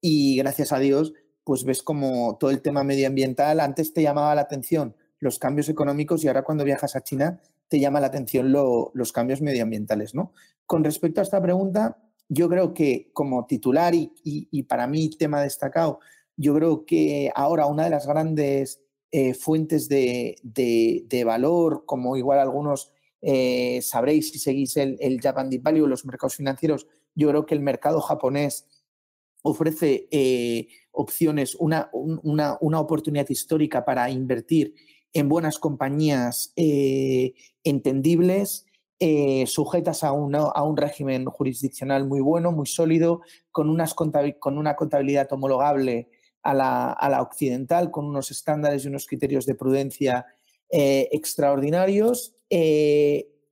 S2: y gracias a Dios, pues ves como todo el tema medioambiental, antes te llamaba la atención los cambios económicos y ahora cuando viajas a China te llama la atención los cambios medioambientales, ¿no? Con respecto a esta pregunta, yo creo que como titular y, para mí tema destacado, yo creo que ahora una de las grandes eh, fuentes de, valor, como igual algunos eh, sabréis si seguís el, el Japan Deep Value, los mercados financieros, yo creo que el mercado japonés ofrece eh, opciones, una, una, oportunidad histórica para invertir en buenas compañías eh, entendibles, eh, sujetas a, a, un régimen jurisdiccional muy bueno, muy sólido, con, unas con una contabilidad homologable a la, a la, occidental, con unos estándares y unos criterios de prudencia extraordinarios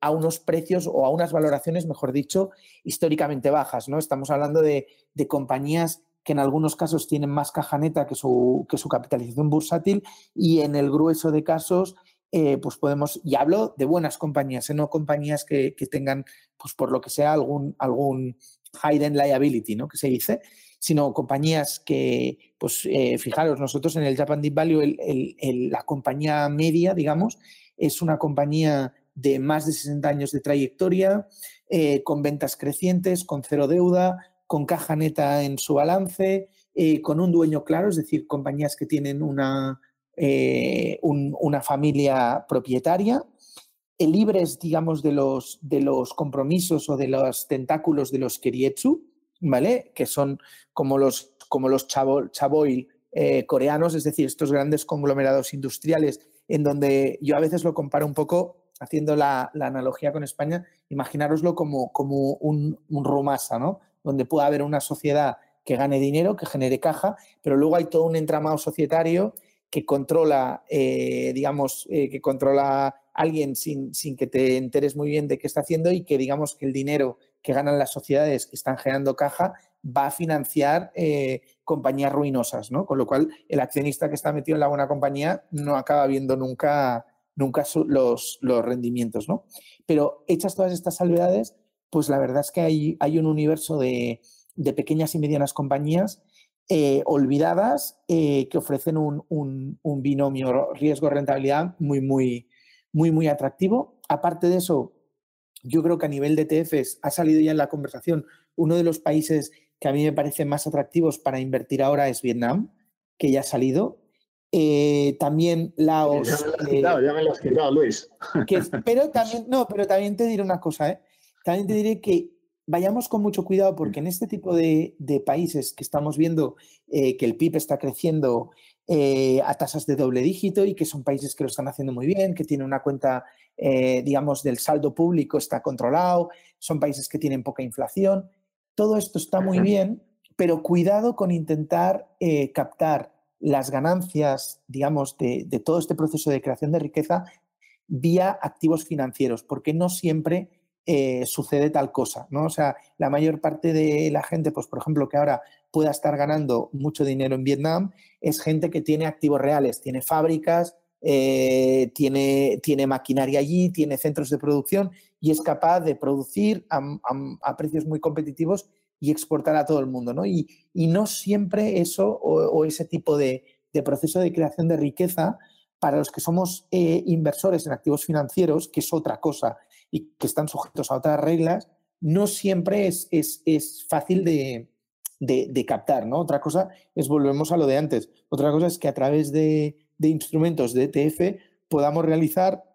S2: a unos precios o a unas valoraciones, mejor dicho, históricamente bajas. ¿no? Estamos hablando de, compañías que en algunos casos tienen más caja neta que su, que su capitalización bursátil y en el grueso de casos eh, pues podemos, y hablo de buenas compañías, ¿eh? no compañías que, tengan, pues por lo que sea, algún, algún hidden liability, ¿no? Que se dice, sino compañías que, pues eh, fijaros, nosotros en el Japan Deep Value, la compañía media, digamos, es una compañía de más de 60 años de trayectoria, eh, con ventas crecientes, con cero deuda, con caja neta en su balance, eh, con un dueño claro, es decir, compañías que tienen una, eh, una familia propietaria, libres, digamos, de los, de los compromisos o de los tentáculos de los kerietsu. Que son como los, como coreanos, es decir, estos grandes conglomerados industriales en donde yo a veces lo comparo un poco haciendo la, analogía con España, imaginároslo como, como un, un ¿no? Donde pueda haber una sociedad que gane dinero, que genere caja, pero luego hay todo un entramado societario que controla, eh, digamos, eh, que controla alguien sin, sin, que te enteres muy bien de qué está haciendo y que digamos que el dinero que ganan las sociedades que están generando caja va a financiar eh, compañías ruinosas, ¿no? Con lo cual el accionista que está metido en la buena compañía no acaba viendo nunca nunca los, los rendimientos, ¿no? Pero hechas todas estas salvedades, pues la verdad es que hay, hay un universo de, pequeñas y medianas compañías eh, olvidadas eh, que ofrecen un, binomio riesgo-rentabilidad muy, muy, muy, muy atractivo. Aparte de eso, yo creo que a nivel de ETFs ha salido ya en la conversación uno de los países que a mí me parecen más atractivos para invertir ahora es Vietnam, que ya ha salido. Eh, también Laos.
S3: Ya me lo has quitado, Luis.
S2: pero también, no, pero también te diré una cosa, ¿eh? También te diré que vayamos con mucho cuidado porque en este tipo de, países que estamos viendo eh, que el PIB está creciendo a tasas de doble dígito y que son países que lo están haciendo muy bien, que tienen una cuenta, digamos, del saldo público está controlado, son países que tienen poca inflación. Todo esto está muy bien, pero cuidado con intentar captar las ganancias, digamos, de, todo este proceso de creación de riqueza vía activos financieros, porque no siempre eh, sucede tal cosa, ¿no? O sea, la mayor parte de la gente, pues por ejemplo, que ahora pueda estar ganando mucho dinero en Vietnam, es gente que tiene activos reales, tiene fábricas, eh, tiene, tiene, maquinaria allí, tiene centros de producción y es capaz de producir a precios muy competitivos y exportar a todo el mundo. ¿no? Y, no siempre eso o, ese tipo de, proceso de creación de riqueza para los que somos eh, inversores en activos financieros, que es otra cosa y que están sujetos a otras reglas, no siempre es, es, fácil de, de, captar, ¿no? Otra cosa es, volvemos a lo de antes, otra cosa es que a través de, instrumentos de ETF podamos realizar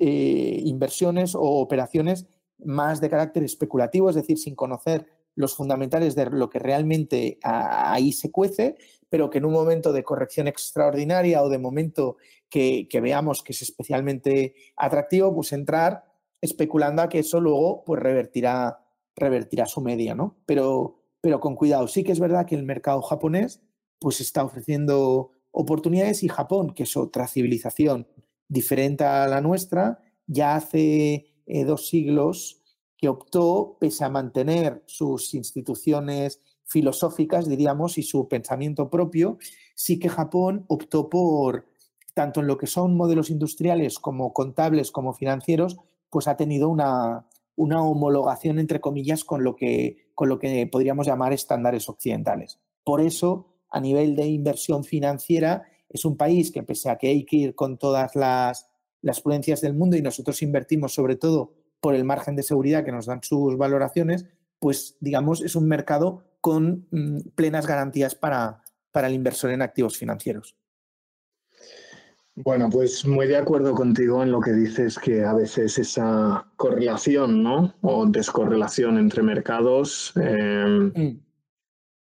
S2: eh, inversiones o operaciones más de carácter especulativo, es decir, sin conocer los fundamentales de lo que realmente ahí se cuece, pero que en un momento de corrección extraordinaria o de momento que, veamos que es especialmente atractivo, pues entrar especulando a que eso luego pues revertirá, revertirá su media, ¿no? Pero, pero con cuidado. Sí que es verdad que el mercado japonés pues está ofreciendo oportunidades y Japón, que es otra civilización diferente a la nuestra, ya hace eh, dos siglos que optó, pese a mantener sus instituciones filosóficas, diríamos, y su pensamiento propio, sí que Japón optó por, tanto en lo que son modelos industriales como contables como financieros, pues ha tenido una, una homologación, entre comillas, con lo, que, con lo que podríamos llamar estándares occidentales. Por eso, a nivel de inversión financiera, es un país que pese a que hay que ir con todas las, las prudencias del mundo y nosotros invertimos sobre todo por el margen de seguridad que nos dan sus valoraciones, pues digamos es un mercado con mm, plenas garantías para, para el inversor en activos financieros.
S3: Bueno, pues muy de acuerdo contigo en lo que dices que a veces esa correlación, ¿no? O descorrelación entre mercados, em, mm.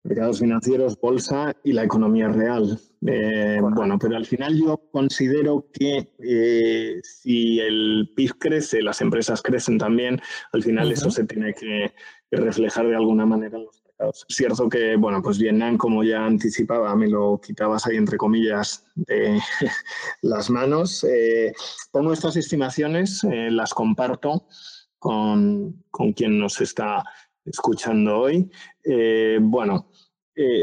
S3: mercados financieros, bolsa y la economía real. Eh, bueno, pero al final yo considero que eh, si el PIB crece, las empresas crecen también, al final eso se tiene que, reflejar de alguna manera en los es cierto que, bueno, pues Vietnam, como ya anticipaba, me lo quitabas ahí entre comillas de las manos. Eh, pongo estas estimaciones, eh, las comparto con, con, quien nos está escuchando hoy. Eh, bueno,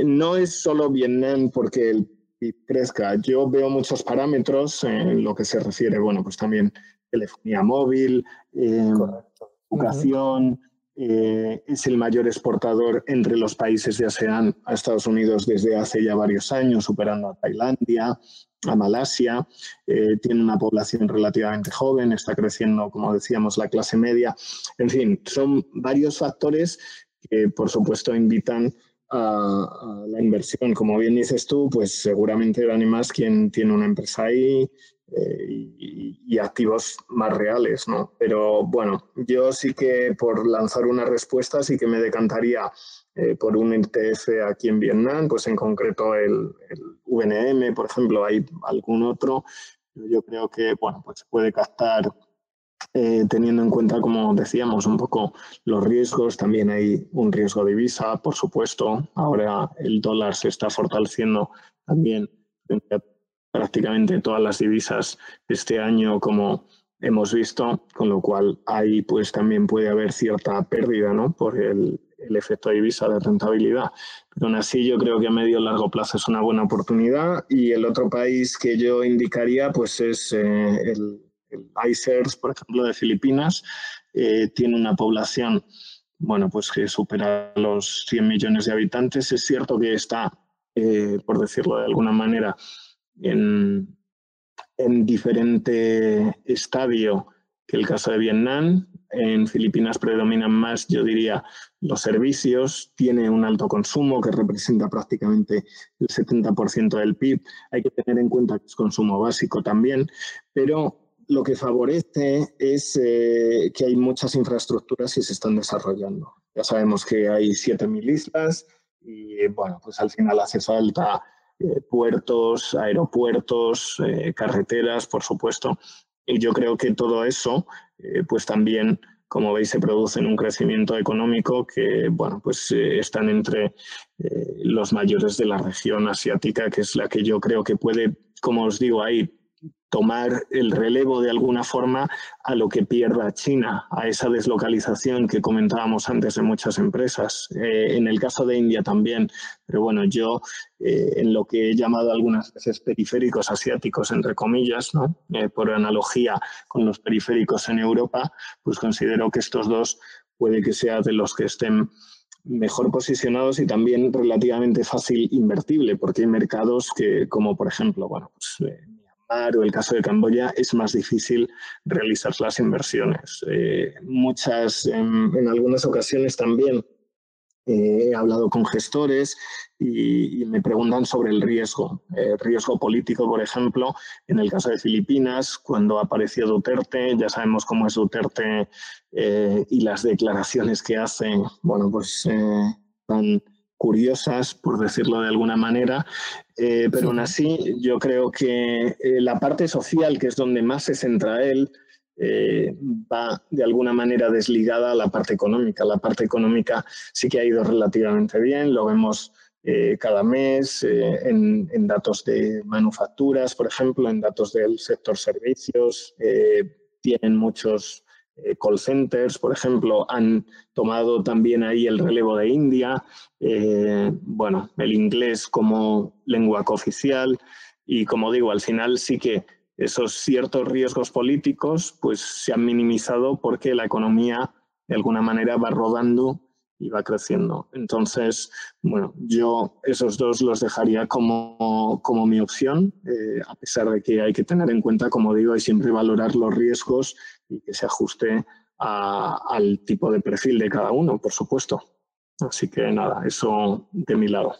S3: no es solo Vietnam porque el PIB crezca. Yo veo muchos parámetros en lo que se refiere, bueno, pues también telefonía móvil, educación. Eh, es el mayor exportador entre los países de ASEAN a Estados Unidos desde hace ya varios años, superando a Tailandia, a Malasia. Eh, tiene una población relativamente joven, está creciendo, como decíamos, la clase media. En fin, son varios factores que, por supuesto, invitan a, la inversión. Como bien dices tú, pues seguramente gane más quien tiene una empresa ahí, eh, y, activos más reales, ¿no? Pero bueno, yo sí que por lanzar una respuesta sí que me decantaría eh, por un ETF aquí en Vietnam, pues en concreto el, VNM, por ejemplo, hay algún otro. Yo creo que, bueno, pues puede captar eh, teniendo en cuenta, como decíamos, un poco los riesgos. También hay un riesgo de divisa, por supuesto. Ahora el dólar se está fortaleciendo también prácticamente todas las divisas este año como hemos visto, con lo cual ahí pues también puede haber cierta pérdida ¿no? por el, efecto de divisa de rentabilidad. Pero aún así yo creo que a medio y largo plazo es una buena oportunidad y el otro país que yo indicaría pues es eh, el, el ICERS, por ejemplo, de Filipinas. Eh, tiene una población bueno, pues que supera los 100 millones de habitantes. Es cierto que está, eh, por decirlo de alguna manera, en, diferente estadio que el caso de Vietnam. En Filipinas predominan más, yo diría, los servicios, tiene un alto consumo que representa prácticamente el 70% del PIB. Hay que tener en cuenta que es consumo básico también, pero lo que favorece es eh, que hay muchas infraestructuras y se están desarrollando. Ya sabemos que hay 7.000 islas y, bueno, pues al final hace falta eh, puertos, aeropuertos, eh, carreteras, por supuesto. Y yo creo que todo eso, eh, pues también, como veis, se produce en un crecimiento económico que, bueno, pues están entre los mayores de la región asiática, que es la que yo creo que puede, como os digo ahí, tomar el relevo de alguna forma a lo que pierda China, a esa deslocalización que comentábamos antes de muchas empresas. Eh, en el caso de India también, pero bueno, yo eh, en lo que he llamado algunas veces periféricos asiáticos, entre comillas, ¿no? Eh, por analogía con los periféricos en Europa, pues considero que estos dos puede que sea de los que estén mejor posicionados y también relativamente fácil invertible, porque hay mercados que, como por ejemplo, bueno, pues, o el caso de Camboya es más difícil realizar las inversiones. Eh, muchas, en, algunas ocasiones también, eh, he hablado con gestores y, me preguntan sobre el riesgo, el riesgo político, por ejemplo, en el caso de Filipinas, cuando apareció Duterte, ya sabemos cómo es Duterte y las declaraciones que hace, bueno, pues tan curiosas, por decirlo de alguna manera, eh, pero aún así yo creo que eh, la parte social, que es donde más se centra él, eh, va de alguna manera desligada a la parte económica. La parte económica sí que ha ido relativamente bien, lo vemos cada mes en, datos de manufacturas, por ejemplo, en datos del sector servicios, tienen muchos call centers, por ejemplo, han tomado también ahí el relevo de India, eh, bueno, el inglés como lengua cooficial. Y como digo, al final sí que esos ciertos riesgos políticos pues se han minimizado porque la economía de alguna manera va rodando y va creciendo. Entonces, bueno, yo esos dos los dejaría como, como mi opción, eh, a pesar de que hay que tener en cuenta, como digo, y siempre valorar los riesgos y que se ajuste al tipo de perfil de cada uno, por supuesto. Así que nada, eso de mi lado.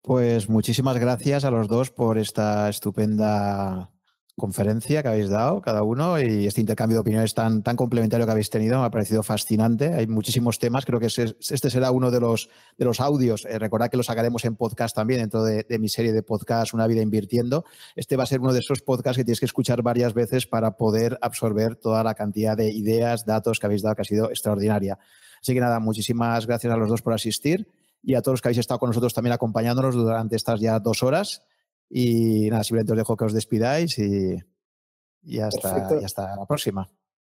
S1: Pues muchísimas gracias a los dos por esta estupenda conferencia que habéis dado cada uno y este intercambio de opiniones tan, tan complementario que habéis tenido me ha parecido fascinante. Hay muchísimos temas, creo que este será uno de los, de los audios. Eh, recordad que lo sacaremos en podcast también dentro de, mi serie de podcast Una vida invirtiendo. Este va a ser uno de esos podcasts que tienes que escuchar varias veces para poder absorber toda la cantidad de ideas, datos que habéis dado, que ha sido extraordinaria. Así que nada, muchísimas gracias a los dos por asistir y a todos los que habéis estado con nosotros también acompañándonos durante estas ya dos horas. Y nada, simplemente os dejo que os despidáis y, y hasta, hasta la próxima.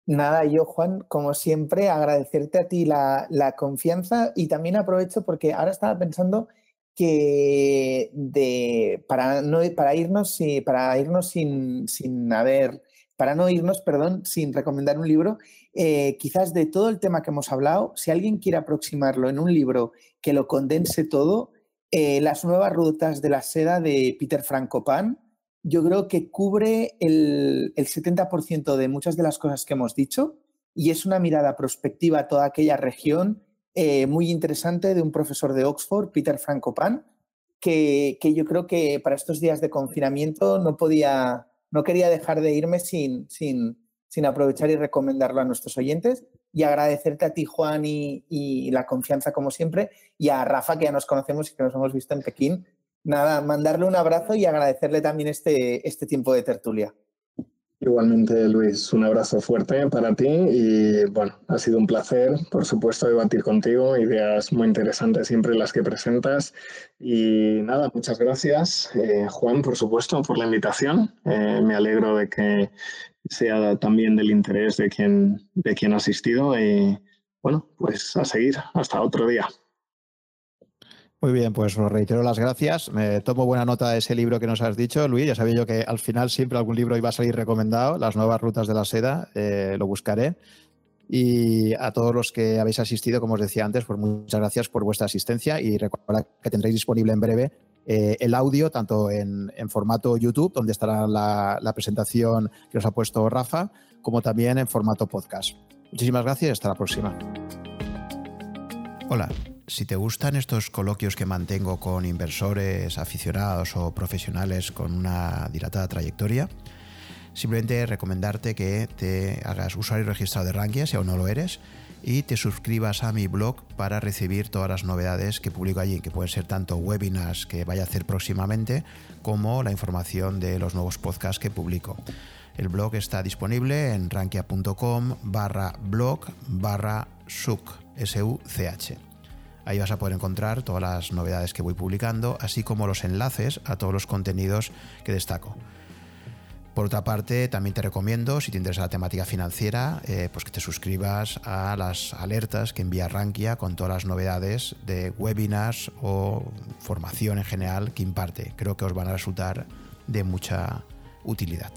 S2: Nada, yo Juan, como siempre, agradecerte a ti la, la, confianza y también aprovecho porque ahora estaba pensando que de, para, no, para irnos, para irnos sin, sin haber, para no irnos, perdón, sin recomendar un libro, eh, quizás de todo el tema que hemos hablado, si alguien quiere aproximarlo en un libro que lo condense todo, eh, las nuevas rutas de la seda de Peter Frankopan, yo creo que cubre el, 70% de muchas de las cosas que hemos dicho y es una mirada prospectiva a toda aquella región eh, muy interesante de un profesor de Oxford, Peter Frankopan, que, que, yo creo que para estos días de confinamiento no podía, no quería dejar de irme sin, sin, sin aprovechar y recomendarlo a nuestros oyentes y agradecerte a ti, Juan, y, la confianza como siempre, y a Rafa, que ya nos conocemos y que nos hemos visto en Pekín. Nada, mandarle un abrazo y agradecerle también este, este tiempo de tertulia.
S3: Igualmente, Luis, un abrazo fuerte para ti y bueno, ha sido un placer, por supuesto, debatir contigo, ideas muy interesantes siempre las que presentas. Y nada, muchas gracias, eh, Juan, por supuesto, por la invitación. Eh, me alegro de que sea también del interés de quien, de quien ha asistido y bueno, pues a seguir hasta otro día.
S1: Muy bien, pues os reitero las gracias. Me tomo buena nota de ese libro que nos has dicho, Luis. Ya sabía yo que al final siempre algún libro iba a salir recomendado, Las nuevas rutas de la seda, eh, lo buscaré. Y a todos los que habéis asistido, como os decía antes, pues muchas gracias por vuestra asistencia y recuerda que tendréis disponible en breve eh, el audio, tanto en, formato YouTube, donde estará la, presentación que os ha puesto Rafa, como también en formato podcast. Muchísimas gracias y hasta la próxima. Hola, si te gustan estos coloquios que mantengo con inversores, aficionados o profesionales con una dilatada trayectoria, simplemente recomendarte que te hagas usuario registrado de Rankia si aún no lo eres y te suscribas a mi blog para recibir todas las novedades que publico allí, que pueden ser tanto webinars que vaya a hacer próximamente como la información de los nuevos podcasts que publico. El blog está disponible en rankia.com barra blog barra such. Ahí vas a poder encontrar todas las novedades que voy publicando, así como los enlaces a todos los contenidos que destaco. Por otra parte, también te recomiendo, si te interesa la temática financiera, eh, pues que te suscribas a las alertas que envía Rankia con todas las novedades de webinars o formación en general que imparte. Creo que os van a resultar de mucha utilidad.